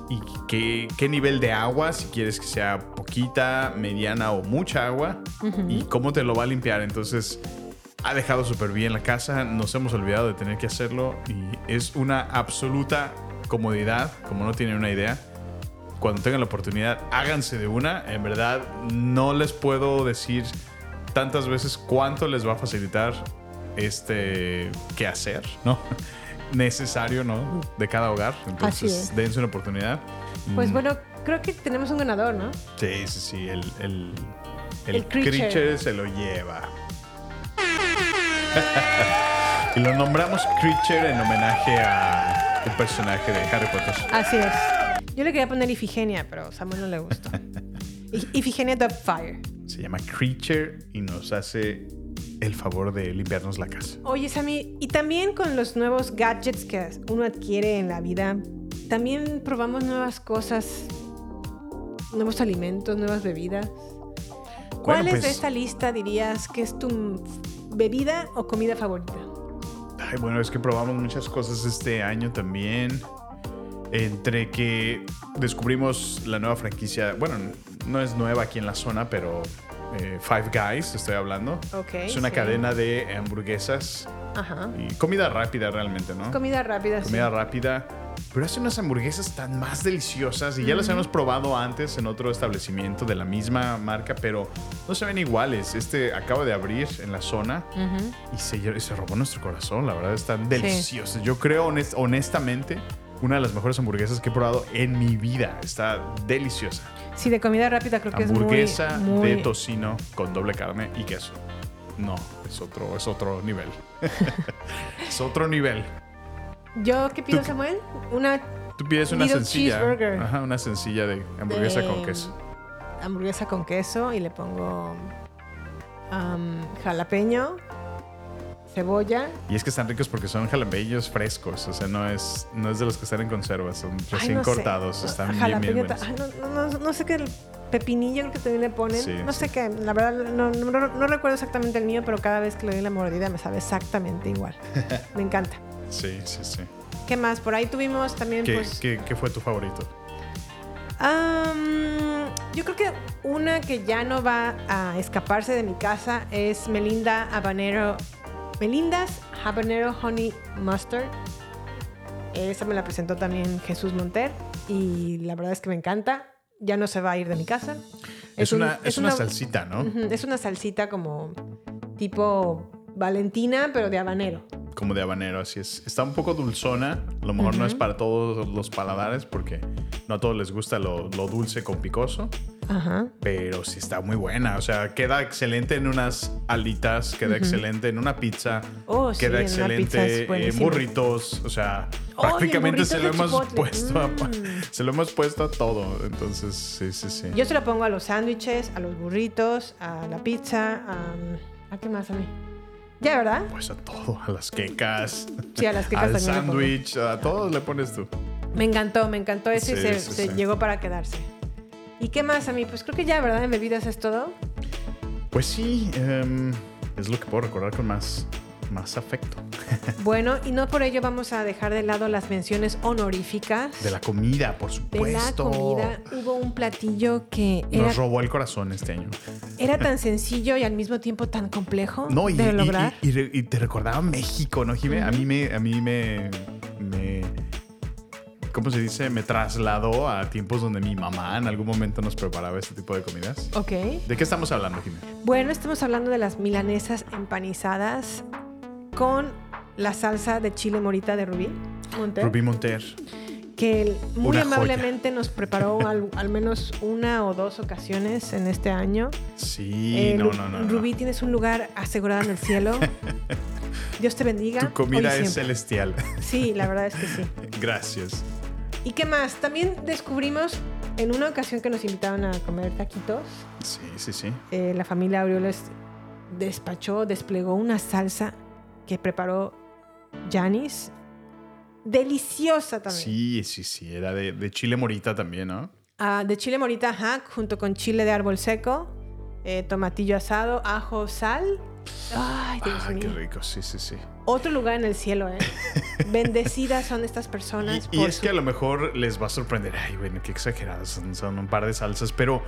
y qué, qué nivel de agua, si quieres que sea poquita, mediana o mucha agua, y cómo te lo va a limpiar. Entonces, ha dejado súper bien la casa, nos hemos olvidado de tener que hacerlo y es una absoluta comodidad, como no tienen una idea. Cuando tengan la oportunidad, háganse de una. En verdad, no les puedo decir tantas veces cuánto les va a facilitar este qué hacer, ¿no? [laughs] Necesario, ¿no? De cada hogar. Entonces, es. dense una oportunidad. Pues Mm, bueno, creo que tenemos un ganador, ¿no? Sí, sí, sí. El, el, el, El creature. se lo lleva. [laughs] y lo nombramos Creature en homenaje a un personaje de Harry Potter. Así es. Yo le quería poner Ifigenia, pero Samuel no le gustó. [laughs] Ifigenia Dubfire. Se llama Creature y nos hace el favor de limpiarnos la casa. Oye, Sammy, y también con los nuevos gadgets que uno adquiere en la vida, también probamos nuevas cosas, nuevos alimentos, nuevas bebidas. ¿Cuál Bueno, es de pues- esta lista dirías que es tu bebida o comida favorita? Ay, bueno, es que probamos muchas cosas este año también. Entre que descubrimos la nueva franquicia, bueno, no es nueva aquí en la zona, pero eh, Five Guys, estoy hablando. Ok, es una sí. cadena de hamburguesas Ajá. y comida rápida realmente, ¿no? Comida rápida. sí. Comida rápida. Pero hace unas hamburguesas tan más deliciosas y ya las hemos probado antes en otro establecimiento de la misma marca, pero no se ven iguales. Este acaba de abrir en la zona y se, se robó nuestro corazón. La verdad, están deliciosas. Yo creo honest- honestamente una de las mejores hamburguesas que he probado en mi vida. Está deliciosa. Sí, de comida rápida creo que Hamburguesa es muy, muy... de tocino con doble carne y queso. No, es otro, es otro nivel. [laughs] es otro nivel. ¿Yo qué pido, Tú- Samuel? Una Tú pides una sencilla. Ajá, una sencilla de hamburguesa de con queso. Hamburguesa con queso y le pongo am, jalapeño, cebolla. Y es que están ricos porque son jalapeños frescos. O sea, no es, no es de los que están en conserva. Son Ay, recién sé. cortados. Están bien, Jalapeño bien ay, no, no- sé qué, el pepinillo creo que también le ponen. Sí, no sé qué, la verdad no recuerdo exactamente el mío, pero cada vez que le doy la mordida me sabe exactamente igual. [laughs] Me encanta. Sí, sí, sí. ¿Qué más? Por ahí tuvimos también, ¿Qué, pues... qué- qué fue tu favorito? Yo creo que una que ya no va a escaparse de mi casa es Melinda Habanero. Melinda's Habanero Honey Mustard. Esa me la presentó también Jesús Monter y la verdad es que me encanta. Ya no se va a ir de mi casa. Es, un- una, es una salsita, ¿no? Es una salsita como tipo Valentina, pero de habanero. Como de habanero, así es. Está un poco dulzona. A lo mejor no es para todos los paladares porque no a todos les gusta lo, lo dulce con picoso. Ajá. Pero sí está muy buena. O sea, queda excelente en unas alitas, queda excelente en una pizza, Oh, sí, queda es excelente en buenísimo. burritos. O sea, Oh, prácticamente se lo hemos chipotle. puesto a, Mm. se lo hemos puesto a todo. Entonces, sí, sí, sí. Yo se lo pongo a los sándwiches, a los burritos, a la pizza, a, ¿a qué más a mí? Ya, ¿verdad? Pues a todo, a las quecas. Sí, a las quecas Al sándwich, a todos le pones tú. Me encantó, me encantó eso y se, sí, se sí. llegó para quedarse. ¿Y qué más a mí? Pues creo que ya, ¿verdad? En bebidas es todo. Pues sí, em, es lo que puedo recordar con más, más afecto. [laughs] Bueno, y no por ello vamos a dejar de lado las menciones honoríficas. De la comida, por De la supuesto. comida hubo un platillo que era, Nos robó el corazón este año. era tan sencillo y al mismo tiempo tan complejo No, y, de y- lograr. y- y re- y te recordaba México, ¿no, Jimé? A mí me. A mí me, me- ¿Cómo se dice? Me trasladó a tiempos donde mi mamá en algún momento nos preparaba este tipo de comidas. Ok. ¿De qué estamos hablando, Jimé? Bueno, estamos hablando de las milanesas empanizadas con la salsa de chile morita de Rubí Monter, Rubí Monter. que muy Una amablemente nos preparó [laughs] al, al menos una o dos ocasiones en este año. Sí, Eh, no, no, no. no. Rubí, tienes un lugar asegurado en el cielo. [laughs] Dios te bendiga. Tu comida es celestial. Sí, la verdad es que sí. [laughs] Gracias. ¿Y qué más? También descubrimos en una ocasión que nos invitaron a comer taquitos, Sí, sí, sí. eh, la familia Aureoles despachó, desplegó una salsa que preparó Janis. Deliciosa también. Sí, sí, sí. Era de, de chile morita también, ¿no? Ah, de chile morita, ajá, junto con chile de árbol seco, eh, tomatillo asado, ajo, sal. Ay, Dios Ah, qué mío. rico. Sí, sí, sí. Otro lugar en el cielo, ¿eh? [laughs] Bendecidas son estas personas. Y por es su- que a lo mejor les va a sorprender. Ay, bueno, qué exagerados son, son un par de salsas. Pero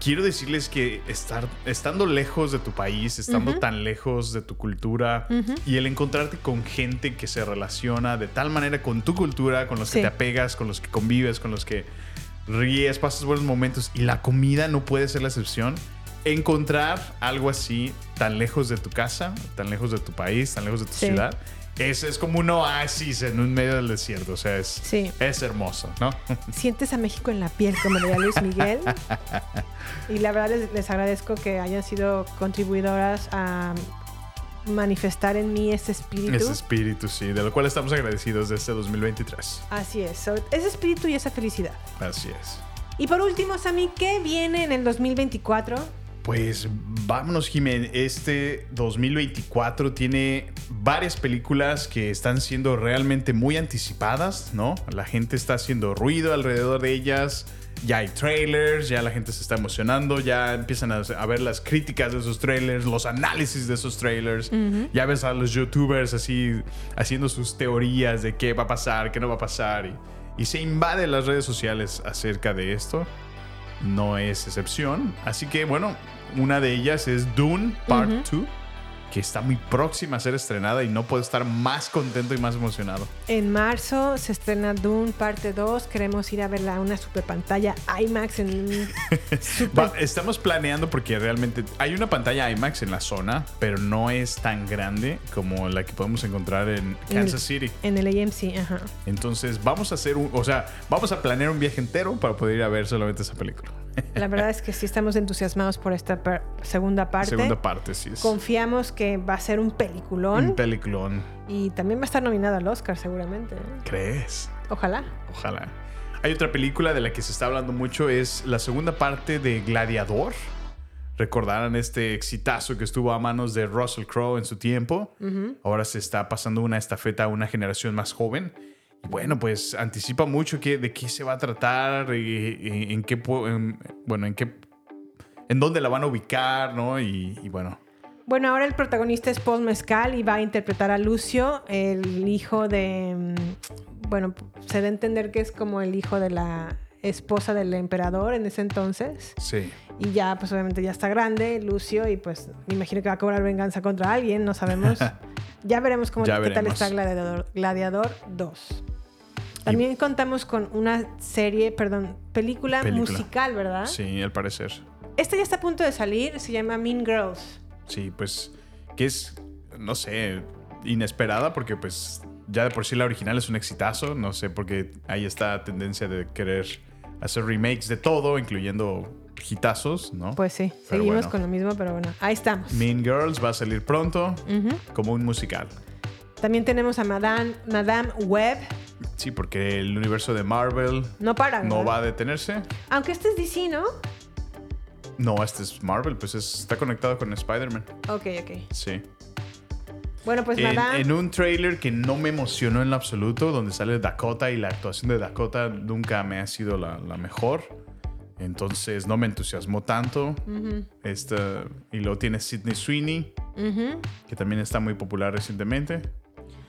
quiero decirles que estar, estando lejos de tu país, estando tan lejos de tu cultura y el encontrarte con gente que se relaciona de tal manera con tu cultura, con los que te apegas, con los que convives, con los que ríes, pasas buenos momentos y la comida no puede ser la excepción. Encontrar algo así tan lejos de tu casa, tan lejos de tu país, tan lejos de tu Sí. ciudad, es, es como un oasis en un medio del desierto. O sea, es, Sí. es hermoso, ¿no? [laughs] Sientes a México en la piel, como diría Luis Miguel. [laughs] Y la verdad les, les agradezco que hayan sido contribuidoras a manifestar en mí ese espíritu. Ese espíritu, sí, de lo cual estamos agradecidos de este 2023. Así es, so- ese espíritu y esa felicidad. Así es. Y por último, Sammy, ¿qué viene en el 2024? Pues vámonos, Jiménez. Este 2024 tiene varias películas que están siendo realmente muy anticipadas, ¿no? La gente está haciendo ruido alrededor de ellas. Ya hay trailers, ya la gente se está emocionando, ya empiezan a, a ver las críticas de esos trailers, los análisis de esos trailers. Ya ves a los youtubers así haciendo sus teorías de qué va a pasar, qué no va a pasar. Y, y se invade las redes sociales acerca de esto. No es excepción. Así que bueno, una de ellas es Dune Part Ujú. 2, que está muy próxima a ser estrenada y no puedo estar más contento y más emocionado. En marzo se estrena Dune parte 2. Queremos ir a verla a una super pantalla IMAX en [laughs] super- estamos planeando porque realmente hay una pantalla IMAX en la zona, pero no es tan grande como la que podemos encontrar en Kansas City. En el AMC, ajá. Entonces vamos a hacer un, o sea, vamos a planear un viaje entero para poder ir a ver solamente esa película. La verdad es que sí estamos entusiasmados por esta segunda parte. Segunda parte, sí es. Confiamos que va a ser un peliculón Un peliculón. y también va a estar nominado al Oscar seguramente. ¿eh? ¿Crees? Ojalá. Ojalá. Hay otra película de la que se está hablando mucho, es la segunda parte de Gladiador. Recordarán este exitazo que estuvo a manos de Russell Crowe en su tiempo. Ahora se está pasando una estafeta a una generación más joven. Y bueno, pues anticipa mucho que, de qué se va a tratar, y, y- en qué, en- bueno, en qué, en dónde la van a ubicar, ¿no? Y, y bueno, Bueno, ahora el protagonista es Paul Mescal y va a interpretar a Lucio, el hijo de. mm, Bueno, se da a entender que es como el hijo de la esposa del emperador en ese entonces. sí. Y ya, pues obviamente ya está grande, Lucio, y pues me imagino que va a cobrar venganza contra alguien, no sabemos. [laughs] ya veremos cómo Ya qué tal está Gladiador, Gladiador 2. También contamos con una serie, perdón, película, Película. musical, ¿verdad? Sí, al parecer. Esta ya está a punto de salir, se llama Mean Girls. Sí, pues que es, no sé, inesperada porque pues ya de por sí la original es un exitazo, no sé por qué hay esta tendencia de querer hacer remakes de todo, incluyendo hitazos, ¿no? Pues sí, Pero seguimos bueno. con lo mismo, pero bueno, ahí estamos. Mean Girls va a salir pronto como un musical. También tenemos a Madame, Madame Web. Sí, porque el universo de Marvel No para, no ¿verdad? va a detenerse. Aunque este es DC, ¿no? No, este es Marvel, pues es- está conectado con Spider-Man. Ok, ok. Sí. Bueno, pues en, nada. en un trailer que no me emocionó en lo absoluto, donde sale Dakota y la actuación de Dakota nunca me ha sido la, la mejor. Entonces no me entusiasmó tanto. Ujú. Esta- y luego tiene Sidney Sweeney, que también está muy popular recientemente.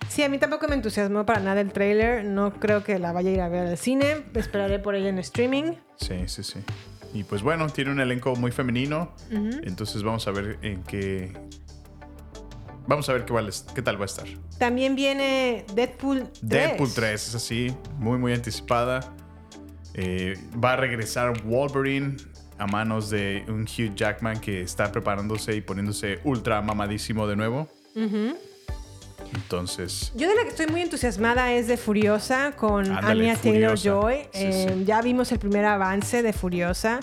Sí, a mí tampoco me entusiasmó para nada el trailer. No creo que la vaya a ir a ver al cine. Esperaré por ella en streaming. Sí, sí, sí. Y pues bueno, tiene un elenco muy femenino. Entonces vamos a ver en qué. Vamos a ver qué, va a- qué tal va a estar. También viene Deadpool 3. Deadpool 3 es así, muy, muy anticipada. Eh, va a regresar Wolverine a manos de un Hugh Jackman que está preparándose y poniéndose ultra mamadísimo de nuevo. Entonces, Yo de la que estoy muy entusiasmada es de Furiosa con Anya Taylor. Joy. Sí, Eh, sí. Ya vimos el primer avance de Furiosa.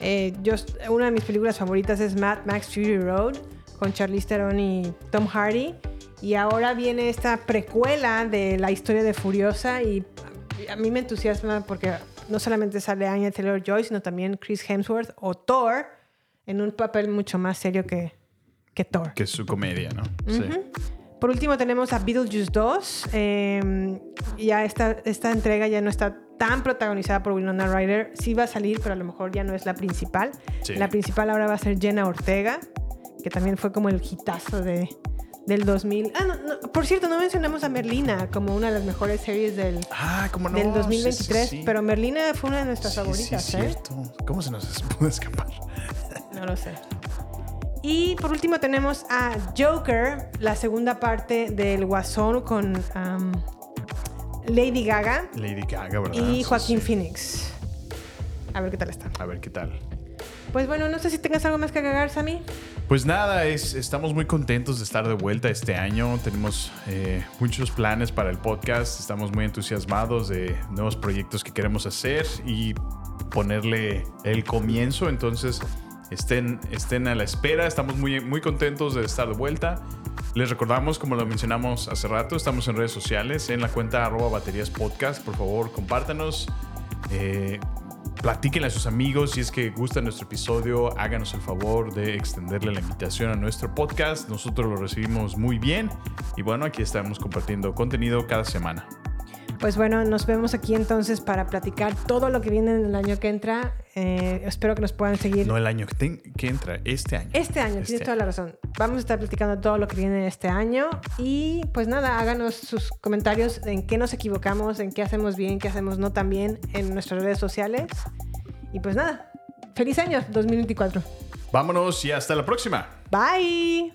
Eh, yo, una de mis películas favoritas es Mad Max Fury Road con Charlize Theron y Tom Hardy. Y ahora viene esta precuela de la historia de Furiosa y a mí me entusiasma porque no solamente sale Anya Taylor Joy, sino también Chris Hemsworth o Thor en un papel mucho más serio que, que Thor. que es su comedia, ¿no? Sí. Por último tenemos a Beetlejuice 2. Eh, ya esta, esta entrega ya no está tan protagonizada por Winona Ryder. Sí va a salir, pero a lo mejor ya no es la principal. Sí. La principal ahora va a ser Jenna Ortega, que también fue como el hitazo de, del 2000. Ah, no, no, por cierto, no mencionamos a Merlina como una de las mejores series del, Ah, ¿cómo no? del Sí, 2023, sí, sí. pero Merlina fue una de nuestras Sí, favoritas, sí, ¿eh? cierto. ¿Cómo se nos [laughs] pudo escapar? No lo sé. Y por último tenemos a Joker, la segunda parte del Guasón con um, Lady Gaga Lady Gaga, ¿verdad? y Joaquín sí. Phoenix. A ver qué tal está. A ver qué tal. Pues bueno, no sé si tengas algo más que agregar, Sammy. Pues nada, es, estamos muy contentos de estar de vuelta este año. Tenemos eh, muchos planes para el podcast. Estamos muy entusiasmados de nuevos proyectos que queremos hacer y ponerle el comienzo. Entonces, estén, estén a la espera. Estamos muy, muy contentos de estar de vuelta. Les recordamos, como lo mencionamos hace rato, estamos en redes sociales, en la cuenta arroba baterías podcast. Por favor, compártanos. Eh, a sus amigos si es que gusta nuestro episodio, háganos el favor de extenderle la invitación a nuestro podcast. Nosotros lo recibimos muy bien y bueno, aquí estamos compartiendo contenido cada semana. Pues bueno, nos vemos aquí entonces para platicar todo lo que viene en el año que entra. Eh, espero que nos puedan seguir. No el año que, que entra, este año. Este año, Este tienes toda la razón. Vamos a estar platicando todo lo que viene este año. Y pues nada, háganos sus comentarios en qué nos equivocamos, en qué hacemos bien, qué hacemos no tan bien en nuestras redes sociales. Y pues nada, feliz año 2024. Vámonos y hasta la próxima. Bye.